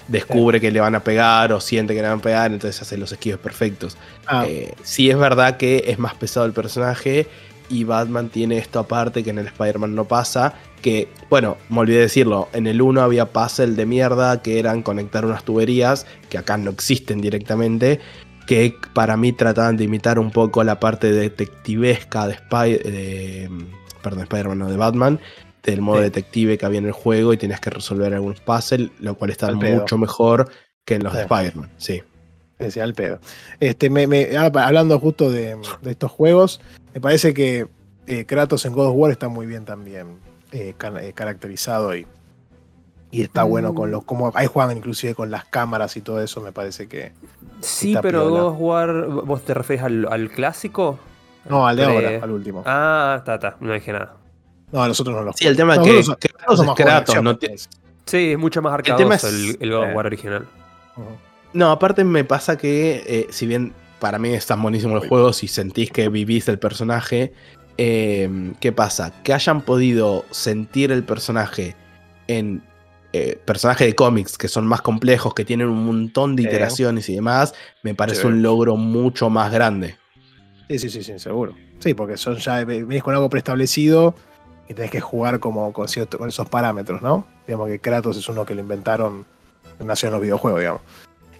descubre que le van a pegar o siente que le van a pegar, entonces hace los esquives perfectos. Ah, Eh, sí es verdad que es más pesado el personaje y Batman tiene esto aparte que en el Spider-Man no pasa. Que, bueno, me olvidé decirlo, en el 1 había puzzle de mierda que eran conectar unas tuberías, que acá no existen directamente, que para mí trataban de imitar un poco la parte detectivesca de, Spy de perdón, Spider-Man, no, de Batman, del modo Sí. detective que había en el juego y tenías que resolver algunos puzzles, lo cual pedo. mucho mejor que en los de. Spider-Man, sí. Decía al pedo. Este, me, me- ah, hablando justo de, de estos juegos, me parece que eh, Kratos en God of War está muy bien también eh, eh, caracterizado y, y está bueno con los. como Ahí juegan inclusive con las cámaras y todo eso, me parece que. Sí, Está pero piola. God of War, ¿vos te refieres al, al clásico? No, al de Pre- ahora, al último. Ah, está, está, no dije nada. No, nosotros no los Sí, el tema es No, que nosotros- nosotros es somos juegos de Kratos, no ti- parece. Sí, es mucho más tema arcadoso es- el, el God of eh. War original. No, aparte me pasa que, eh, si bien para mí están buenísimos los juegos y sentís que vivís el personaje, eh, ¿qué pasa? Que hayan podido sentir el personaje en eh, personajes de cómics que son más complejos, que tienen un montón de iteraciones y demás, me parece Sí. un logro mucho más grande. Sí, sí, sí, sí, seguro. Sí, porque son ya venís con algo preestablecido y tenés que jugar como con, cierto- con esos parámetros, ¿no? Digamos que Kratos es uno que lo inventaron, nació en los videojuegos, digamos.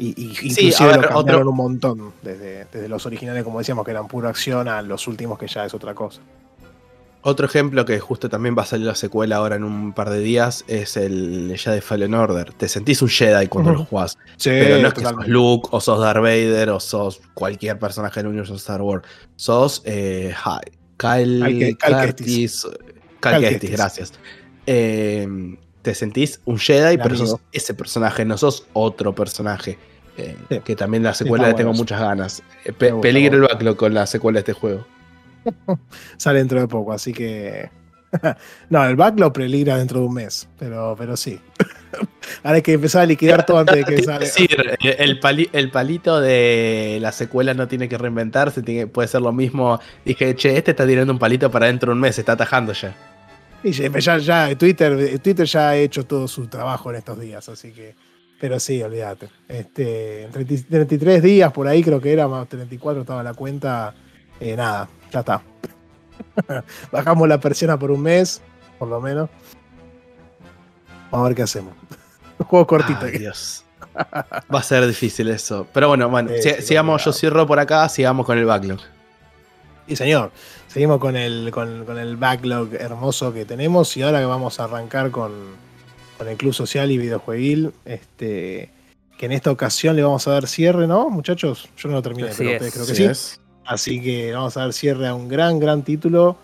Y, y inclusive ver, lo cambiaron otro- un montón, desde, desde los originales, como decíamos, que eran pura acción, a los últimos que ya es otra cosa. Otro ejemplo que justo también va a salir la secuela ahora en un par de días es el Jedi Fallen Order. Te sentís un Jedi cuando lo jugás. Sí, Pero no es que sos. Luke o sos Darth Vader o sos cualquier personaje del universo de Star Wars. Sos eh, hi- Kyle, Cal- Cal Cal Kestis. Cal gracias. Eh, te sentís un Jedi, pero amigo. sos ese personaje, no sos otro personaje. Eh, Sí. Que también la secuela le tengo bueno muchas ganas. Eh, Me pe- gusta, peligro el backlog con la secuela de este juego. Sale dentro de poco, así que. no, el backlog peligra dentro de un mes, pero, pero sí. Ahora hay que empezar a liquidar todo antes de que salga. decir, eh, el, pali- el palito de la secuela no tiene que reinventarse, tiene, puede ser lo mismo. Dije, che, este está tirando un palito para dentro de un mes, se está atajando ya. Y ya, ya, ya, Twitter, Twitter ya ha hecho todo su trabajo en estos días, así que. Pero sí, olvídate. Este, en 30 33 días por ahí creo que era, más 34 estaba la cuenta. eh, nada, ya está. Bajamos la persiana por un mes, por lo menos. Vamos a ver qué hacemos. Un juego cortito. Ay, Dios. Va a ser difícil eso. Pero bueno, bueno, Sí, si- sí, sigamos, yo cierro por acá, sigamos con el backlog. Y señor, seguimos con el, con, con el backlog hermoso que tenemos y ahora que vamos a arrancar con, con el Club Social y Videojueguil, este, que en esta ocasión le vamos a dar cierre, ¿no, muchachos? Yo no lo terminé, Así pero es. ustedes creo que Así sí. es. Así que vamos a dar cierre a un gran, gran título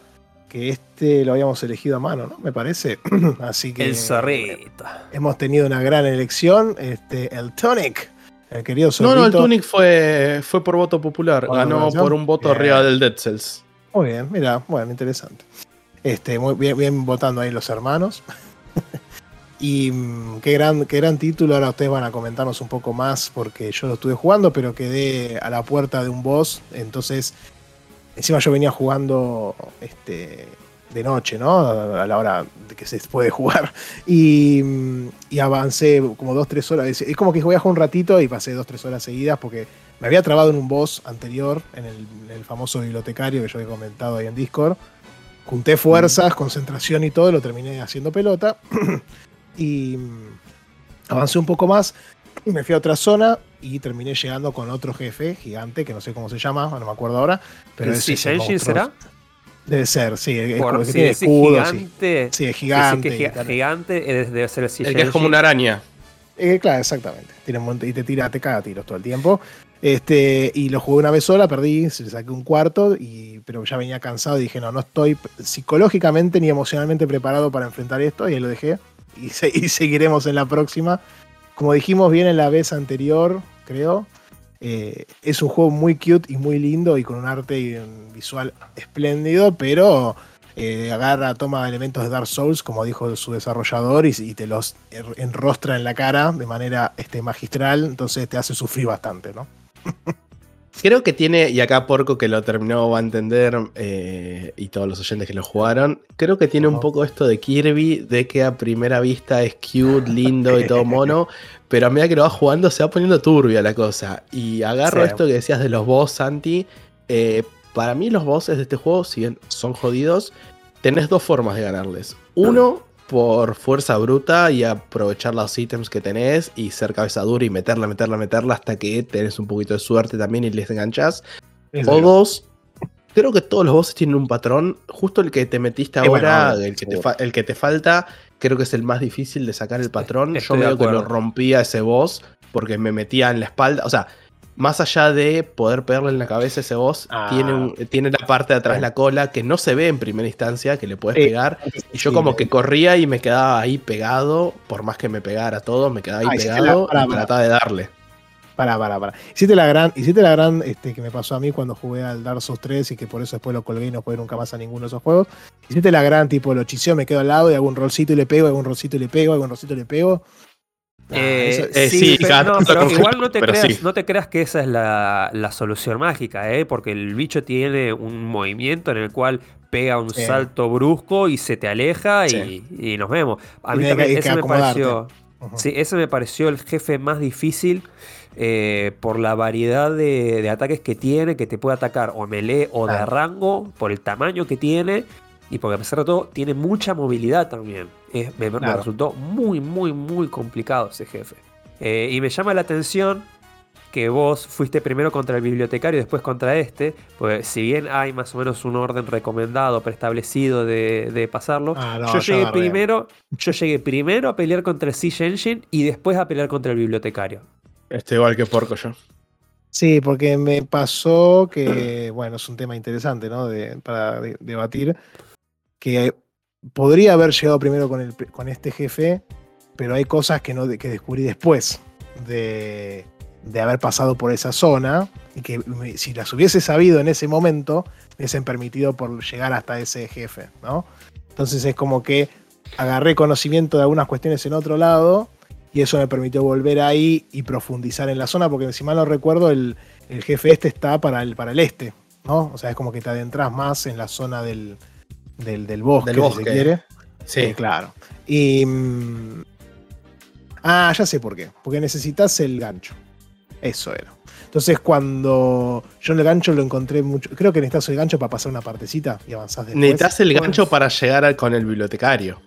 que este lo habíamos elegido a mano, ¿no? Me parece. Así que El zorrito. hemos tenido una gran elección, este, el Tonic, el querido No, zorrito. no, el Tunic fue, fue por voto popular. Ganó por un voto Bien. arriba del Dead Cells. Muy bien, mira, bueno, interesante. Este, muy bien, bien votando ahí los hermanos. y mm, qué gran, qué gran título. Ahora ustedes van a comentarnos un poco más porque yo lo estuve jugando, pero quedé a la puerta de un boss. Entonces, encima yo venía jugando este, de noche, ¿no? A la hora de que se puede jugar. Y, mm, y avancé como dos, tres horas. Es como que voy a jugar un ratito y pasé dos, tres horas seguidas porque me había trabado en un boss anterior, en el, en el famoso bibliotecario que yo he comentado ahí en Discord. Junté fuerzas, concentración y todo, lo terminé haciendo pelota. y mm, avancé un poco más. Y me fui a otra zona y terminé llegando con otro jefe gigante, que no sé cómo se llama, no me acuerdo ahora. Pero ¿El es será? Debe ser, sí. Es Por que si tiene ese escudo, sí. gigante. Sí, es sí, gigante. que es tal. gigante eh, debe ser el El que es como una araña. Eh, claro, exactamente. Tiene un monte- y te tira, te caga tiros todo el tiempo. Este, y lo jugué una vez sola, perdí, se le saqué un cuarto, y, pero ya venía cansado y dije, no, no estoy psicológicamente ni emocionalmente preparado para enfrentar esto, y ahí lo dejé. Y, se- y seguiremos en la próxima. Como dijimos bien en la vez anterior, creo, eh, es un juego muy cute y muy lindo y con un arte y un visual espléndido, pero eh, agarra, toma elementos de Dark Souls, como dijo su desarrollador, y, y te los er- enrostra en la cara de manera este, magistral, entonces te hace sufrir bastante, ¿no? Creo que tiene, y acá Porco que lo terminó va a entender, eh, y todos los oyentes que lo jugaron, creo que tiene un poco esto de Kirby, de que a primera vista es cute, lindo y todo mono, pero a medida que lo vas jugando se va poniendo turbia la cosa. Y agarro Sí. esto que decías de los boss, Santi, eh, para mí los bosses de este juego, si bien son jodidos, tenés dos formas de ganarles. Uno, por fuerza bruta y aprovechar los ítems que tenés y ser cabeza dura y meterla, meterla, meterla hasta que tenés un poquito de suerte también y les enganchás. Es O dos, creo que todos los bosses tienen un patrón. Justo el que te metiste ahora, el, que te el que te falta, creo que es el más difícil de sacar el patrón. Yo estoy veo que lo rompía ese boss porque me metía en la espalda. O sea, más allá de poder pegarle en la cabeza a ese boss, Ah. tiene, un- tiene la parte de atrás la cola que no se ve en primera instancia, que le puedes pegar. Y yo Sí, como que corría y me quedaba ahí pegado, por más que me pegara todo, me quedaba ahí Ah, pegado la- y trataba de darle. Pará, pará, pará. Hiciste la gran, hiciste la gran este, que me pasó a mí cuando jugué al Dark Souls 3 y que por eso después lo colgué y no jugué nunca más a ninguno de esos juegos. Hiciste la gran tipo, lo chiseo, me quedo al lado y hago un rolcito y le pego, hago un rolcito y le pego, hago un rolcito y le pego. Ah, Eh, eh, sí, sí, pero, no, pero igual no te, pero creas, sí. no te creas que esa es la, la solución mágica, ¿eh? porque el bicho tiene un movimiento en el cual pega un Sí. salto brusco y se te aleja y, nos vemos. A mí también ese me pareció, sí, ese me pareció el jefe más difícil eh, por la variedad de, de ataques que tiene, que te puede atacar o melee o de rango, por el tamaño que tiene. Y porque a pesar de todo, tiene mucha movilidad también. Es- me, resultó muy, muy, muy complicado ese jefe. Eh, y me llama la atención que vos fuiste primero contra el bibliotecario y después contra este. Pues si bien hay más o menos un orden recomendado, preestablecido de, de pasarlo, Ah, no, yo llegué primero. Yo llegué primero a pelear contra el Siege Engine y después a pelear contra el bibliotecario. Estoy igual que porco yo. Sí, porque me pasó que, bueno, es un tema interesante, ¿no? De- para de- debatir, que podría haber llegado primero con, el, con este jefe, pero hay cosas que, no, que descubrí después de, de haber pasado por esa zona y que si las hubiese sabido en ese momento, me hubiesen permitido por llegar hasta ese jefe, ¿no? Entonces es como que agarré conocimiento de algunas cuestiones en otro lado y eso me permitió volver ahí y profundizar en la zona, porque si mal no recuerdo, el, el jefe este está para el, para el este, ¿no? O sea, es como que te adentras más en la zona del, del, del bosque, Del si se quiere. Sí, Sí, claro. Y. mm, ah, ya sé por qué. Porque necesitas el gancho. Eso era. Entonces, cuando yo el gancho lo encontré mucho. Creo que necesitas el gancho para pasar una partecita y avanzás después. Necesitas el Bueno, gancho para llegar al- con el bibliotecario.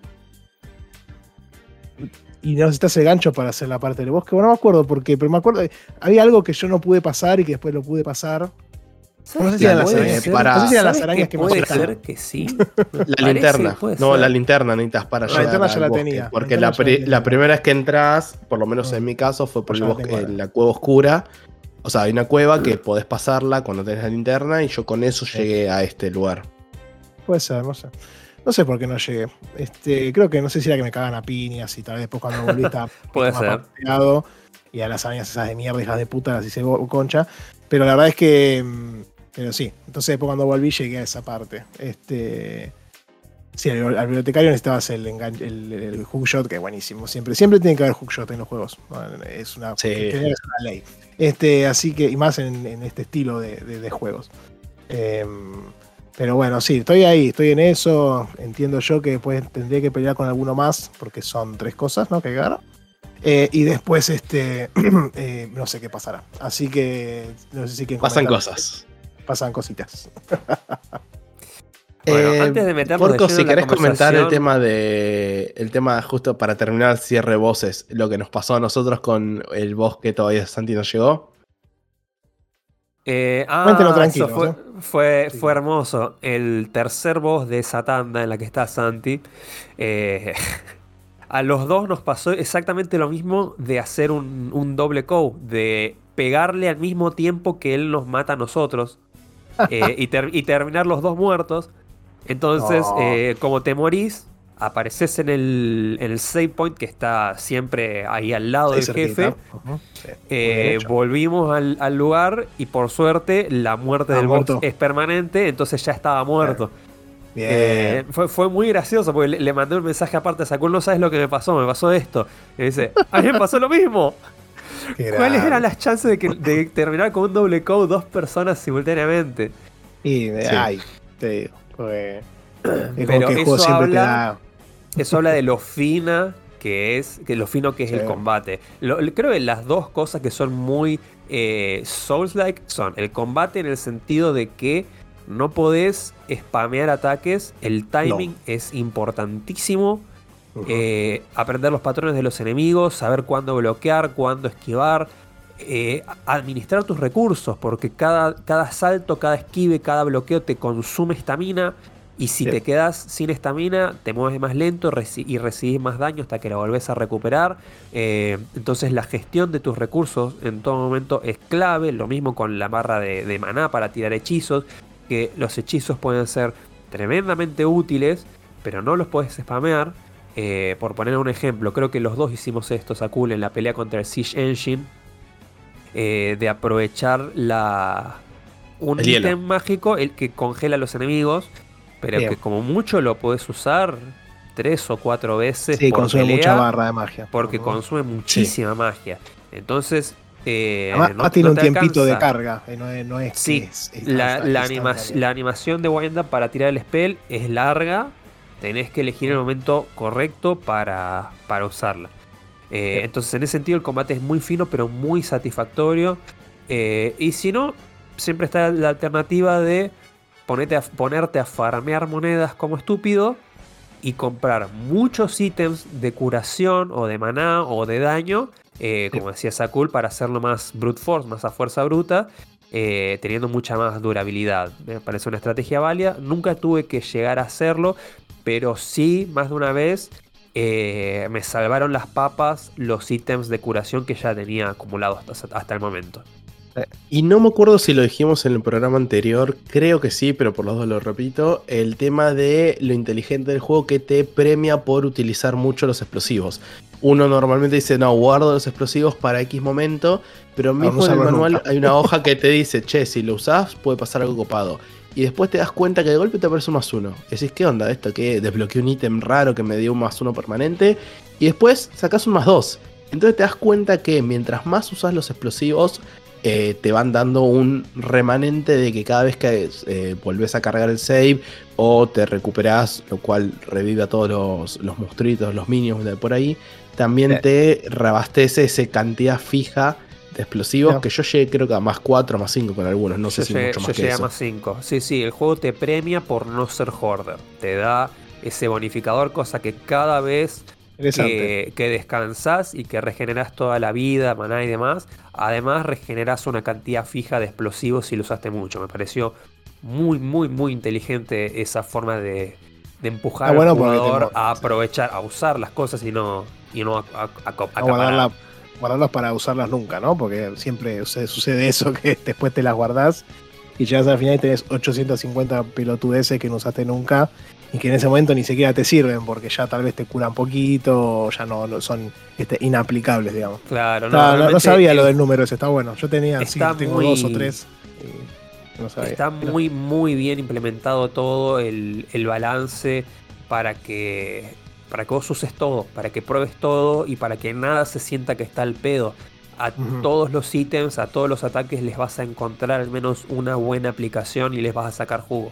Y necesitas el gancho para hacer la parte del bosque. Bueno, no me acuerdo por qué, pero me acuerdo. Había algo que yo no pude pasar y que después lo pude pasar. No sé si eran las arañas. ser- para- no sé si eran las ¿sabes arañas qué que Puede ser que sí. La Parece, linterna. No, la linterna necesitas para La llegar. linterna ya al la bosque, tenía, Porque la primera vez que entras, por lo menos Mm. en mi caso, fue por el la bosque, tengo ahora. en la cueva oscura. O sea, hay una cueva que podés pasarla cuando tenés la linterna y yo con eso llegué a este lugar. Puede ser, no sé. No sé por qué no llegué. Este, creo que no sé si era que me cagan a piñas y tal vez después cuando volví estaba Puede más ser. y a las arañas esas de mierda, hijas de puta, las hice concha. Pero la verdad es que. Pero sí. Entonces después cuando volví llegué a esa parte. Este. Sí, al, al bibliotecario necesitabas el, engan- el, el hookshot, que es buenísimo. Siempre, siempre tiene que haber hookshot en los juegos. Es una, Sí. ser una ley. Este, así que, y más en, en este estilo de, de- de juegos. Em, pero bueno, sí, estoy ahí, estoy en eso. Entiendo yo que después tendría que pelear con alguno más, porque son tres cosas, ¿no? Que agarro. Eh, y después, este, eh, no sé qué pasará. Así que, no sé si quieren Pasan comentar. cosas. Pasan cositas. Bueno, Eh, antes de meternos de Porco, lleno si querés comentar el tema de. El tema justo para terminar cierre voces, lo que nos pasó a nosotros con el boss que todavía Santi no llegó. Eh, ah, tranquilos, fue, ¿eh? fue, Sí. fue hermoso. El tercer boss de esa tanda en la que está Santi. eh, a los dos nos pasó exactamente lo mismo de hacer un, un doble co, de pegarle al mismo tiempo que él nos mata a nosotros eh, y, ter- y terminar los dos muertos. Entonces, No. eh, como te morís, apareces en el, en el save point que está siempre ahí al lado Ahí del cerquita. jefe. Sí, Eh, volvimos al, al lugar y por suerte la muerte Ah, del boss muerto. es permanente, entonces ya estaba muerto. Bien. Eh, fue, fue muy gracioso porque le, le mandé un mensaje aparte a Sakul, no sabes lo que me pasó, me pasó esto. Y dice, a mí me pasó lo mismo. ¿Cuáles eran las chances de, que, de terminar con un doble code dos personas simultáneamente? Y, de- Sí. ay, te digo. porque es como Pero que el juego eso habla- da. Eso habla de lo fina que es, que lo fino que es Sí. el combate. Lo- creo que las dos cosas que son muy eh, Souls-like son el combate en el sentido de que No podés spamear ataques, el timing es importantísimo. Eh, aprender los patrones de los enemigos, saber cuándo bloquear, cuándo esquivar, eh, administrar tus recursos, porque cada, cada salto, cada esquive, cada bloqueo te consume estamina. Y si te quedas sin estamina, te mueves más lento y recibís más daño hasta que la volvés a recuperar. Eh, entonces la gestión de tus recursos en todo momento es clave. Lo mismo con la barra de, maná para tirar hechizos. Que los hechizos pueden ser tremendamente útiles, pero no los puedes spamear. Eh, por poner un ejemplo, creo que los dos hicimos esto, Sakul, en la pelea contra el Siege Engine. Eh, de aprovechar la un ítem mágico el que congela a los enemigos pero que como mucho lo puedes usar tres o cuatro veces. Sí, consume mucha barra de magia. Porque consume muchísima magia. Entonces. Eh, Además, tiene un tiempito de carga. Eh, no es, no es sí, la, la, animación de Wind Up para tirar el spell es larga. Tenés que elegir el momento correcto para, para usarla. Eh, entonces, en ese sentido, el combate es muy fino, pero muy satisfactorio. y si no, siempre está la alternativa de a, ponerte a farmear monedas como estúpido y comprar muchos ítems de curación o de maná o de daño, eh, como decía Sakul, para hacerlo más brute force, más a fuerza bruta, eh, teniendo mucha más durabilidad. Me parece una estrategia válida. Nunca tuve que llegar a hacerlo, pero sí, más de una vez, eh, me salvaron las papas los ítems de curación que ya tenía acumulados hasta el momento. Y no me acuerdo si lo dijimos en el programa anterior, creo que sí, pero por los dos lo repito, el tema de lo inteligente del juego que te premia por utilizar mucho los explosivos. Uno normalmente dice, no, guardo los explosivos para X momento, pero mismo en el manual hay una hoja que te dice, che, si lo usás puede pasar algo copado. Y después te das cuenta que de golpe te aparece un más uno. Decís, ¿qué onda esto? Que desbloqueé un ítem raro que me dio un más uno permanente. Y después sacás un más dos. Entonces te das cuenta que mientras más usas los explosivos, eh, te van dando un remanente de que cada vez que eh, volvés a cargar el save o te recuperás, lo cual revive a todos los, los monstruitos, los minions de por ahí, también te reabastece esa cantidad fija de explosivos que yo llegué creo que a más 4, más 5 con algunos, no sé si mucho más yo que eso. a más 5. Sí, sí, el juego te premia por no ser hoarder, te da ese bonificador, cosa que cada vez que, que, descansas y que regeneras toda la vida, maná y demás. Además, regeneras una cantidad fija de explosivos si lo usaste mucho. Me pareció muy, muy, muy inteligente esa forma de, empujar al jugador a aprovechar, a usar las cosas y no, y no a, a, guardarlas para usarlas nunca, ¿no? Porque siempre sucede eso que después te las guardas y llegas al final y tenés 850 pelotudeces que no usaste nunca y que en ese momento ni siquiera te sirven porque ya tal vez te curan poquito o ya no, son este, inaplicables, digamos. Claro, no, no, sabía lo del número ese, está bueno. Yo tenía, sí, tengo dos o tres. Está muy, muy bien implementado todo el, balance para que, para que vos uses todo, para que pruebes todo y para que nada se sienta que está al pedo. A todos los ítems, a todos los ataques les vas a encontrar al menos una buena aplicación y les vas a sacar jugo.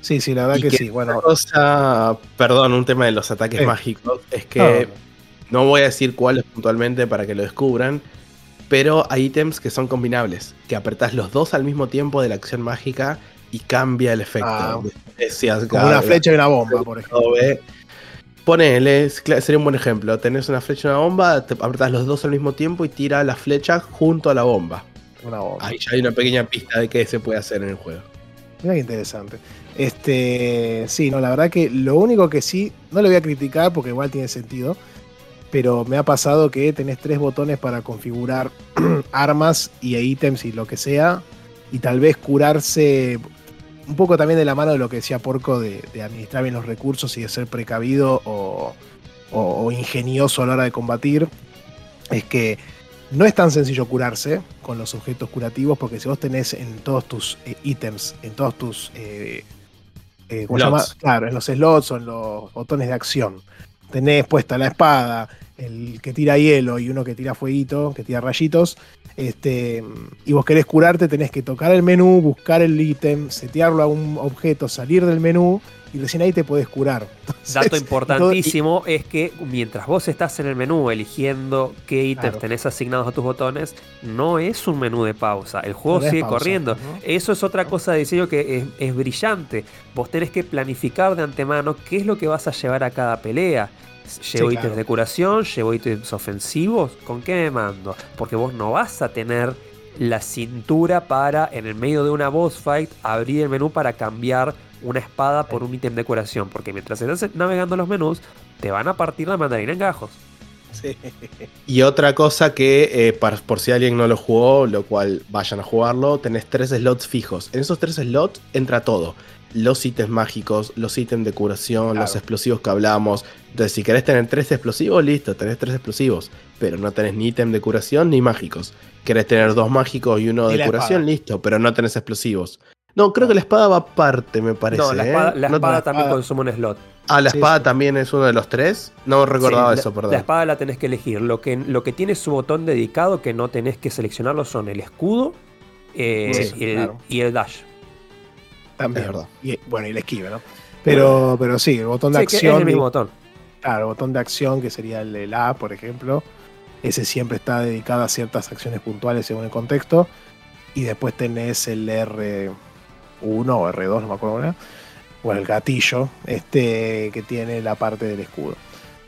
Sí, sí, la verdad que, sí. Bueno. Cosa, perdón, un tema de los ataques mágicos es que no. voy a decir cuáles puntualmente para que lo descubran, pero hay ítems que son combinables, que apretás los dos al mismo tiempo de la acción mágica y cambia el efecto. Ah, como una flecha y una bomba, por ejemplo. Ponele, sería un buen ejemplo. Tenés una flecha y una bomba, te apretás los dos al mismo tiempo y tira la flecha junto a la bomba. Una bomba. Ahí ya hay una pequeña pista de qué se puede hacer en el juego. Mira qué interesante. Este, sí, no, la verdad que lo único que sí, no le voy a criticar porque igual tiene sentido, pero me ha pasado que tenés tres botones para configurar armas y ítems y lo que sea, y tal vez curarse un poco también de la mano de lo que decía Porco de, administrar bien los recursos y de ser precavido o, ingenioso a la hora de combatir, es que no es tan sencillo curarse con los objetos curativos porque si vos tenés en todos tus eh, ítems, en todos tus eh, eh, Claro, en los slots o en los botones de acción. Tenés puesta la espada, el que tira hielo y uno que tira fueguito, que tira rayitos. Este, y vos querés curarte, tenés que tocar el menú, buscar el ítem, setearlo a un objeto, salir del menú y recién ahí te podés curar. Entonces, Dato y- importantísimo es que mientras vos estás en el menú eligiendo qué ítems Claro. tenés asignados a tus botones, no es un menú de pausa. El juego No sigue pausa, corriendo. ¿no? Eso es otra cosa de diseño que es, es brillante. Vos tenés que planificar de antemano qué es lo que vas a llevar a cada pelea. Llevo Sí, ítems claro. de curación, llevo ítems ofensivos, ¿con qué me mando? Porque vos no vas a tener la cintura para, en el medio de una boss fight, abrir el menú para cambiar una espada por un ítem de curación. Porque mientras estás navegando los menús, te van a partir la mandarina en gajos. Sí. Y otra cosa que, eh, par- por si alguien no lo jugó, lo cual vayan a jugarlo, tenés tres slots fijos. En esos tres slots entra todo. Los ítems mágicos, los ítems de curación, Claro. los explosivos que hablamos. Entonces, si querés tener tres explosivos, listo, tenés tres explosivos. Pero no tenés ni ítem de curación ni mágicos. Querés tener dos mágicos y uno Y de curación, espada. listo, pero no tenés explosivos. No, creo que la espada va aparte, me parece. no, la ¿eh? espada, la también espada- consume un slot. Ah, la Sí, espada sí. también es uno de los tres. No recordaba Sí, eso, la, perdón. La espada la tenés que elegir. Lo que, lo que tiene su botón dedicado que no tenés que seleccionarlo son el escudo eh, Sí, y, el, claro. y el dash. También. Es verdad. Y, bueno, y la esquiva, ¿no? Pero, pero sí, el botón de Sí, que es acción. el mismo botón. Claro, el botón de acción, que sería el, el A, por ejemplo. Ese siempre está dedicado a ciertas acciones puntuales según el contexto. Y después tenés el R1 o R2, no me acuerdo ahora. O el gatillo, este, que tiene la parte del escudo.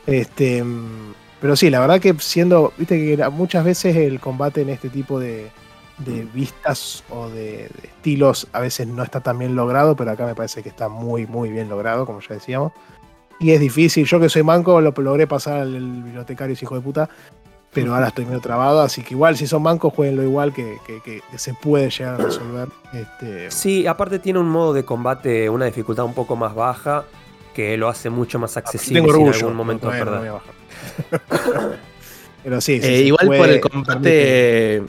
Este, mm, pero sí, la verdad que siendo, viste que muchas veces el combate en este tipo de, de vistas o de, de estilos a veces no está tan bien logrado, pero acá me parece que está muy, muy bien logrado, como ya decíamos. Y es difícil, yo que soy manco lo logré pasar al bibliotecario ese hijo de puta, pero ahora estoy medio trabado, así que igual si son mancos, jueguenlo igual que, que- que- que se puede llegar a resolver. Este, Sí, aparte tiene un modo de combate, una dificultad un poco más baja, que lo hace mucho más accesible tengo si en algún momento no, pero sí, sí, Eh, igual por el combate,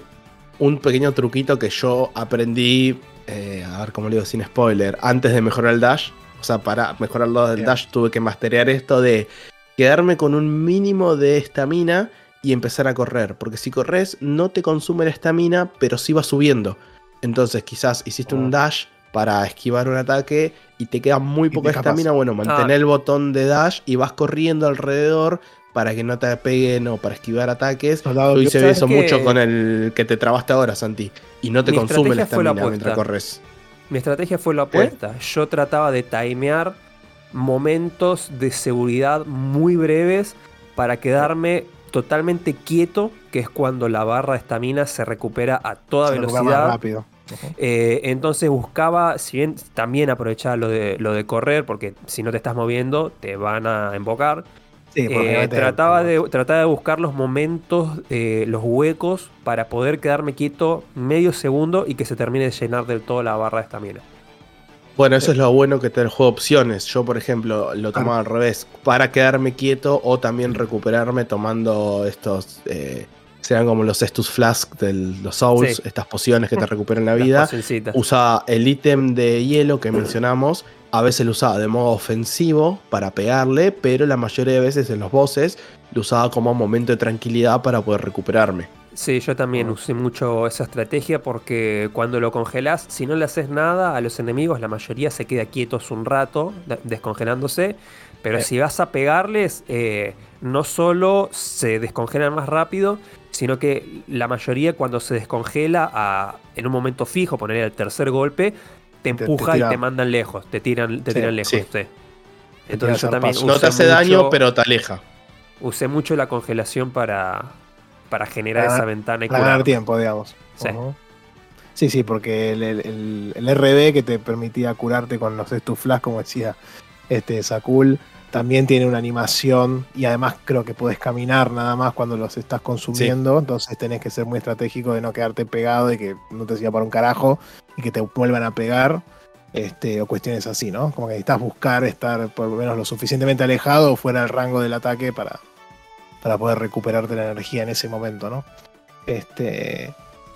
un pequeño truquito que yo aprendí, eh, a ver cómo le digo sin spoiler, antes de mejorar el dash. O sea, para mejorar lo del dash tuve que masterear esto de quedarme con un mínimo de estamina y empezar a correr. Porque si corres no te consume la estamina, pero sí va subiendo. Entonces quizás hiciste un Ah. dash para esquivar un ataque y te queda muy poca estamina. Bueno, mantén Ah. el botón de dash y vas corriendo alrededor para que no te peguen o para esquivar ataques. Soldado Yo hice ¿Sabes eso mucho con el que te trabaste ahora, Santi. Y no te consume la estamina mientras corres. Mi estrategia fue la opuesta. Yo trataba de timear momentos de seguridad muy breves para quedarme totalmente quieto, que es cuando la barra de estamina se recupera a toda se velocidad. rápido. Eh, entonces buscaba, si bien también aprovechaba lo de, lo de correr, porque si no te estás moviendo te van a embocar. Sí, porque Eh, trataba, de, trataba de buscar los momentos, eh, los huecos, para poder quedarme quieto medio segundo y que se termine de llenar del todo la barra de estamina. Bueno, eso es lo bueno que te el juego opciones. Yo, por ejemplo, lo tomaba al revés. Para quedarme quieto o también recuperarme tomando estos. Eh, sean como los Estus Flask de los Souls, Sí. estas pociones que te recuperan la vida. Usaba el ítem de hielo que mencionamos. A veces lo usaba de modo ofensivo para pegarle, pero la mayoría de veces en los bosses lo usaba como momento de tranquilidad para poder recuperarme. Sí, yo también Ah. usé mucho esa estrategia porque cuando lo congelas, si no le haces nada a los enemigos, la mayoría se queda quietos un rato, de- descongelándose. Pero Eh. si vas a pegarles, eh, no solo se descongelan más rápido, sino que la mayoría cuando se descongela a- en un momento fijo, poner el tercer golpe, te te empuja tira. y te mandan lejos, te tiran, te Sí, tiran lejos. sí. sí. Entonces yo también. No te hace daño, pero te aleja. usé mucho la congelación para, para generar Para- esa ventana y para ganar curar. tiempo, digamos. Sí. Sí, sí, porque el, el- el- el RB que te permitía curarte con los estuflas, como decía este Sakul, también tiene una animación y además creo que puedes caminar nada más cuando los estás consumiendo, entonces tenés que ser muy estratégico de no quedarte pegado y que no te sirva para un carajo y que te vuelvan a pegar. Este, o cuestiones así, ¿no? Como que necesitas buscar estar por lo menos lo suficientemente alejado o fuera del rango del ataque para, para poder recuperarte la energía en ese momento, ¿no? Este,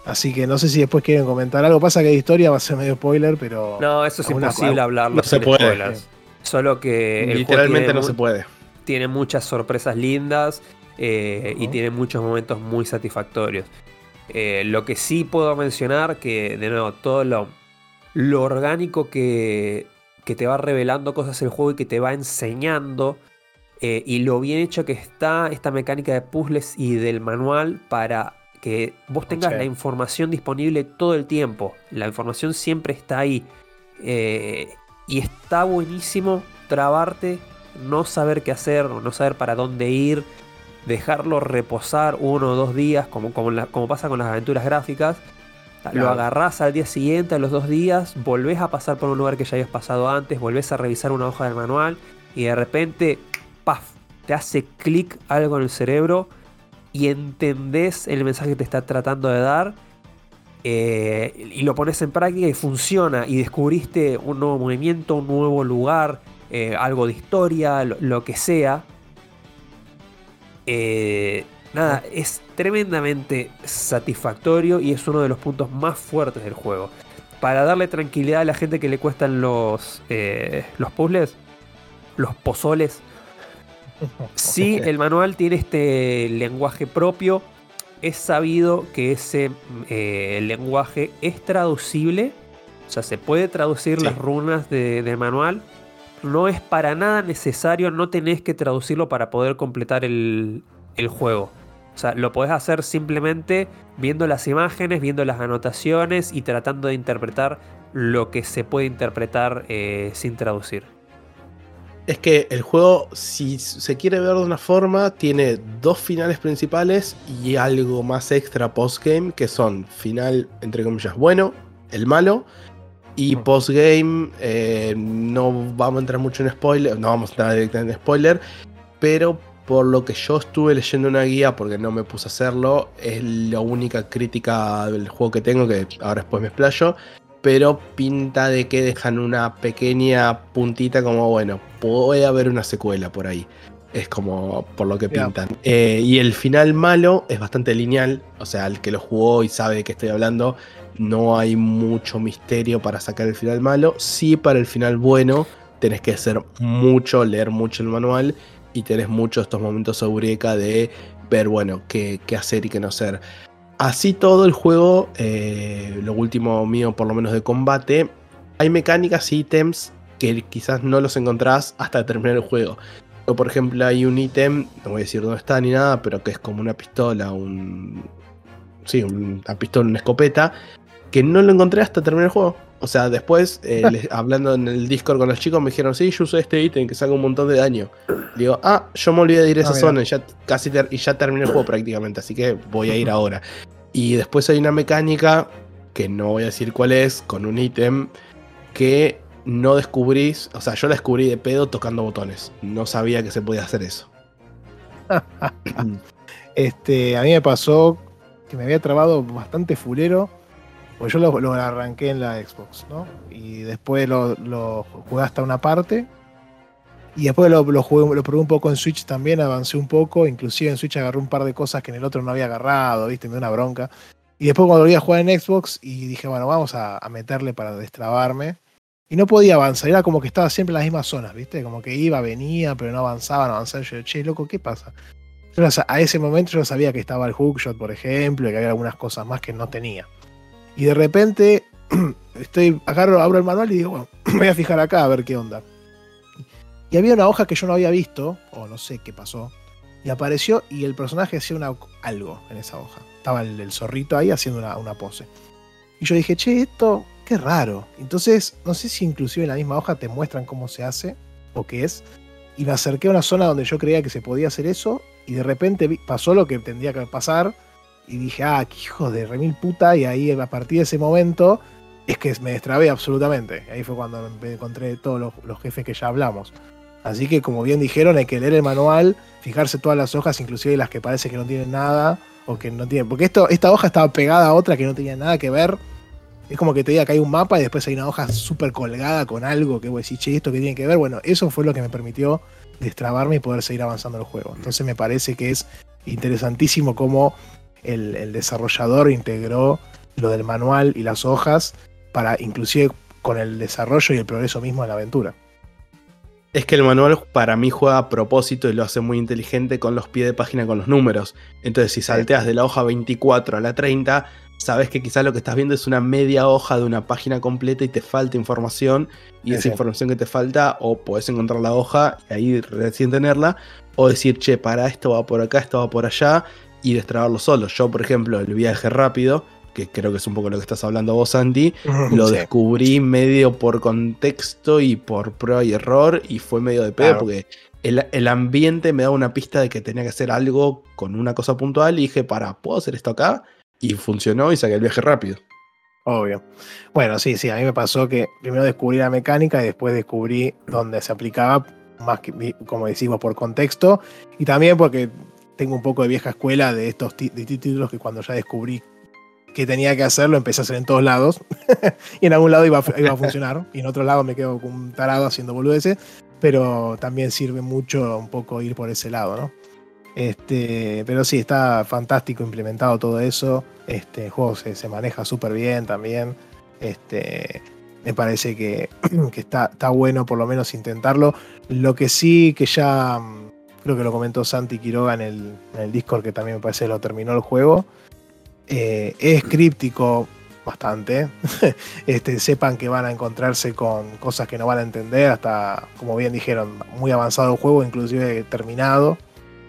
así que no sé si después quieren comentar algo. Pasa que de historia va a ser medio spoiler, pero No, eso es imposible hablarlo no se puede. spoilers. Solo que el Literalmente no se puede. tiene muchas sorpresas lindas eh, y tiene muchos momentos muy satisfactorios. Eh, lo que sí puedo mencionar, que de nuevo, todo lo, lo orgánico que, que te va revelando cosas el juego y que te va enseñando. eh, y lo bien hecho que está esta mecánica de puzzles y del manual para que vos tengas la información disponible todo el tiempo. La información siempre está ahí. Eh, y está buenísimo trabarte, no saber qué hacer, no saber para dónde ir, dejarlo reposar uno o dos días, como, como, la- como pasa con las aventuras gráficas. Lo agarrás al día siguiente, a los dos días, volvés a pasar por un lugar que ya habías pasado antes, volvés a revisar una hoja del manual y de repente, ¡paf! Te hace clic algo en el cerebro y entendés el mensaje que te está tratando de dar eh, y lo pones en práctica y funciona y descubriste un nuevo movimiento, un nuevo lugar, eh, algo de historia, lo, lo que sea. Eh, nada, es tremendamente satisfactorio y es uno de los puntos más fuertes del juego. Para darle tranquilidad a la gente que le cuestan los, los puzzles, los pozoles, Sí, el manual tiene este lenguaje propio. Es sabido que ese eh, lenguaje es traducible. O sea, se puede traducir Sí. las runas de- del manual. No es para nada necesario, no tenés que traducirlo para poder completar el, el juego. O sea, lo podés hacer simplemente viendo las imágenes, viendo las anotaciones y tratando de interpretar lo que se puede interpretar eh, sin traducir. Es que el juego, si se quiere ver de una forma, tiene dos finales principales y algo más extra postgame, que son final, entre comillas, bueno, el malo, y postgame, eh, no vamos a entrar mucho en spoiler, no vamos a entrar directamente en spoiler, pero por lo que yo estuve leyendo una guía, porque no me puse a hacerlo, es la única crítica del juego que tengo, que ahora después me explayo, pero pinta de que dejan una pequeña puntita como, bueno, puede haber una secuela por ahí. Es como por lo que pintan. Eh, y el final malo es bastante lineal, o sea, el que lo jugó y sabe de qué estoy hablando, no hay mucho misterio para sacar el final malo. Sí, para el final bueno, tenés que hacer mucho, leer mucho el manual y tenés muchos estos momentos eureka de ver, bueno, qué, qué hacer y qué no hacer. Así todo el juego, eh, lo último mío por lo menos de combate, hay mecánicas y ítems que quizás no los encontrás hasta terminar el juego. O, por ejemplo, hay un ítem, no voy a decir dónde está ni nada, pero que es como una pistola, un... Sí, un- una pistola, una escopeta, que no lo encontré hasta terminar el juego. O sea, después, eh, les- hablando en el Discord con los chicos, me dijeron, sí, yo usé este ítem que saca un montón de daño. Digo, ah, yo me olvidé de ir a Ah, esa zona y ya, casi y ya terminé el juego prácticamente, así que voy a ir ahora. Y después hay una mecánica, que no voy a decir cuál es, con un ítem que no descubrís, o sea, yo la descubrí de pedo tocando botones. No sabía que se podía hacer eso. Este, a mí me pasó que me había trabado bastante fulero. Pues yo lo, arranqué en la Xbox, ¿no? Y después lo, jugué hasta una parte. Y después lo, probé un poco en Switch también, avancé un poco. Inclusive en Switch agarré un par de cosas que en el otro no había agarrado, ¿viste? Me dio una bronca. Y después cuando volví a jugar en Xbox y dije, bueno, vamos a, meterle para destrabarme. Y no podía avanzar, era como que estaba siempre en las mismas zonas, ¿viste? Como que iba, venía, pero no avanzaba, no avanzaba. Yo, che, loco, ¿qué pasa? Yo a ese momento yo sabía que estaba el hookshot, por ejemplo, y que había algunas cosas más que no tenía. Y de repente estoy, agarro, abro el manual y digo, bueno, voy a fijar acá a ver qué onda. Y había una hoja que yo no había visto, o no sé qué pasó, y apareció y el personaje hacía una, algo en esa hoja. Estaba el, el zorrito ahí haciendo una, una pose. Y yo dije, che, esto, qué raro. Entonces, no sé si inclusive en la misma hoja te muestran cómo se hace o qué es. Y me acerqué a una zona donde yo creía que se podía hacer eso y de repente pasó lo que tendría que pasar y dije, ah, qué hijo de remil puta, y ahí a partir de ese momento es que me destrabé absolutamente. Ahí fue cuando me encontré todos los, los jefes que ya hablamos. Así que como bien dijeron, hay que leer el manual, fijarse todas las hojas, inclusive las que parece que no tienen nada, o que no tienen. Porque esto, esta hoja estaba pegada a otra que no tenía nada que ver. Es como que te diga que hay un mapa y después hay una hoja súper colgada con algo que vos decís, che, esto que tiene que ver. Bueno, eso fue lo que me permitió destrabarme y poder seguir avanzando en el juego. Entonces me parece que es interesantísimo cómo el, el desarrollador integró lo del manual y las hojas para inclusive con el desarrollo y el progreso mismo de la aventura. Es que el manual para mí juega a propósito y lo hace muy inteligente con los pies de página con los números. Entonces, si salteas de la hoja 24 a la 30, sabes que quizás lo que estás viendo es una media hoja de una página completa y te falta información. Y esa información que te falta, o podés encontrar la hoja y ahí recién tenerla, o decir, che, para esto va por acá, esto va por allá, y destrabarlo solo. Yo, por ejemplo, el viaje rápido, que creo que es un poco lo que estás hablando vos, Andy, lo Sí. descubrí medio por contexto y por prueba y error, y fue medio de pedo Claro. porque el, el ambiente me daba una pista de que tenía que hacer algo con una cosa puntual, y dije, para, ¿puedo hacer esto acá? Y funcionó y saqué el viaje rápido. Obvio. Bueno, sí, sí, a mí me pasó que primero descubrí la mecánica y después descubrí dónde se aplicaba, más que, como decimos, por contexto y también porque tengo un poco de vieja escuela de estos de títulos que cuando ya descubrí que tenía que hacerlo, empecé a hacer en todos lados y en algún lado iba, a- iba a funcionar y en otro lado me quedo como un tarado haciendo boludeces, pero también sirve mucho un poco ir por ese lado, ¿no? Este, pero sí, está fantástico implementado todo eso. Este el juego se, se maneja súper bien también. Este, me parece que, que está, está bueno por lo menos intentarlo. Lo que sí que ya mm, creo que lo comentó Santi Quiroga en el, en el Discord, que también me parece lo terminó el juego. eh, es críptico bastante. este, sepan que van a encontrarse con cosas que no van a entender, hasta, como bien dijeron, muy avanzado el juego, inclusive terminado.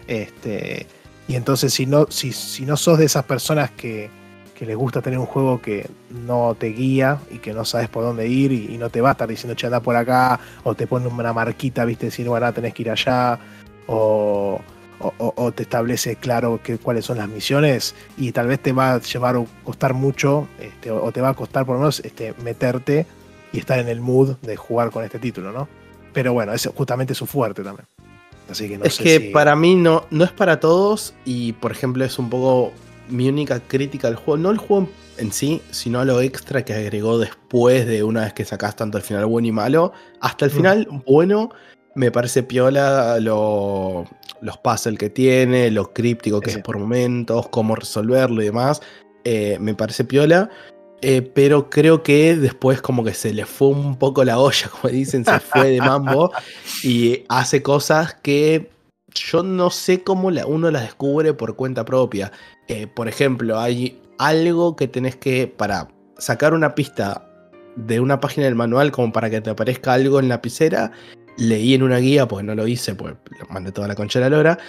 Este, y entonces si no, si, si no sos de esas personas que, que les gusta tener un juego que no te guía y que no sabes por dónde ir y, y no te va a estar diciendo, che, anda por acá, o te pone una marquita, viste, decir, bueno, tenés que ir allá, o, o- o- o te establece claro que, cuáles son las misiones y tal vez te va a llevar o costar mucho, este, o, te va a costar por lo menos este, meterte y estar en el mood de jugar con este título, ¿no? Pero bueno, es justamente su fuerte también. Así que no es sé que si- para mí no, no es para todos y por ejemplo es un poco mi única crítica al juego, no el juego en sí, sino lo extra que agregó después de una vez que sacás tanto el final bueno y malo, hasta el Mm. final bueno me parece piola lo- los puzzles que tiene, lo críptico que Sí. es por momentos, cómo resolverlo y demás, eh, me parece piola. eh, pero creo que después como que se le fue un poco la olla, como dicen, se fue de mambo y hace cosas que yo no sé cómo la- uno las descubre por cuenta propia. Eh, por ejemplo, hay algo que tenés que, para sacar una pista de una página del manual como para que te aparezca algo en la lapicera, leí en una guía, porque no lo hice, pues lo mandé toda la concha de la lora.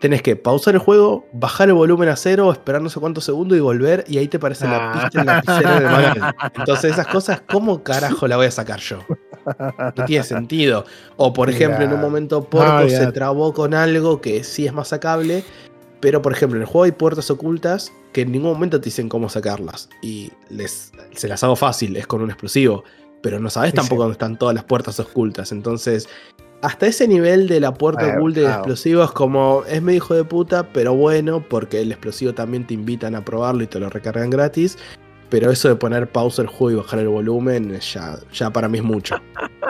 Tenés que pausar el juego, bajar el volumen a cero, esperar no sé cuántos segundos y volver, y ahí te aparece la Ah. pista en la lapicera del manual. Entonces, esas cosas, ¿cómo carajo la voy a sacar yo? No tiene sentido. O por ejemplo, en un momento Porco se trabó con algo que sí es más sacable. Pero por ejemplo, en el juego hay puertas ocultas que en ningún momento te dicen cómo sacarlas. Y les, se las hago fácil, es con un explosivo. Pero no sabes Sí, tampoco sí. dónde están todas las puertas ocultas. Entonces, hasta ese nivel de la puerta Bueno, oculta y de claro. explosivo es como, es medio hijo de puta, pero bueno, porque el explosivo también te invitan a probarlo y te lo recargan gratis. Pero eso de poner pausa el juego y bajar el volumen, ya, ya para mí es mucho.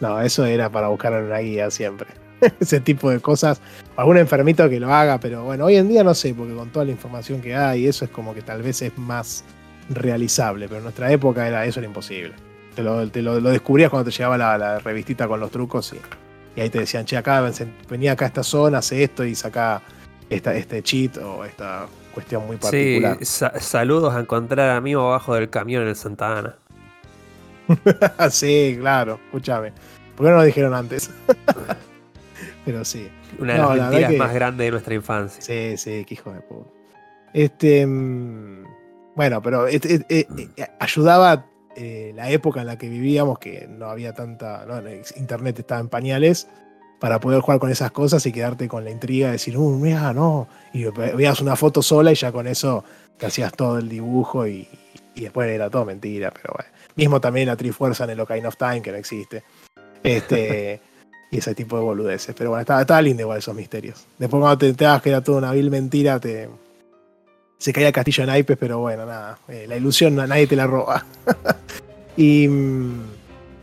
No, eso era para buscar una guía siempre. Ese tipo de cosas. Algún enfermito que lo haga, pero bueno, hoy en día no sé, porque con toda la información que hay, eso es como que tal vez es más realizable, pero en nuestra época era, eso era imposible. Te lo, te lo- lo descubrías cuando te llegaba la, la revistita con los trucos y, y ahí te decían, che, acá venía acá a esta zona, hace esto y saca esta, este cheat o esta cuestión muy Sí, particular. sa- saludos a encontrar a mí abajo del camión en el Santa Ana. Sí, claro, escúchame. ¿Por qué no lo dijeron antes? pero sí. Una de No, las la mentiras que- más grandes de nuestra infancia. Sí, sí, qué hijo de puta. Este. mm, Bueno, pero este- eh, eh, eh, ayudaba eh, la época en la que vivíamos, que no había tanta. no, internet estaba en pañales, para poder jugar con esas cosas y quedarte con la intriga de decir, uh, mira, no. Y veías una foto sola y ya con eso te hacías todo el dibujo y, y después era todo mentira, pero bueno. Mismo también la Trifuerza en el Ocarina of Time, que no existe. Este. y ese tipo de boludeces. Pero bueno, estaba, estaba lindo igual esos misterios. Después cuando te enterabas que era toda una vil mentira, te se caía el castillo en naipes, pero bueno, nada. eh, la ilusión na- nadie te la roba. y mm,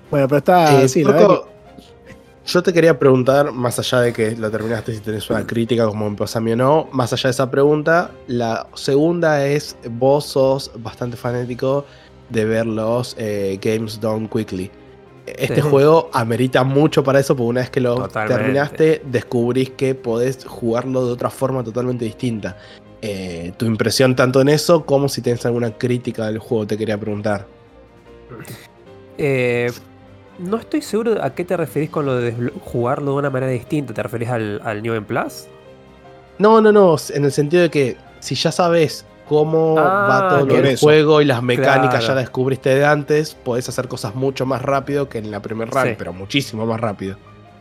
bueno, pero está. Eh, sí, verdad que- Yo te quería preguntar, más allá de que lo terminaste si tenés una crítica como me pasa a mí o no, más allá de esa pregunta, la segunda es, vos sos bastante fanático de ver los eh, Games Done Quickly. este Sí. juego amerita mucho para eso, porque una vez que lo Totalmente. terminaste, descubrís que podés jugarlo de otra forma totalmente distinta. Eh, tu impresión tanto en eso como si tienes alguna crítica del juego, te quería preguntar. Eh, no estoy seguro a qué te referís con lo de jugarlo de una manera distinta. ¿Te referís al, al New en Plus? No, no, no, en el sentido de que si ya sabes cómo Ah, va todo eso. juego y las mecánicas Claro. ya las descubriste de antes, podés hacer cosas mucho más rápido que en la primer run, Sí. pero muchísimo más rápido.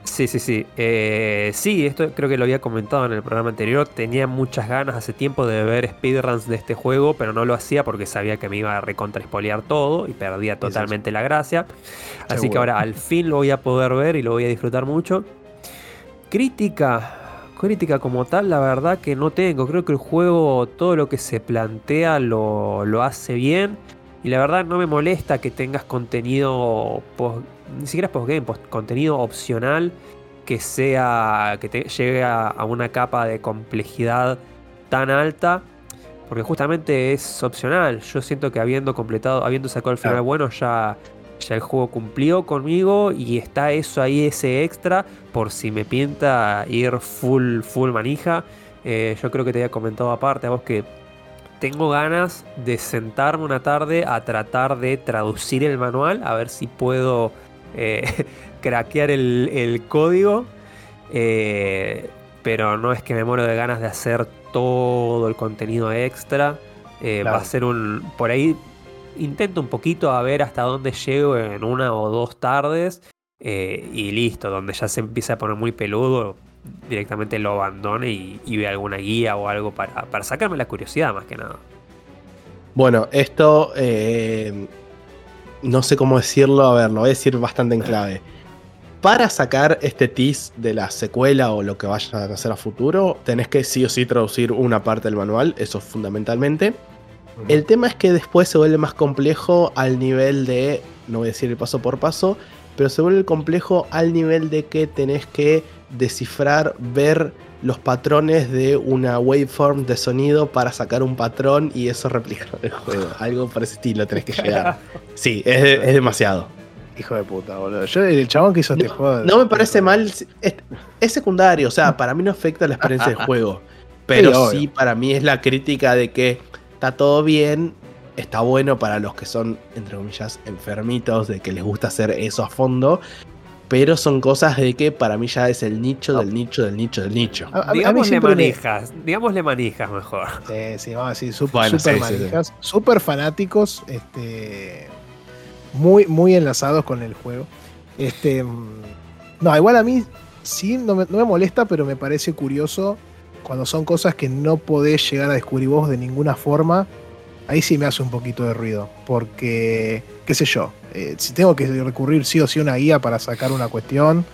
Sí, sí, sí. Eh, sí, esto creo que lo había comentado en el programa anterior. Tenía muchas ganas hace tiempo de ver speedruns de este juego, pero no lo hacía porque sabía que me iba a recontra todo y perdía totalmente la gracia. Así que ahora al fin lo voy a poder ver y lo voy a disfrutar mucho. Crítica. Crítica como tal, la verdad que no tengo. Creo que el juego, todo lo que se plantea, lo, lo hace bien. Y la verdad no me molesta que tengas contenido ni siquiera postgame, post- contenido opcional que sea que te llegue a, a una capa de complejidad tan alta, porque justamente es opcional. Yo siento que habiendo completado, habiendo sacado el final Claro. bueno, ya ya el juego cumplió conmigo y está eso ahí, ese extra, por si me pinta ir full, full manija. Eh, yo creo que te había comentado aparte a vos que tengo ganas de sentarme una tarde a tratar de traducir el manual, a ver si puedo eh, craquear el, el código. Eh, pero no es que me muero de ganas de hacer todo el contenido extra. Eh, Va a ser un. Por ahí intento un poquito a ver hasta dónde llego en una o dos tardes. eh, y listo, donde ya se empieza a poner muy peludo, directamente lo abandone y, y vea alguna guía o algo para, para sacarme la curiosidad más que nada. Bueno, esto eh, no sé cómo decirlo, a ver, lo voy a decir bastante en clave. Para sacar este tease de la secuela o lo que vayan a hacer a futuro, tenés que sí o sí traducir una parte del manual, eso fundamentalmente. El tema es que después se vuelve más complejo al nivel de, no voy a decir el paso por paso, pero se vuelve complejo al nivel de que tenés que descifrar, ver los patrones de una waveform de sonido para sacar un patrón y eso replicar en el juego. Algo por ese estilo tenés que llegar. Sí, es, es demasiado. Hijo de puta, boludo. Yo, el chabón que hizo este juego. No me parece mal, es, es secundario, o sea, para mí no afecta la experiencia del juego. Pero obvio. sí, para mí es la crítica de que está todo bien, está bueno para los que son, entre comillas, enfermitos, de que les gusta hacer eso a fondo, pero son cosas de que para mí ya es el nicho del nicho del nicho del nicho. A, a- siempre me- manijas, digámosle manijas mejor. Sí, sí, vamos a decir, sup- Bueno, super sí, sí, sí. manijas, super fanáticos, este, muy, muy enlazados con el juego. Este, no, igual a mí sí, no me, no me molesta, pero me parece curioso cuando son cosas que no podés llegar a descubrir vos de ninguna forma. Ahí sí me hace un poquito de ruido, porque, qué sé yo, eh, si tengo que recurrir sí o sí a una guía para sacar una cuestión,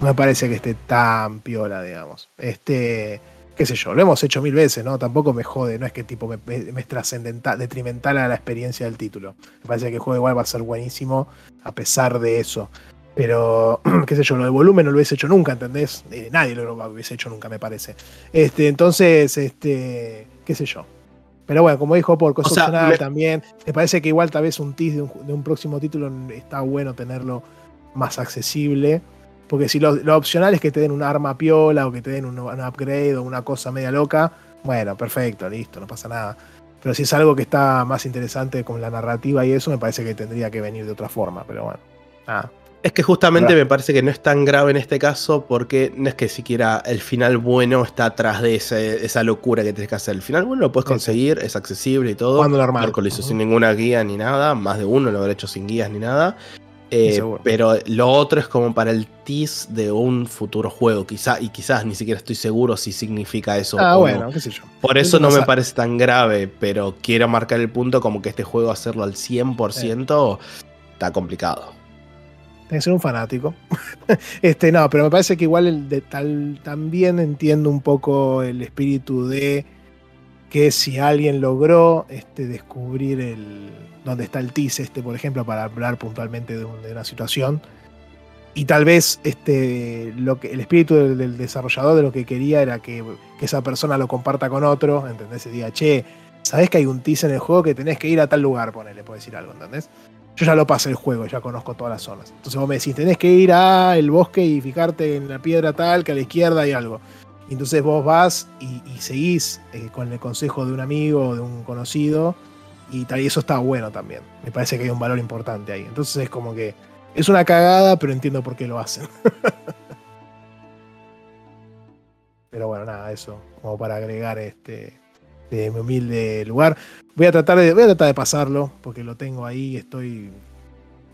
no me parece que esté tan piola, digamos. Este, qué sé yo, lo hemos hecho mil veces, ¿no? Tampoco me jode, no es que tipo me, es trascendental, detrimental a la experiencia del título. Me parece que el juego igual va a ser buenísimo a pesar de eso. Pero, qué sé yo, lo de volumen no lo hubiese hecho nunca, ¿entendés? Eh, nadie lo hubiese hecho nunca, me parece. Este, entonces, este, qué sé yo. Pero bueno, como dijo Porco, es O sea, opcional me- también. Me parece que igual tal vez un tease de un, de un próximo título está bueno tenerlo más accesible. Porque si lo, lo opcional es que te den un arma piola o que te den un, un upgrade o una cosa media loca, bueno, perfecto, listo, no pasa nada. Pero si es algo que está más interesante con la narrativa y eso, me parece que tendría que venir de otra forma. Pero bueno, nada. Es que justamente me parece que no es tan grave en este caso porque no es que siquiera el final bueno está atrás de ese- esa locura que tienes que hacer. El final bueno lo puedes conseguir, es accesible y todo. Jugando normal. Marco lo hizo sin ninguna guía ni nada, más de uno lo habrá hecho sin guías ni nada. Eh, pero lo otro es como para el tease de un futuro juego, quizá, y quizás ni siquiera estoy seguro si significa eso. Ah, o bueno, no. qué sé yo. Por eso no me parece tan grave, pero quiero marcar el punto como que este juego hacerlo al 100% está complicado. Tiene que ser un fanático. este, no, pero me parece que igual el de tal, también entiendo un poco el espíritu de que si alguien logró este, descubrir el dónde está el TIS, este, por ejemplo, para hablar puntualmente de, un- de una situación, y tal vez este, lo que, el espíritu del, desarrollador de lo que quería era que, esa persona lo comparta con otro, ¿entendés? Y diga, che, ¿sabés que hay un TIS en el juego que tenés que ir a tal lugar? Ponele, puedo decir algo, ¿entendés? Yo ya lo pasé el juego, ya conozco todas las zonas. Entonces vos me decís, tenés que ir a el bosque y fijarte en la piedra tal, que a la izquierda hay algo. Y entonces vos vas y, y seguís eh, con el consejo de un amigo o de un conocido. Y, tal, y eso está bueno también. Me parece que hay un valor importante ahí. Entonces es como que es una cagada, pero entiendo por qué lo hacen. pero bueno, nada, eso. Como para agregar este de mi humilde lugar. Voy a tratar de, voy a tratar de pasarlo, porque lo tengo ahí, estoy.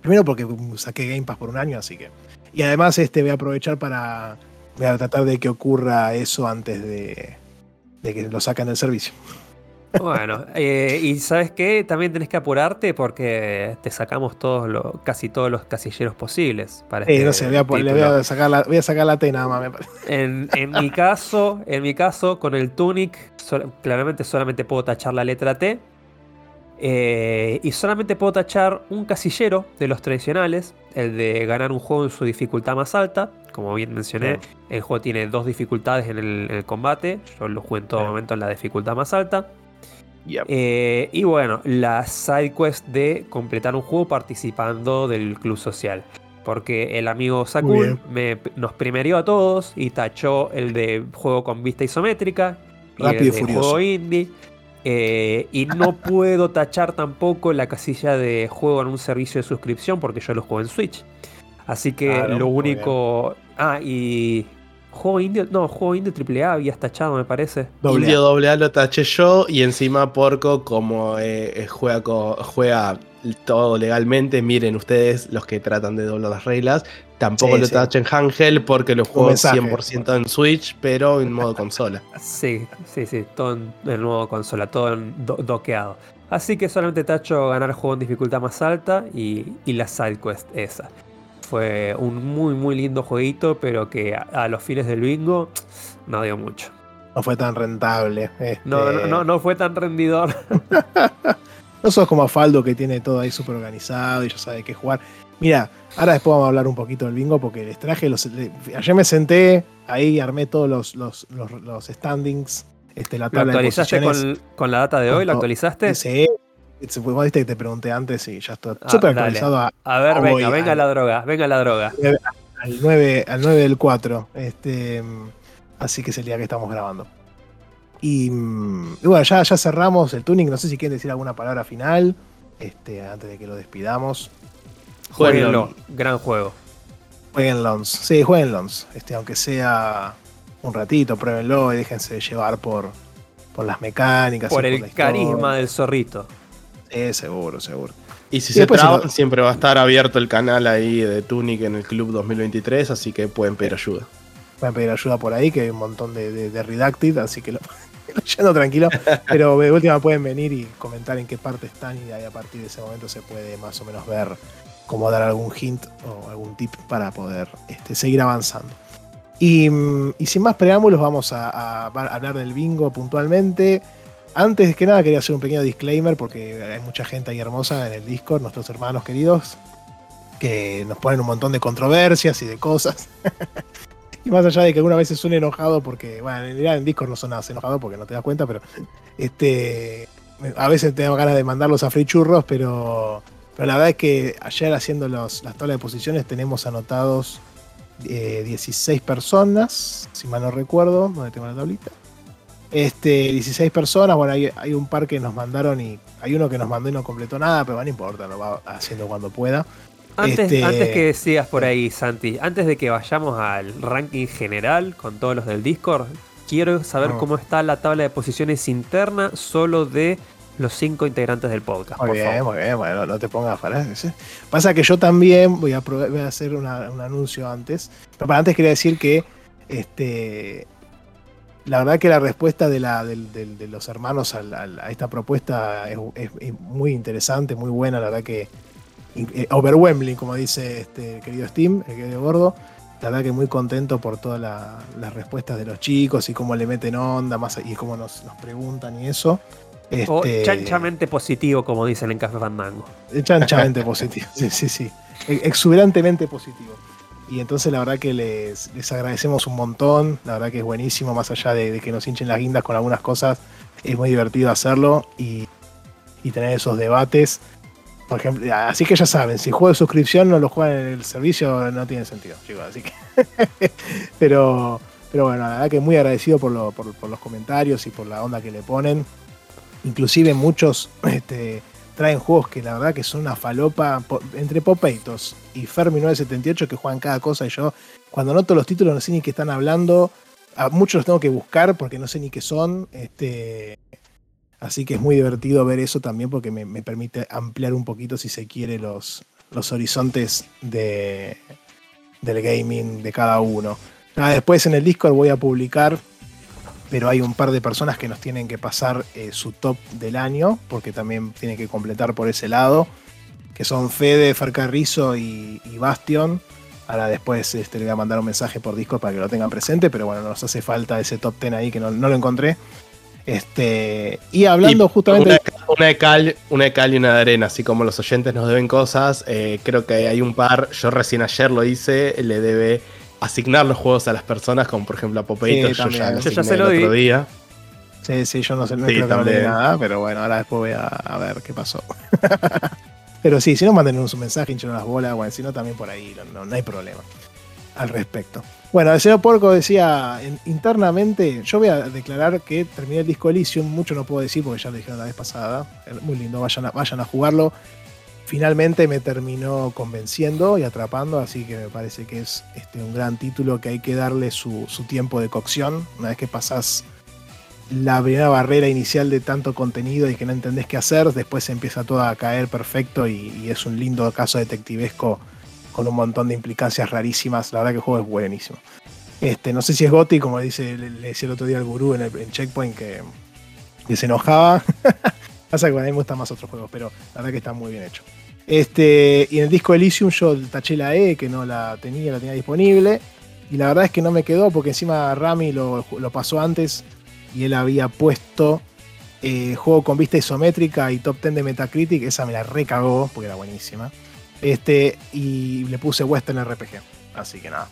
Primero porque saqué Game Pass por un año, así que. Y además, este voy a aprovechar para. Voy a tratar de que ocurra eso antes de, de que lo saquen del servicio. Bueno, eh, y sabes qué, también tenés que apurarte porque te sacamos todos los, casi todos los casilleros posibles. Para Sí, este no sé, voy a, le voy a sacar la, voy a sacar la T nada más, me parece. En, en mi caso, en mi caso, con el Tunic, claramente solamente puedo tachar la letra T. eh, y solamente puedo tachar un casillero de los tradicionales, el de ganar un juego en su dificultad más alta. Como bien mencioné, el juego tiene dos dificultades en el, en el combate. Yo lo juego en todo momento en la dificultad más alta. Eh, y bueno, la side quest de completar un juego participando del club social. Porque el amigo Sakul me, nos primerió a todos y tachó el de juego con vista isométrica y Rápido y el de Furioso. juego indie. Eh, y no puedo tachar tampoco la casilla de juego en un servicio de suscripción porque yo lo juego en Switch. Así que Claro, lo único. Ah, y. Juego indie. No, juego indie AAA habías tachado, me parece. Doble Indio A. doble A lo taché yo y encima Porco como eh, eh, juega, co- juega todo legalmente, miren ustedes los que tratan de doblar las reglas, tampoco Sí, lo sí. tachen Hangel porque lo juego mensaje. 100% en Switch, pero en modo consola. Sí, sí, sí, todo en, en nuevo consola, todo en do- doqueado. Así que solamente tacho ganar juego en dificultad más alta y, y la side quest esa. Fue un muy, muy lindo jueguito, pero que a, a los fines del bingo no dio mucho. No fue tan rentable. este. No, no, no, no fue tan rendidor. No sos como Faldo que tiene todo ahí súper organizado y ya sabe qué jugar. Mira, ahora después vamos a hablar un poquito del bingo porque les traje los. ayer me senté ahí, armé todos los, los, los, los standings, este, la ¿Lo tabla de actualizaste posiciones. con, con la data de hoy? ¿Lo actualizaste? Sí, sí, vos viste que te pregunté antes y ya está Ah, súper actualizado a- A ver, venga, venga la droga, venga la droga. al 9, al 9 del 4. Este, así que es el día que estamos grabando. Y, mm, y bueno, ya, ya cerramos el tuning. No sé si quieren decir alguna palabra final. Este, antes de que lo despidamos. Jueguenlo, gran juego. Jueguen Lons. Sí, jueguen Lons. Este, aunque sea un ratito, pruébenlo y déjense llevar por, por las mecánicas. Por el carisma del zorrito. Sí, seguro, seguro. Y si Y se traban, siempre va a estar abierto el canal ahí de Tunic en el Club 2023, así que pueden pedir ayuda. Pueden pedir ayuda por ahí, que hay un montón de, de, de Redacted, así que lo yendo tranquilo. Pero de última pueden venir y comentar en qué parte están y ahí a partir de ese momento se puede más o menos ver cómo dar algún hint o algún tip para poder este, seguir avanzando. Y, mm, y sin más preámbulos vamos a, a hablar del bingo puntualmente. Antes que nada quería hacer un pequeño disclaimer porque hay mucha gente ahí hermosa en el Discord, nuestros hermanos queridos, que nos ponen un montón de controversias y de cosas. Y más allá de que alguna vez suene enojado porque, bueno, en Discord no sonas enojado porque no te das cuenta, pero este a veces tengo ganas de mandarlos a free churros, pero, pero la verdad es que ayer haciendo los, las tablas de posiciones tenemos anotados eh, 16 personas, si mal no recuerdo, donde tengo la tablita. Este, 16 personas, bueno, hay, hay un par que nos mandaron y hay uno que nos mandó y no completó nada, pero bueno, no importa, lo va haciendo cuando pueda. Antes, Este- antes que sigas por ahí, Santi, antes de que vayamos al ranking general con todos los del Discord, quiero saber No. cómo está la tabla de posiciones interna solo de los cinco integrantes del podcast. Muy por bien, favor. muy bien, bueno, no te pongas para eso. Pasa que yo también voy a, voy a hacer una- un anuncio antes. Pero para antes quería decir que este, la verdad que la respuesta de, la, del- de los hermanos a esta propuesta es, es- es muy interesante, muy buena. La verdad que eh, overwhelming, como dice este el querido Steam, el querido gordo. La verdad que muy contento por todas la- las respuestas de los chicos y cómo le meten onda más y cómo nos, nos preguntan y eso. O Este, chanchamente positivo, como dicen en Café Fandango. Chanchamente positivo. Sí, sí, sí. Ex- Exuberantemente positivo. Y entonces la verdad que les, les agradecemos un montón. La verdad que es buenísimo, más allá de, que nos hinchen las guindas con algunas cosas. Es muy divertido hacerlo y, y tener esos debates. Por ejemplo, así que ya saben, si juego de suscripción no lo juegan en el servicio, no tiene sentido, chicos. Así que. pero, pero bueno, la verdad que muy agradecido por, lo- por- los comentarios y por la onda que le ponen. Inclusive muchos este, traen juegos que la verdad que son una falopa. entre Popeitos y Fermi 978 que juegan cada cosa y yo, cuando noto los títulos no sé ni qué están hablando. A muchos los tengo que buscar porque no sé ni qué son. Este, Así que es muy divertido ver eso también porque me, permite ampliar un poquito, si se quiere, los, los horizontes de, del gaming de cada uno. Después en el Discord voy a publicar, pero hay un par de personas que nos tienen que pasar eh, su top del año, porque también tienen que completar por ese lado, que son Fede, Farcarrizo y, y Bastion. Ahora después este, le voy a mandar un mensaje por Discord para que lo tengan presente, pero bueno, nos hace falta ese top 10 ahí que no, no lo encontré. Este, y hablando Y justamente... Una, de cal- una de cal, una de cal y una de arena, así como los oyentes nos deben cosas, eh, creo que hay un par, yo recién ayer lo hice, le debe asignar los juegos a las personas, como por ejemplo a Popeito, Sí, yo ya lo Yo ya asigné se lo el otro di. día. Sí, sí, yo no sé, no Sí, creo que no leí también. nada, pero bueno, ahora después voy a, a ver qué pasó. pero sí, si no, mándenos un mensaje, hinchen las bolas, bueno, si no, también por ahí, no, no- hay problema al respecto. Bueno, el señor Porco decía en- internamente, yo voy a declarar que terminé el disco Elysium, mucho no puedo decir porque ya lo dijeron la vez pasada, eh, muy lindo, vayan a, vayan a jugarlo. Finalmente me terminó convenciendo y atrapando, así que me parece que es este, un gran título que hay que darle su, su tiempo de cocción. Una vez que pasás la primera barrera inicial de tanto contenido y que no entendés qué hacer, después empieza todo a caer perfecto y, es un lindo caso detectivesco con un montón de implicancias rarísimas. La verdad que el juego es buenísimo. Este, no sé si es Goti, como dice, le, decía el otro día al gurú en, el, Checkpoint que, que se enojaba. Pasa que a mí me gustan más otros juegos, pero la verdad que está muy bien hecho. Este, y en el disco Elysium yo taché la E, que no la tenía, la tenía disponible. Y la verdad es que no me quedó porque encima Rami lo pasó antes y él había puesto eh, juego con vista isométrica y top 10 de Metacritic. Esa me la recagó porque era buenísima. Este, y le puse Western RPG. Así que nada.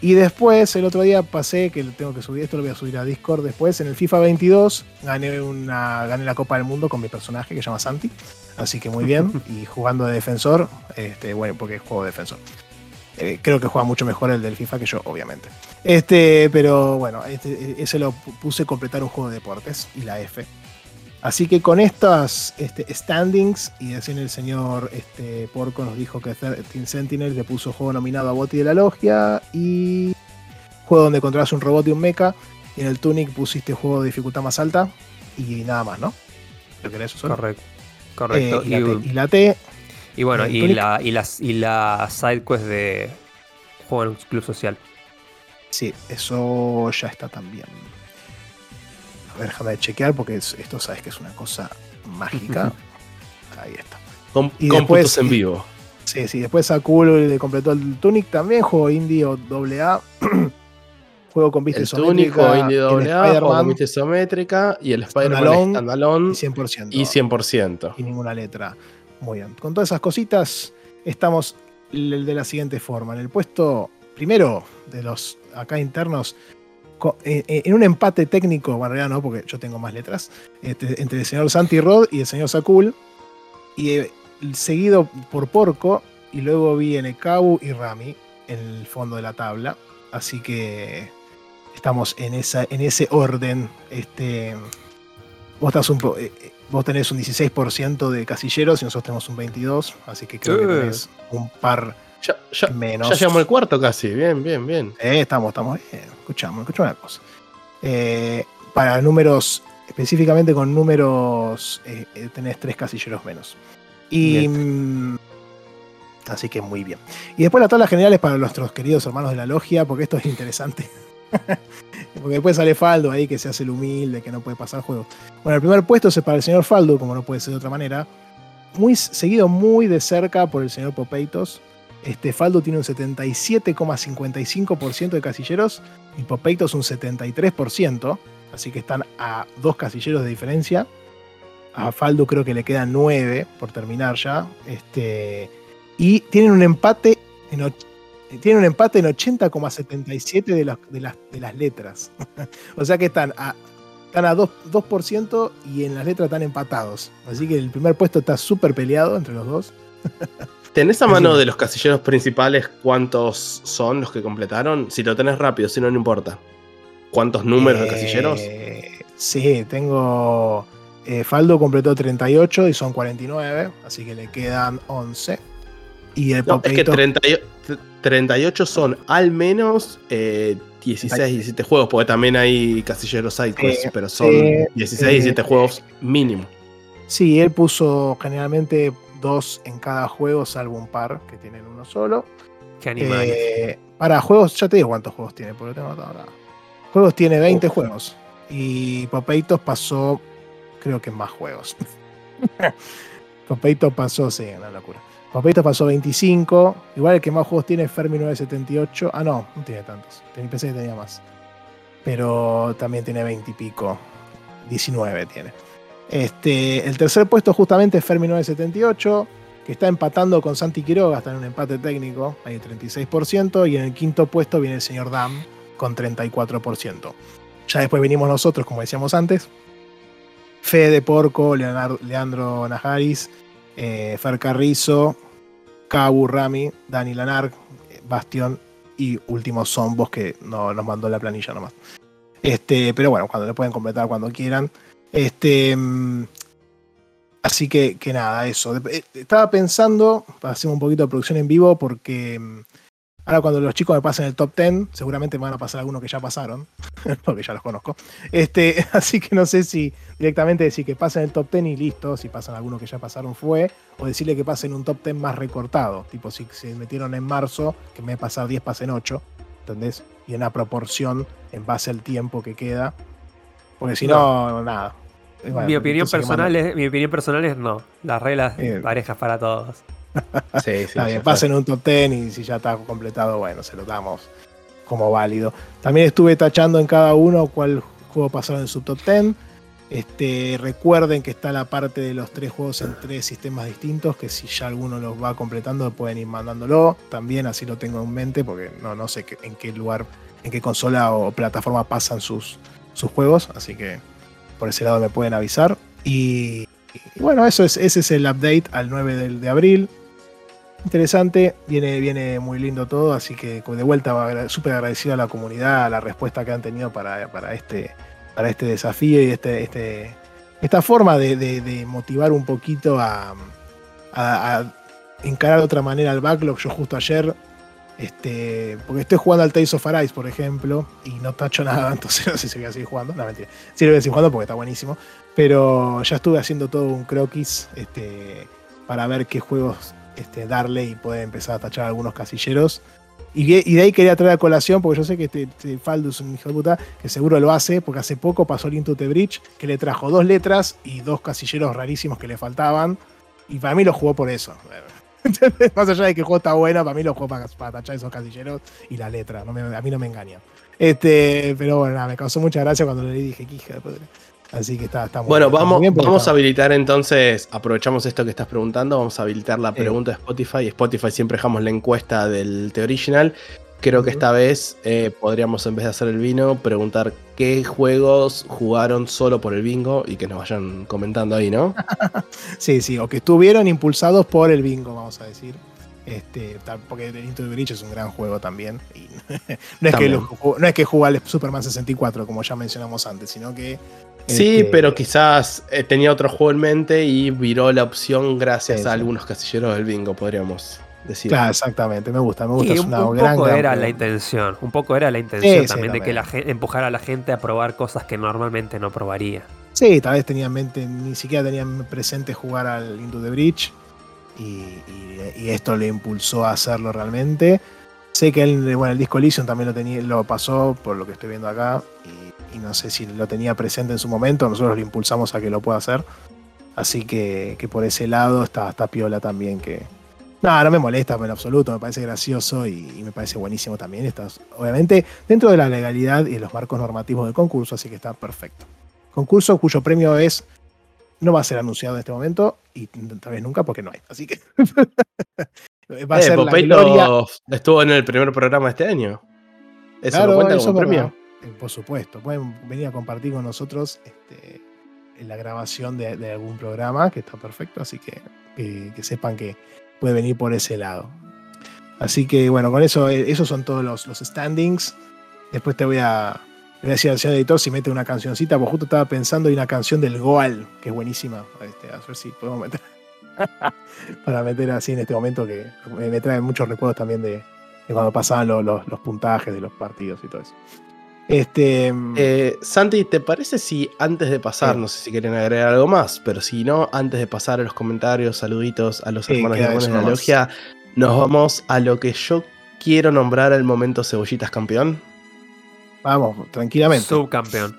Y después, el otro día pasé, que tengo que subir, esto lo voy a subir a Discord después, en el FIFA 22 gané, una, gané la Copa del Mundo con mi personaje que se llama Santi. Así que muy bien. y jugando de defensor, este, bueno, porque juego de defensor. Eh, creo que juega mucho mejor el del FIFA que yo, obviamente. Este, pero bueno, este, ese lo pu- puse completar un juego de deportes y la F. Así que con estas este, standings, y recién el señor este, Porco nos dijo que Team Sentinel le puso juego nominado a Boti de la Logia y juego donde controlas un robot y un mecha. Y en el Tunic pusiste juego de dificultad más alta y nada más, ¿no? Correcto. Correcto. Eh, y, la y, T, y la T, y bueno, y la, y, las, y la side quest de juego en un club social. sí, eso ya está también. A ver, déjame chequear porque es- esto sabes que es una cosa mágica. Ahí está. Com- Y cómputos después- en vivo. Sí, sí, después a Cool le completó el Tunic también, juego indie o AA. juego con vista El isométrica, Túnico, Indie el AA, juego con vista isométrica y el Spider-Man Standalone y 100%. y 100%. y ninguna letra. Muy bien. Con todas esas cositas, estamos de la siguiente forma. En el puesto primero de los acá internos, eh, eh, en un empate técnico, bueno, en realidad no, porque yo tengo más letras, este, entre el señor Santi Rod y el señor Sakul, y eh, seguido por Porco, y luego viene Kabu y Rami en el fondo de la tabla. Así que estamos en, esa, en ese orden. Este, vos, estás un po- eh, vos tenés un 16% de casilleros y nosotros tenemos un 22%, así que creo que Eh. tenés un par Ya, ya, menos. ya llegamos al cuarto casi. Bien, bien, bien. Eh, estamos, estamos bien. Escuchamos, escuchamos una cosa. Eh, para números, específicamente con números, eh, tenés tres casilleros menos. Y. mm, así que muy bien. Y después las tablas generales para nuestros queridos hermanos de la logia, porque esto es interesante. Porque después sale Faldo ahí que se hace el humilde, que no puede pasar el juego. Bueno, el primer puesto es para el señor Faldo, como no puede ser de otra manera. Muy seguido muy de cerca por el señor Popeitos. Este Faldo tiene un 77,55% de casilleros y Popeitos un 73%. Así que están a dos casilleros de diferencia. A Faldo creo que le quedan nueve por terminar ya. Este, y tienen un empate en 80 tiene un empate en 80,77 de las, de, las, de las letras. o sea que están a, están a 2%, 2 y en las letras están empatados. Así que el primer puesto está súper peleado entre los dos. ¿Tenés a mano de los casilleros principales cuántos son los que completaron? Si lo tenés rápido, si no, no importa. ¿Cuántos números de eh, casilleros? Sí, tengo. Eh, Faldo completó 38 y son 49, así que le quedan 11. Y el no, es que 30, 38, 38 son al menos eh, 16, 17 juegos, porque también hay casilleros sidequests, Sí, pero son sí, 16, eh, 17 juegos mínimo. Sí, él puso generalmente dos en cada juego, salvo un par que tienen uno solo. Qué animal. Eh, para juegos, ya te digo cuántos juegos tiene, porque lo tengo acá. Juegos tiene 20 juegos. Y Popeitos pasó, creo que más juegos. Popeitos pasó, sí, una locura. Popeitos pasó 25. Igual el que más juegos tiene es Fermi 978. Ah, no, no tiene tantos. Pensé que tenía más. Pero también tiene 20 y pico. 19 tiene. Este, el tercer puesto justamente es Fermi 978 que está empatando con Santi Quiroga, está en un empate técnico, hay 36%, y en el quinto puesto viene el señor Dam con 34%. Ya después venimos nosotros, como decíamos antes, Fede Porco, Leonardo- Leandro Najaris, eh, Fer Carrizo, Cabu Rami, Dani Lanar, eh, Bastión y último Zombos que no nos mandó la planilla nomás. Este, pero bueno, cuando lo pueden completar cuando quieran. Este, mm, Así que, que nada, eso. Eh, Estaba pensando, hacemos un poquito de producción en vivo, porque mm, ahora cuando los chicos me pasen el top 10, seguramente me van a pasar algunos que ya pasaron, porque ya los conozco. Este, así que no sé si directamente decir que pasen el top 10 y listo, si pasan algunos que ya pasaron fue, o decirle que pasen un top 10 más recortado, tipo si se metieron en marzo, que me pasar 10 pasen 8, ¿entendés? Y en una proporción en base al tiempo que queda, porque si no, nada. Bueno, mi, opinión personal es, mi opinión personal es no. Las reglas Bien. parejas para todos. Sí, sí, pasen un top 10 y si ya está completado, bueno, se lo damos como válido. También estuve tachando en cada uno cuál juego pasaron en su top 10. Este, recuerden que está la parte de los tres juegos en tres sistemas distintos, que si ya alguno los va completando pueden ir mandándolo. También así lo tengo en mente, porque no, no sé en qué lugar, en qué consola o plataforma pasan sus, sus juegos, así que por ese lado me pueden avisar. Y, y bueno, eso es, ese es el update al 9 del- de abril interesante, viene, viene muy lindo todo, así que de vuelta súper agradecido a la comunidad, a la respuesta que han tenido para, para, este, para este desafío y este, este, esta forma de, motivar un poquito a, a- a encarar de otra manera el backlog. Yo justo ayer, este, porque estoy jugando al Tales of Arise, por ejemplo, y no tacho nada, entonces no sé si voy a seguir jugando, no mentira, sí lo voy a seguir jugando porque está buenísimo, pero ya estuve haciendo todo un croquis este, para ver qué juegos este, darle y poder empezar a tachar algunos casilleros. Y, de- ahí quería traer a colación, porque yo sé que este, este es un hijo de puta, que seguro lo hace, porque hace poco pasó el Into Bridge, que le trajo dos letras y dos casilleros rarísimos que le faltaban. Y para mí lo jugó por eso. Más allá de que el juego está bueno, para mí lo jugó para, para tachar esos casilleros y la letra. No a mí no me engaña. Este, pero bueno, me causó mucha gracia cuando le dije hija de puta. Así que está, está muy Bueno, vamos, bien vamos a habilitar entonces, aprovechamos esto que estás preguntando, vamos a habilitar la pregunta de Spotify. Spotify siempre dejamos la encuesta del The Original. Creo que esta vez eh, podríamos, en vez de hacer el vino, preguntar qué juegos jugaron solo por el bingo y que nos vayan comentando ahí, ¿no? Sí, sí, o que estuvieron impulsados por el bingo, vamos a decir. Este, porque el Into the Breach es un gran juego también. y no, es que lo no es que jugó al Superman 64, como ya mencionamos antes, sino que. Sí, este, pero quizás eh, tenía otro juego en mente y viró la opción gracias Sí, a algunos casilleros del bingo, podríamos decir. Claro, exactamente, me gusta, me gusta. Es un, una un gran, poco gran era la intención. Un poco era la intención Sí, sí, también de que la gente, empujar a la gente a probar cosas que normalmente no probaría. Sí, tal vez tenía en mente, ni siquiera tenían presente jugar al Into the Breach. Y, esto le impulsó a hacerlo realmente. Sé que él, bueno, el disco Elysium también lo, tenía, lo pasó, por lo que estoy viendo acá. Y, no sé si lo tenía presente en su momento. Nosotros lo impulsamos a que lo pueda hacer. Así que, que por ese lado está, está piola también que. No, no me molesta en absoluto, me parece gracioso y, me parece buenísimo también. Está, obviamente, dentro de la legalidad y de los marcos normativos del concurso, así que está perfecto concurso cuyo premio es no va a ser anunciado en este momento y tal vez nunca porque no hay. Así que va a Eh, ser la estuvo en el primer programa de este año. ¿Eso Claro, cuenta eso como premio? verdad. Eh, por supuesto, pueden venir a compartir con nosotros este, en la grabación de, de algún programa, que está perfecto, así que, que, que sepan que puede venir por ese lado. Así que bueno, con eso, eh, esos son todos los, los standings. Después te voy a, decir al señor editor si mete una cancioncita, porque justo estaba pensando en una canción del Goal, que es buenísima. Este, a ver si podemos meter. para meter así en este momento que me, trae muchos recuerdos también de, de cuando pasaban lo- los- los puntajes de los partidos y todo eso. Este. Eh, Santi, ¿te parece si antes de pasar, Sí. no sé si quieren agregar algo más, pero si no, antes de pasar a los comentarios, saluditos a los Sí, hermanos y hermanas de la logia, nos vamos a lo que yo quiero nombrar al momento Cebollitas campeón. Vamos, tranquilamente. Subcampeón.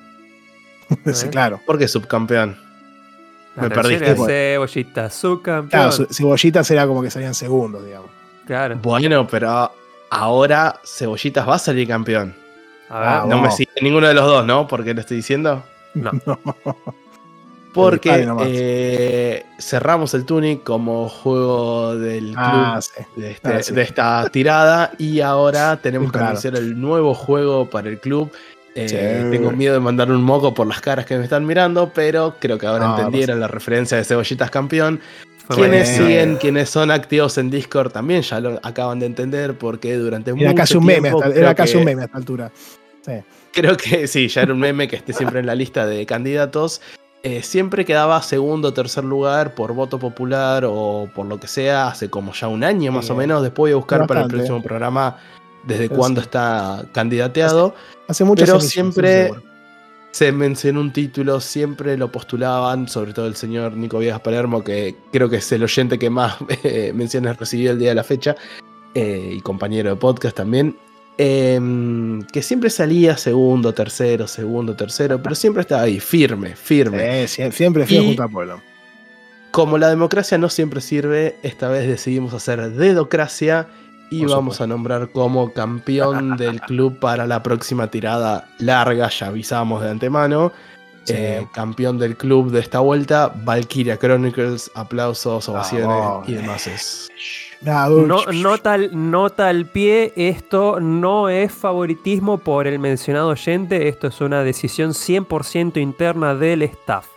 Sí, claro. ¿Por qué subcampeón? Me perdiste. Cebollita, subcampeón. Claro, ce- cebollitas era como que salían segundos, digamos. Claro. Bueno, pero ahora Cebollitas va a salir campeón. A ver. Ah, No me sigue ninguno de los dos, ¿no? ¿Por qué lo estoy diciendo? No. Porque eh, cerramos el Tunic como juego del club Ah, sí. de, este- Ah, sí. de esta tirada y ahora tenemos que anunciar el nuevo juego para el club. Eh, Sí. Tengo miedo de mandar un moco por las caras que me están mirando, pero creo que ahora No, entendieron la referencia de Cebollitas Campeón. Quienes siguen, quienes son activos en Discord también ya lo acaban de entender porque durante Era mucho casi un meme, tiempo hasta- creo era casi que- un meme a esta altura. Sí. Creo que sí, ya era un meme que esté siempre en la lista de candidatos. Eh, siempre quedaba segundo o tercer lugar por voto popular o por lo que sea, hace como ya un año más Sí. o menos. Después voy a buscar para el próximo programa desde Pero cuándo sí. está candidateado. Hace muchas Pero emisiones, siempre-. Se mencionó un título, siempre lo postulaban, sobre todo el señor Nico Viegas Palermo, que creo que es el oyente que más eh, menciones recibió el día de la fecha, eh, y compañero de podcast también. Em, que siempre salía segundo, tercero, segundo, tercero, pero siempre estaba ahí, firme, firme. Sí, siempre Y- junto al pueblo. Como la democracia no siempre sirve, esta vez decidimos hacer dedocracia y Por vamos supuesto. a nombrar como campeón del club para la próxima tirada larga, ya avisamos de antemano. Sí. Eh, campeón del club de esta vuelta, Valkyria Chronicles, aplausos, ovaciones y demás. Es- No, nota, al- nota al pie, esto no es favoritismo por el mencionado oyente, esto es una decisión 100% interna del staff.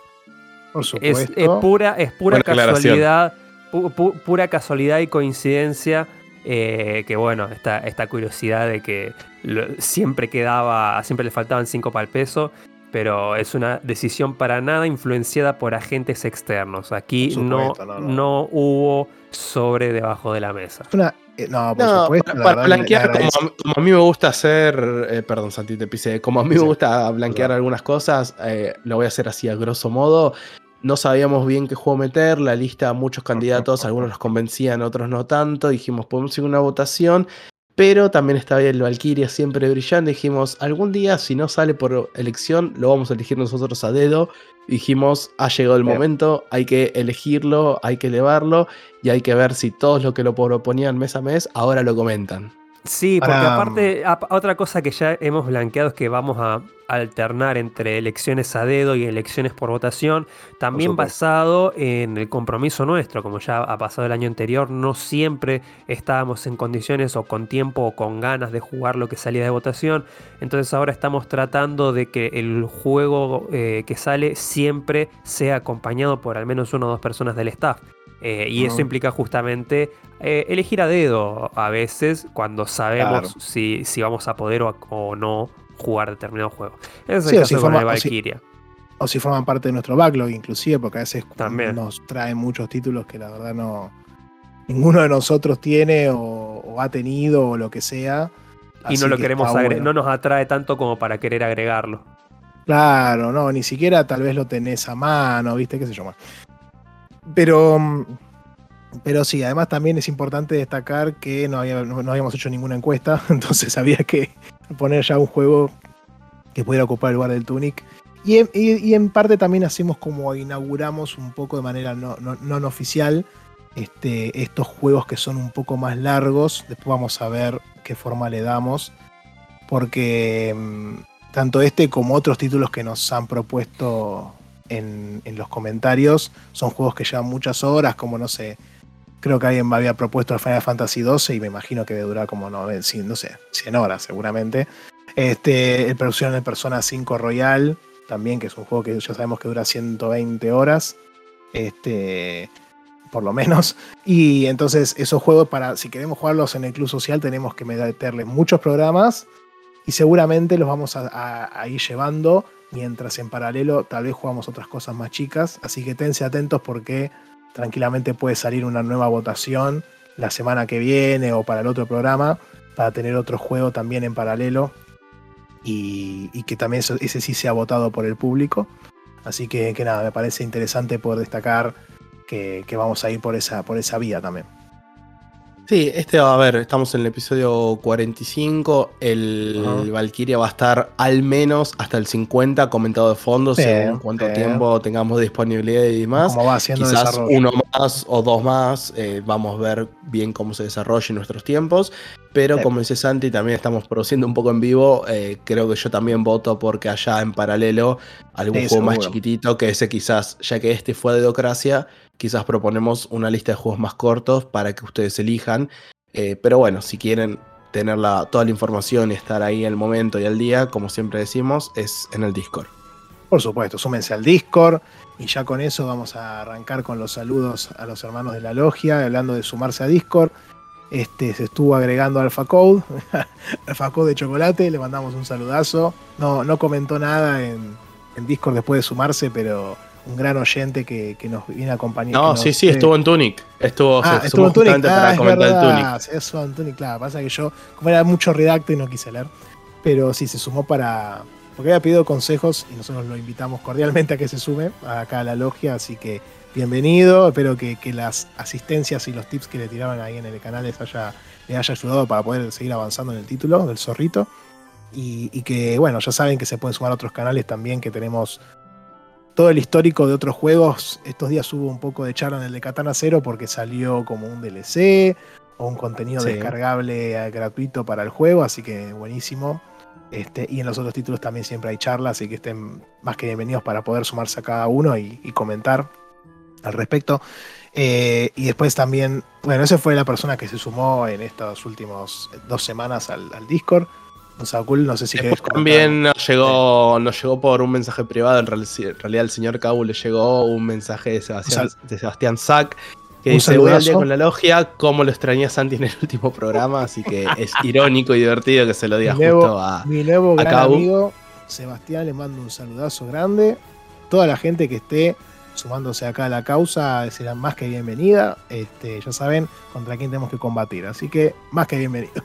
por Es, supuesto. es pura, es pura casualidad, pu- pu- pura casualidad y coincidencia. eh, que bueno, esta, esta curiosidad de que lo- siempre quedaba, siempre le faltaban 5 para el peso, pero es una decisión para nada influenciada por agentes externos. Aquí no, no. hubo sobre debajo de la mesa. Una- eh, no, por No, supuesto. para, blanquear, como a, mí- como a mí me gusta hacer, eh, perdón Santi, te pisé, como a mí me gusta blanquear algunas cosas, eh, lo voy a hacer así a grosso modo. No sabíamos bien qué juego meter, la lista, muchos candidatos, algunos nos convencían, otros no tanto. Dijimos, podemos hacer una votación, pero también estaba el Valkyria siempre brillando. Dijimos, algún día, si no sale por elección, lo vamos a elegir nosotros a dedo. Dijimos, ha llegado el momento, hay que elegirlo, hay que elevarlo y hay que ver si todos los que lo proponían mes a mes ahora lo comentan. Sí, porque Para- aparte, ap- otra cosa que ya hemos blanqueado es que vamos a alternar entre elecciones a dedo y elecciones por votación, también basado en el compromiso nuestro, como ya ha pasado el año anterior, no siempre estábamos en condiciones o con tiempo o con ganas de jugar lo que salía de votación, entonces ahora estamos tratando de que el juego eh, que sale siempre sea acompañado por al menos una o dos personas del staff. Eh, y eso implica justamente eh, elegir a dedo a veces cuando sabemos Claro. si, si vamos a poder o, o no jugar determinado juego. Ese es Sí, el o si caso con forma- el o si- Valkyria. O si forman parte de nuestro backlog, inclusive, porque a veces También. nos traen muchos títulos que la verdad no. Ninguno de nosotros tiene o, o ha tenido o lo que sea. Y Así no lo que queremos bueno. no nos atrae tanto como para querer agregarlo. Claro, no, ni siquiera tal vez lo tenés a mano, ¿viste? ¿Qué sé yo más? Pero, pero sí, además también es importante destacar que no, no- habíamos hecho ninguna encuesta, entonces había que poner ya un juego que pudiera ocupar el lugar del Tunic. Y y- en parte también hacemos como inauguramos un poco de manera no, no- no oficial este, estos juegos que son un poco más largos. Después vamos a ver qué forma le damos. Porque mm, tanto este como otros títulos que nos han propuesto en, los comentarios son juegos que llevan muchas horas, como no sé, creo que alguien me había propuesto el Final Fantasy XII y me imagino que debe durar como no, eh, no sé, 100 horas seguramente. Este, el producción de Persona 5 Royal, también, que es un juego que ya sabemos que dura 120 horas. Este, por lo menos. Y entonces esos juegos, para si queremos jugarlos en el club social, tenemos que meterle muchos programas y seguramente los vamos a, ir llevando mientras en paralelo tal vez jugamos otras cosas más chicas. Así que tense atentos porque tranquilamente puede salir una nueva votación la semana que viene o para el otro programa para tener otro juego también en paralelo y, que también ese sí sea votado por el público. Así que, que nada, me parece interesante poder destacar que, vamos a ir por esa, por esa vía también. Sí, este, a ver, estamos en el episodio 45. El Valkyria va a estar al menos hasta el 50 comentado de fondo, según cuánto tiempo tengamos disponibilidad y demás. va haciendo Quizás uno más o dos más. Eh, vamos a ver bien cómo se desarrolla en nuestros tiempos. Pero como dice Santi, también estamos produciendo un poco en vivo. Eh, creo que yo también voto porque allá en paralelo algún juego más chiquitito que ese quizás, ya que este fue de Docracia, quizás proponemos una lista de juegos más cortos para que ustedes elijan. Eh, pero bueno, si quieren tener toda la información y estar ahí el momento y al día, como siempre decimos, es en el Discord. Por supuesto, súmense al Discord y ya con eso vamos a arrancar con los saludos a los hermanos de la logia, hablando de sumarse a Discord. Este, se estuvo agregando Alpha Code, Alpha Code de chocolate, le mandamos un saludazo. No, no comentó nada en, Discord después de sumarse, pero un gran oyente que, nos viene a acompañar. No, sí, sí, estuvo en Tunic. Estuvo, ah, estuvo en Tunic. para ah, comentar el Tunic. Eso en Tunic, claro. Pasa que yo, como era mucho redacto y no quise leer, pero sí se sumó para. Porque había pedido consejos y nosotros lo invitamos cordialmente a que se sume acá a la logia, así que bienvenido. Espero que, las asistencias y los tips que le tiraban ahí en el canal les haya, le haya ayudado para poder seguir avanzando en el título del zorrito. Y, que, bueno, ya saben que se pueden sumar a otros canales también, que tenemos todo el histórico de otros juegos. Estos días hubo un poco de charla en el de Katana Zero porque salió como un DLC o un contenido descargable eh, gratuito para el juego, así que buenísimo. Este, y en los otros títulos también siempre hay charlas, así que estén más que bienvenidos para poder sumarse a cada uno y comentar al respecto. Eh, y después también, bueno, esa fue la persona que se sumó en estas últimas dos semanas al, Discord. No sé si También nos llegó, nos llegó por un mensaje privado. En realidad, el señor Cabo le llegó un mensaje de Sebastián, de Sebastián Sack que dice: Voy al día con la logia, como lo extrañé a Santi en el último programa. Así que es irónico y divertido que se lo diga justo a. Mi nuevo gran amigo Sebastián le mando un saludazo grande. Toda la gente que esté sumándose acá a la causa, será más que bienvenida. Este, ya saben contra quién tenemos que combatir, así que más que bienvenido.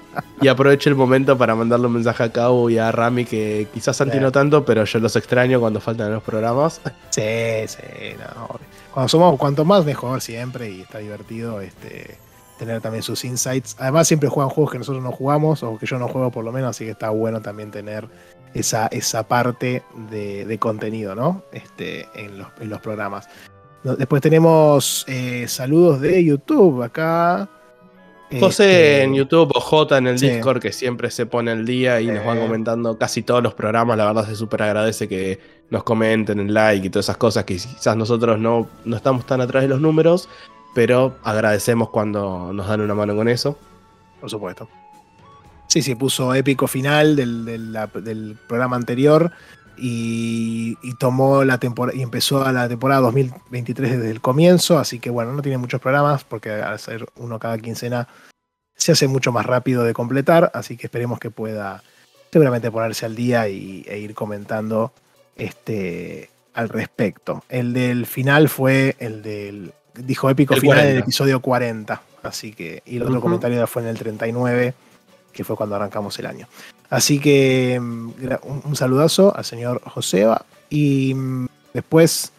Y aprovecho el momento para mandarle un mensaje a Cabo y a Rami, que quizás Santi no tanto, pero yo los extraño cuando faltan los programas. Sí, sí, no. Cuando somos, cuanto más mejor siempre y está divertido este, tener también sus insights. Además, siempre juegan juegos que nosotros no jugamos, o que yo no juego por lo menos, así que está bueno también tener esa, esa parte de, contenido, ¿no? Este, en, los, programas. Después tenemos eh, saludos de YouTube acá. José este, en YouTube o J en el Discord que siempre se pone el día y nos van comentando casi todos los programas. La verdad se súper agradece que nos comenten en like y todas esas cosas que quizás nosotros no, no estamos tan atrás de los números, pero agradecemos cuando nos dan una mano con eso. Por supuesto. Sí, sí, puso épico final del, programa anterior y, tomó la temporada y empezó a la temporada 2023 desde el comienzo, así que bueno, no tiene muchos programas porque al ser uno cada quincena se hace mucho más rápido de completar, así que esperemos que pueda seguramente ponerse al día y, e ir comentando este al respecto. El del final fue el del dijo épico final del episodio 40, así que y el otro comentario fue en el 39 que fue cuando arrancamos el año. Así que mm, un saludazo al señor Joseba. Y mm, después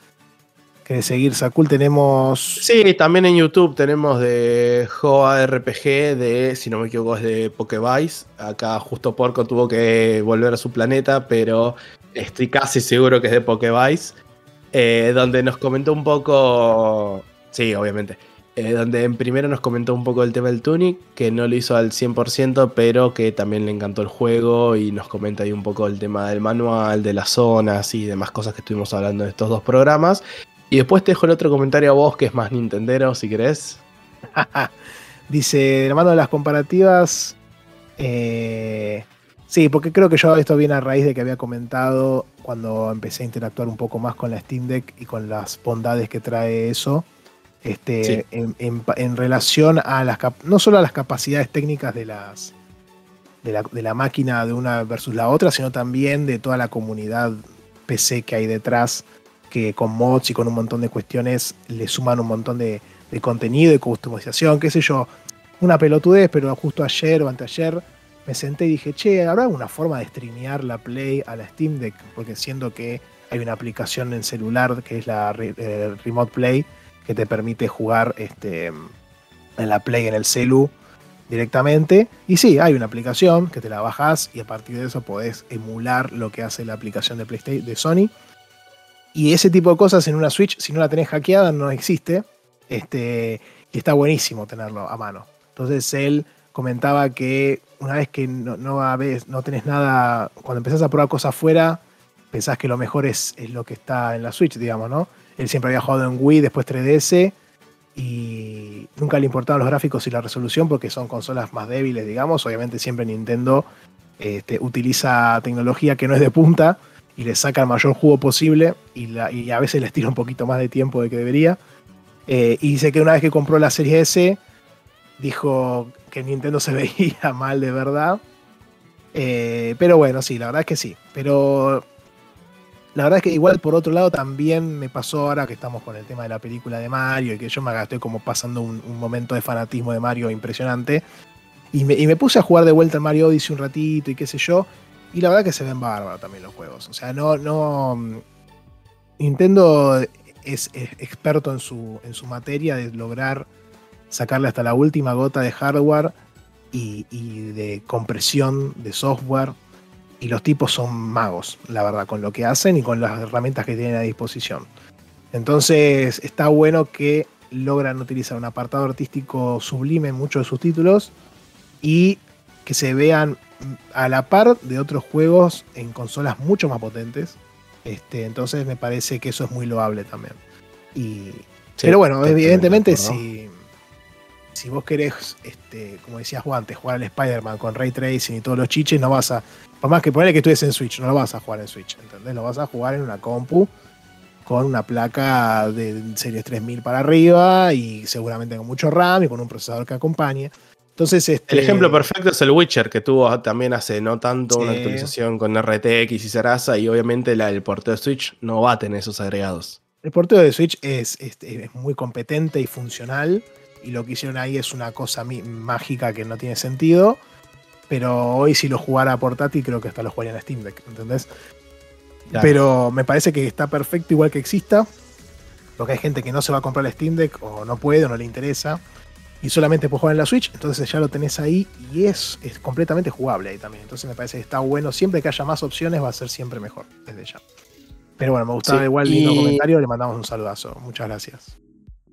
que seguir Sakul tenemos. Sí, también en YouTube tenemos de Joa RPG, de, si no me equivoco, es de Pokevice. Acá justo Porco tuvo que volver a su planeta, pero estoy casi seguro que es de Pokevice. Eh, donde nos comentó un poco. Sí, obviamente. Eh, donde en primero nos comentó un poco el tema del Tunic, que no lo hizo al 100%, pero que también le encantó el juego y nos comenta ahí un poco el tema del manual, de las zonas y demás cosas que estuvimos hablando en estos dos programas. Y después te dejo el otro comentario a vos, que es más Nintendero, si querés. Dice, hermano las comparativas, eh, Sí, porque creo que yo esto viene a raíz de que había comentado cuando empecé a interactuar un poco más con la Steam Deck y con las bondades que trae eso. Este, Sí. en, en- en relación a las no solo a las capacidades técnicas de las de la, de la máquina de una versus la otra, sino también de toda la comunidad PC que hay detrás, que con mods y con un montón de cuestiones le suman un montón de, de contenido y customización, qué sé yo, una pelotudez, pero justo ayer o anteayer me senté y dije, che, ¿habrá una forma de streamear la Play a la Steam Deck? Porque siendo que hay una aplicación en celular que es la eh, Remote Play, que te permite jugar este, en la Play en el celu directamente. Y sí, hay una aplicación que te la bajas y a partir de eso podés emular lo que hace la aplicación de PlayStation de Sony. Y ese tipo de cosas en una Switch, si no la tenés hackeada, no existe. Este, y está buenísimo tenerlo a mano. Entonces él comentaba que una vez que no, no, habés- no tenés nada, cuando empezás a probar cosas afuera, pensás que lo mejor es, es lo que está en la Switch, digamos, ¿no? Él siempre había jugado en Wii, después 3DS, y nunca le importaban los gráficos y la resolución porque son consolas más débiles, digamos. Obviamente siempre Nintendo este, utiliza tecnología que no es de punta y le saca el mayor jugo posible y, a veces les tira un poquito más de tiempo de que debería. Eh, y dice que una vez que compró la serie S, dijo que Nintendo se veía mal de verdad. Eh, pero bueno, sí, la verdad es que sí. Pero la verdad es que igual por otro lado también me pasó ahora que estamos con el tema de la película de Mario y que yo me estoy como pasando un, momento de fanatismo de Mario impresionante. Y me, puse a jugar de vuelta el Mario Odyssey un ratito y qué sé yo. Y la verdad que se ven bárbaros también los juegos. O sea, no, no. mm, Nintendo es, experto en su, en su materia de lograr sacarle hasta la última gota de hardware y de compresión de software. Y los tipos son magos, la verdad, con lo que hacen y con las herramientas que tienen a disposición. Entonces está bueno que logran utilizar un apartado artístico sublime en muchos de sus títulos y que se vean a la par de otros juegos en consolas mucho más potentes. Este, entonces me parece que eso es muy loable también. Y, pero bueno, evidentemente si, si vos querés, este, como decías Juan, antes, jugar al Spider-Man con Ray Tracing y todos los chiches, no vas a... Por más que ponerle que estés en Switch, no lo vas a jugar en Switch, ¿entendés? Lo vas a jugar en una compu con una placa de series 3000 para arriba y seguramente con mucho RAM y con un procesador que acompañe. Entonces, este, El ejemplo perfecto es el Witcher, que tuvo también hace no tanto una actualización con RTX y Sarasa, y obviamente la, el porteo de Switch no va a tener esos agregados. El porteo de Switch es, es- es muy competente y funcional. Y lo que hicieron ahí es una cosa mágica que no tiene sentido. Pero hoy, si lo jugara a portátil, creo que hasta lo jugaría en Steam Deck, ¿entendés? Claro. Pero me parece que está perfecto igual que exista. Porque hay gente que no se va a comprar el Steam Deck o no puede o no le interesa. Y solamente puede jugar en la Switch. Entonces ya lo tenés ahí y es, es completamente jugable ahí también. Entonces me parece que está bueno. Siempre que haya más opciones va a ser siempre mejor desde ya. Pero bueno, me gustaba Sí, igual el lindo y- comentario. Le mandamos un saludazo. Muchas gracias.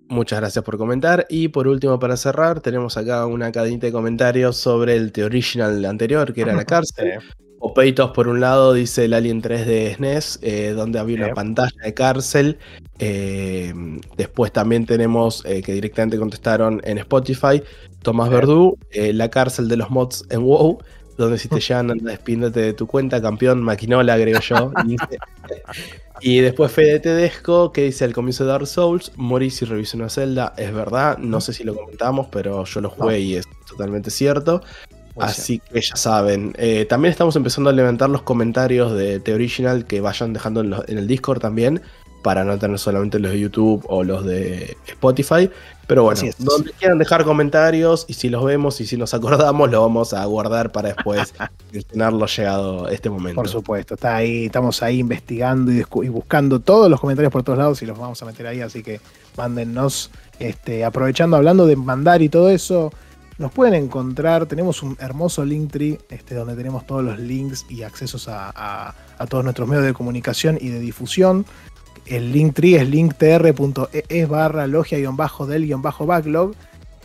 Muchas gracias por comentar. Y por último, para cerrar, tenemos acá una cadenita de comentarios sobre el The Original anterior, que era la cárcel. Opeitos, por un lado, dice el Alien 3 de SNES, eh, donde había una Sí. pantalla de cárcel. Eh, después también tenemos eh, que directamente contestaron en Spotify, Tomás Sí. Verdú, la cárcel de los mods en WoW, donde si te llegan, anda, despíndete de tu cuenta, campeón, maquinola, agrego yo. Y después Fede Tedesco, que dice al comienzo de Dark Souls, morí si reviso una celda. Es verdad, no sé si lo comentamos, pero yo lo jugué y es totalmente cierto. Así que ya saben. Eh, también estamos empezando a levantar los comentarios de The Original que vayan dejando en, los- en el Discord también. Para no tener solamente los de YouTube o los de Spotify. Pero bueno, donde quieran dejar comentarios y si los vemos y si nos acordamos, lo vamos a guardar para después tenerlo llegado este momento. Por supuesto, está ahí, estamos ahí investigando y, y buscando todos los comentarios por todos lados y los vamos a meter ahí, así que mándennos, este, aprovechando, hablando de mandar y todo eso, nos pueden encontrar, tenemos un hermoso Linktree, este, donde tenemos todos los links y accesos a, a- a todos nuestros medios de comunicación y de difusión. El Linktree es linktr.es barra logia-del-backlog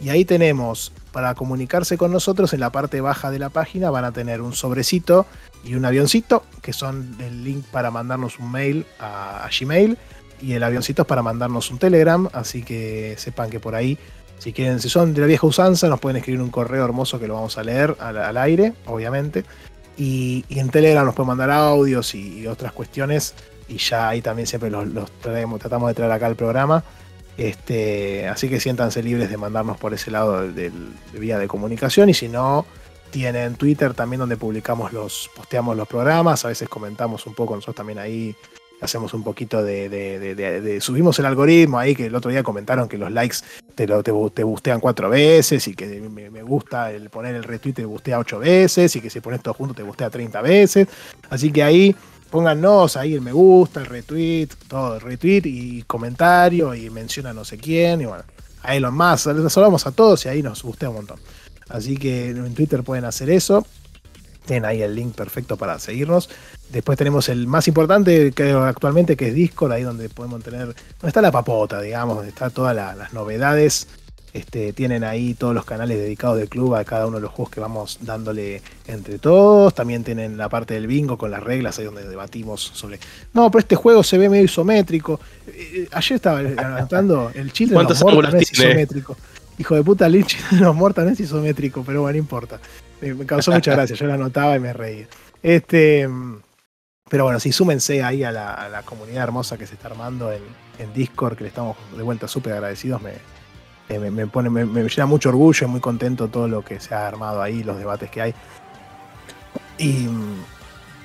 y ahí tenemos, para comunicarse con nosotros, en la parte baja de la página van a tener un sobrecito y un avioncito, que son el link para mandarnos un mail a, Gmail, y el avioncito es para mandarnos un Telegram, así que sepan que por ahí, si quieren, si son de la vieja usanza, nos pueden escribir un correo hermoso que lo vamos a leer al aire, obviamente. Y, en Telegram nos pueden mandar audios y, otras cuestiones. Y ya ahí también siempre los, tratamos de traer acá al programa. Este, así que siéntanse libres de mandarnos por ese lado de, vía de comunicación. Y si no, tienen Twitter también donde publicamos los, posteamos los programas. A veces comentamos un poco nosotros también ahí hacemos un poquito de, subimos el algoritmo ahí que el otro día comentaron que los likes te, lo, te, bustean cuatro veces y que me, gusta el poner el retweet te bustea ocho veces y que si pones todo junto te bustea 30 veces. Así que ahí pónganos ahí el me gusta, el retweet, todo, el retweet y comentario y menciona no sé quién y bueno, ahí los más, les saludamos a todos y ahí nos bustea un montón. Así que en Twitter pueden hacer eso. Tienen ahí el link perfecto para seguirnos. Después tenemos el más importante que actualmente, que es Discord, ahí donde podemos tener, donde está la papota, digamos, donde está todas las novedades. Este, tienen ahí todos los canales dedicados del club a cada uno de los juegos que vamos dándole entre todos. También tienen la parte del bingo con las reglas, ahí donde debatimos sobre. No, pero este juego se ve medio isométrico. Eh, eh, ayer estaba anotando el chile de los no es isométrico. Hijo de puta, el chile de los muertos no es isométrico, pero bueno, no importa. Me, causó mucha gracia, yo lo anotaba y me reía. Este. Pero bueno, sí, súmense ahí a la, comunidad hermosa que se está armando en, Discord, que le estamos de vuelta súper agradecidos. Me, me, pone, me, llena mucho orgullo, y muy contento todo lo que se ha armado ahí, los debates que hay. Y,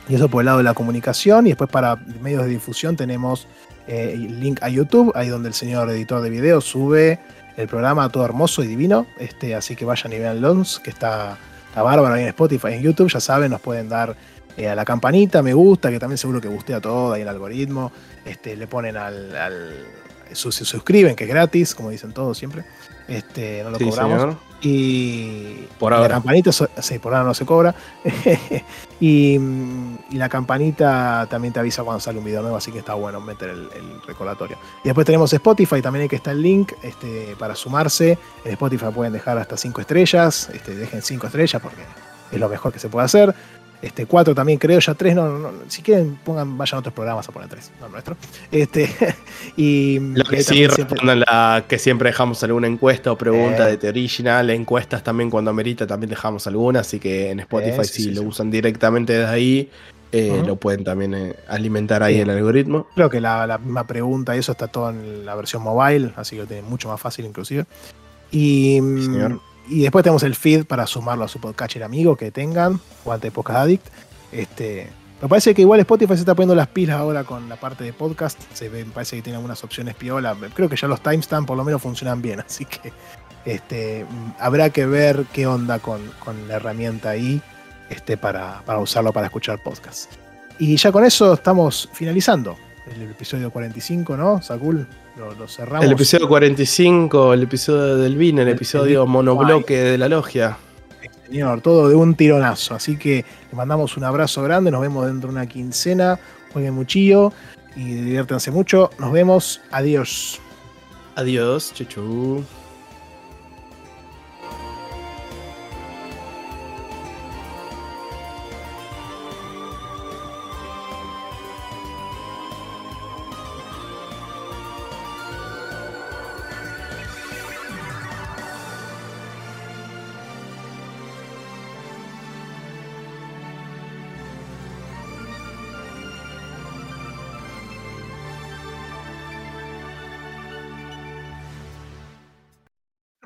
eso por el lado de la comunicación. Y después para medios de difusión tenemos eh, el link a YouTube, ahí donde el señor editor de video sube el programa todo hermoso y divino. Este, así que vayan y vean Lons, que está, está bárbaro ahí en Spotify, en YouTube, ya saben, nos pueden dar eh, a la campanita, me gusta, que también seguro que gustea todo ahí el algoritmo. Este, le ponen al se suscriben, que es gratis, como dicen todos siempre. Este, no lo cobramos. Y, por ahora. la campanita, sí, por ahora no se cobra. y, la campanita también te avisa cuando sale un video nuevo, así que está bueno meter el, recordatorio. Y después tenemos Spotify, también hay que está el link este, para sumarse. En Spotify pueden dejar hasta 5 estrellas, este, dejen 5 estrellas porque es lo mejor que se puede hacer. Este, cuatro también creo, ya tres, no, si quieren pongan, vayan a otros programas a poner tres, no nuestro. Este, y lo que sí, siempre... la que siempre dejamos alguna encuesta o pregunta eh. de The Original, encuestas también cuando amerita también dejamos alguna, así que en Spotify eh, si lo usan directamente desde ahí, eh, lo pueden también alimentar ahí el algoritmo. Creo que la, misma pregunta, eso está todo en la versión mobile, así que lo tienen mucho más fácil inclusive. Y, mm, y después tenemos el feed para sumarlo a su podcatcher amigo que tengan, Guante Podcast Addict. Este, me parece que igual Spotify se está poniendo las pilas ahora con la parte de podcast. Se ve, me parece que tiene algunas opciones piola. Creo que ya los timestamps por lo menos funcionan bien, así que este, habrá que ver qué onda con, la herramienta ahí este, para, para usarlo para escuchar podcast. Y ya con eso estamos finalizando el episodio 45, ¿no? Sakul, lo, cerramos. El episodio 45, el episodio del VIN, el, episodio monobloque de la logia. Señor, todo de un tironazo. Así que le mandamos un abrazo grande, nos vemos dentro de una quincena. Jueguen muchillo y diviértanse mucho. Nos vemos. Adiós. Adiós, chuchu.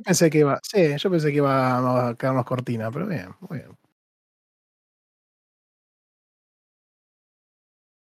Pensé que iba, sí, yo pensé que iba a quedarnos cortina, pero bien, muy bien.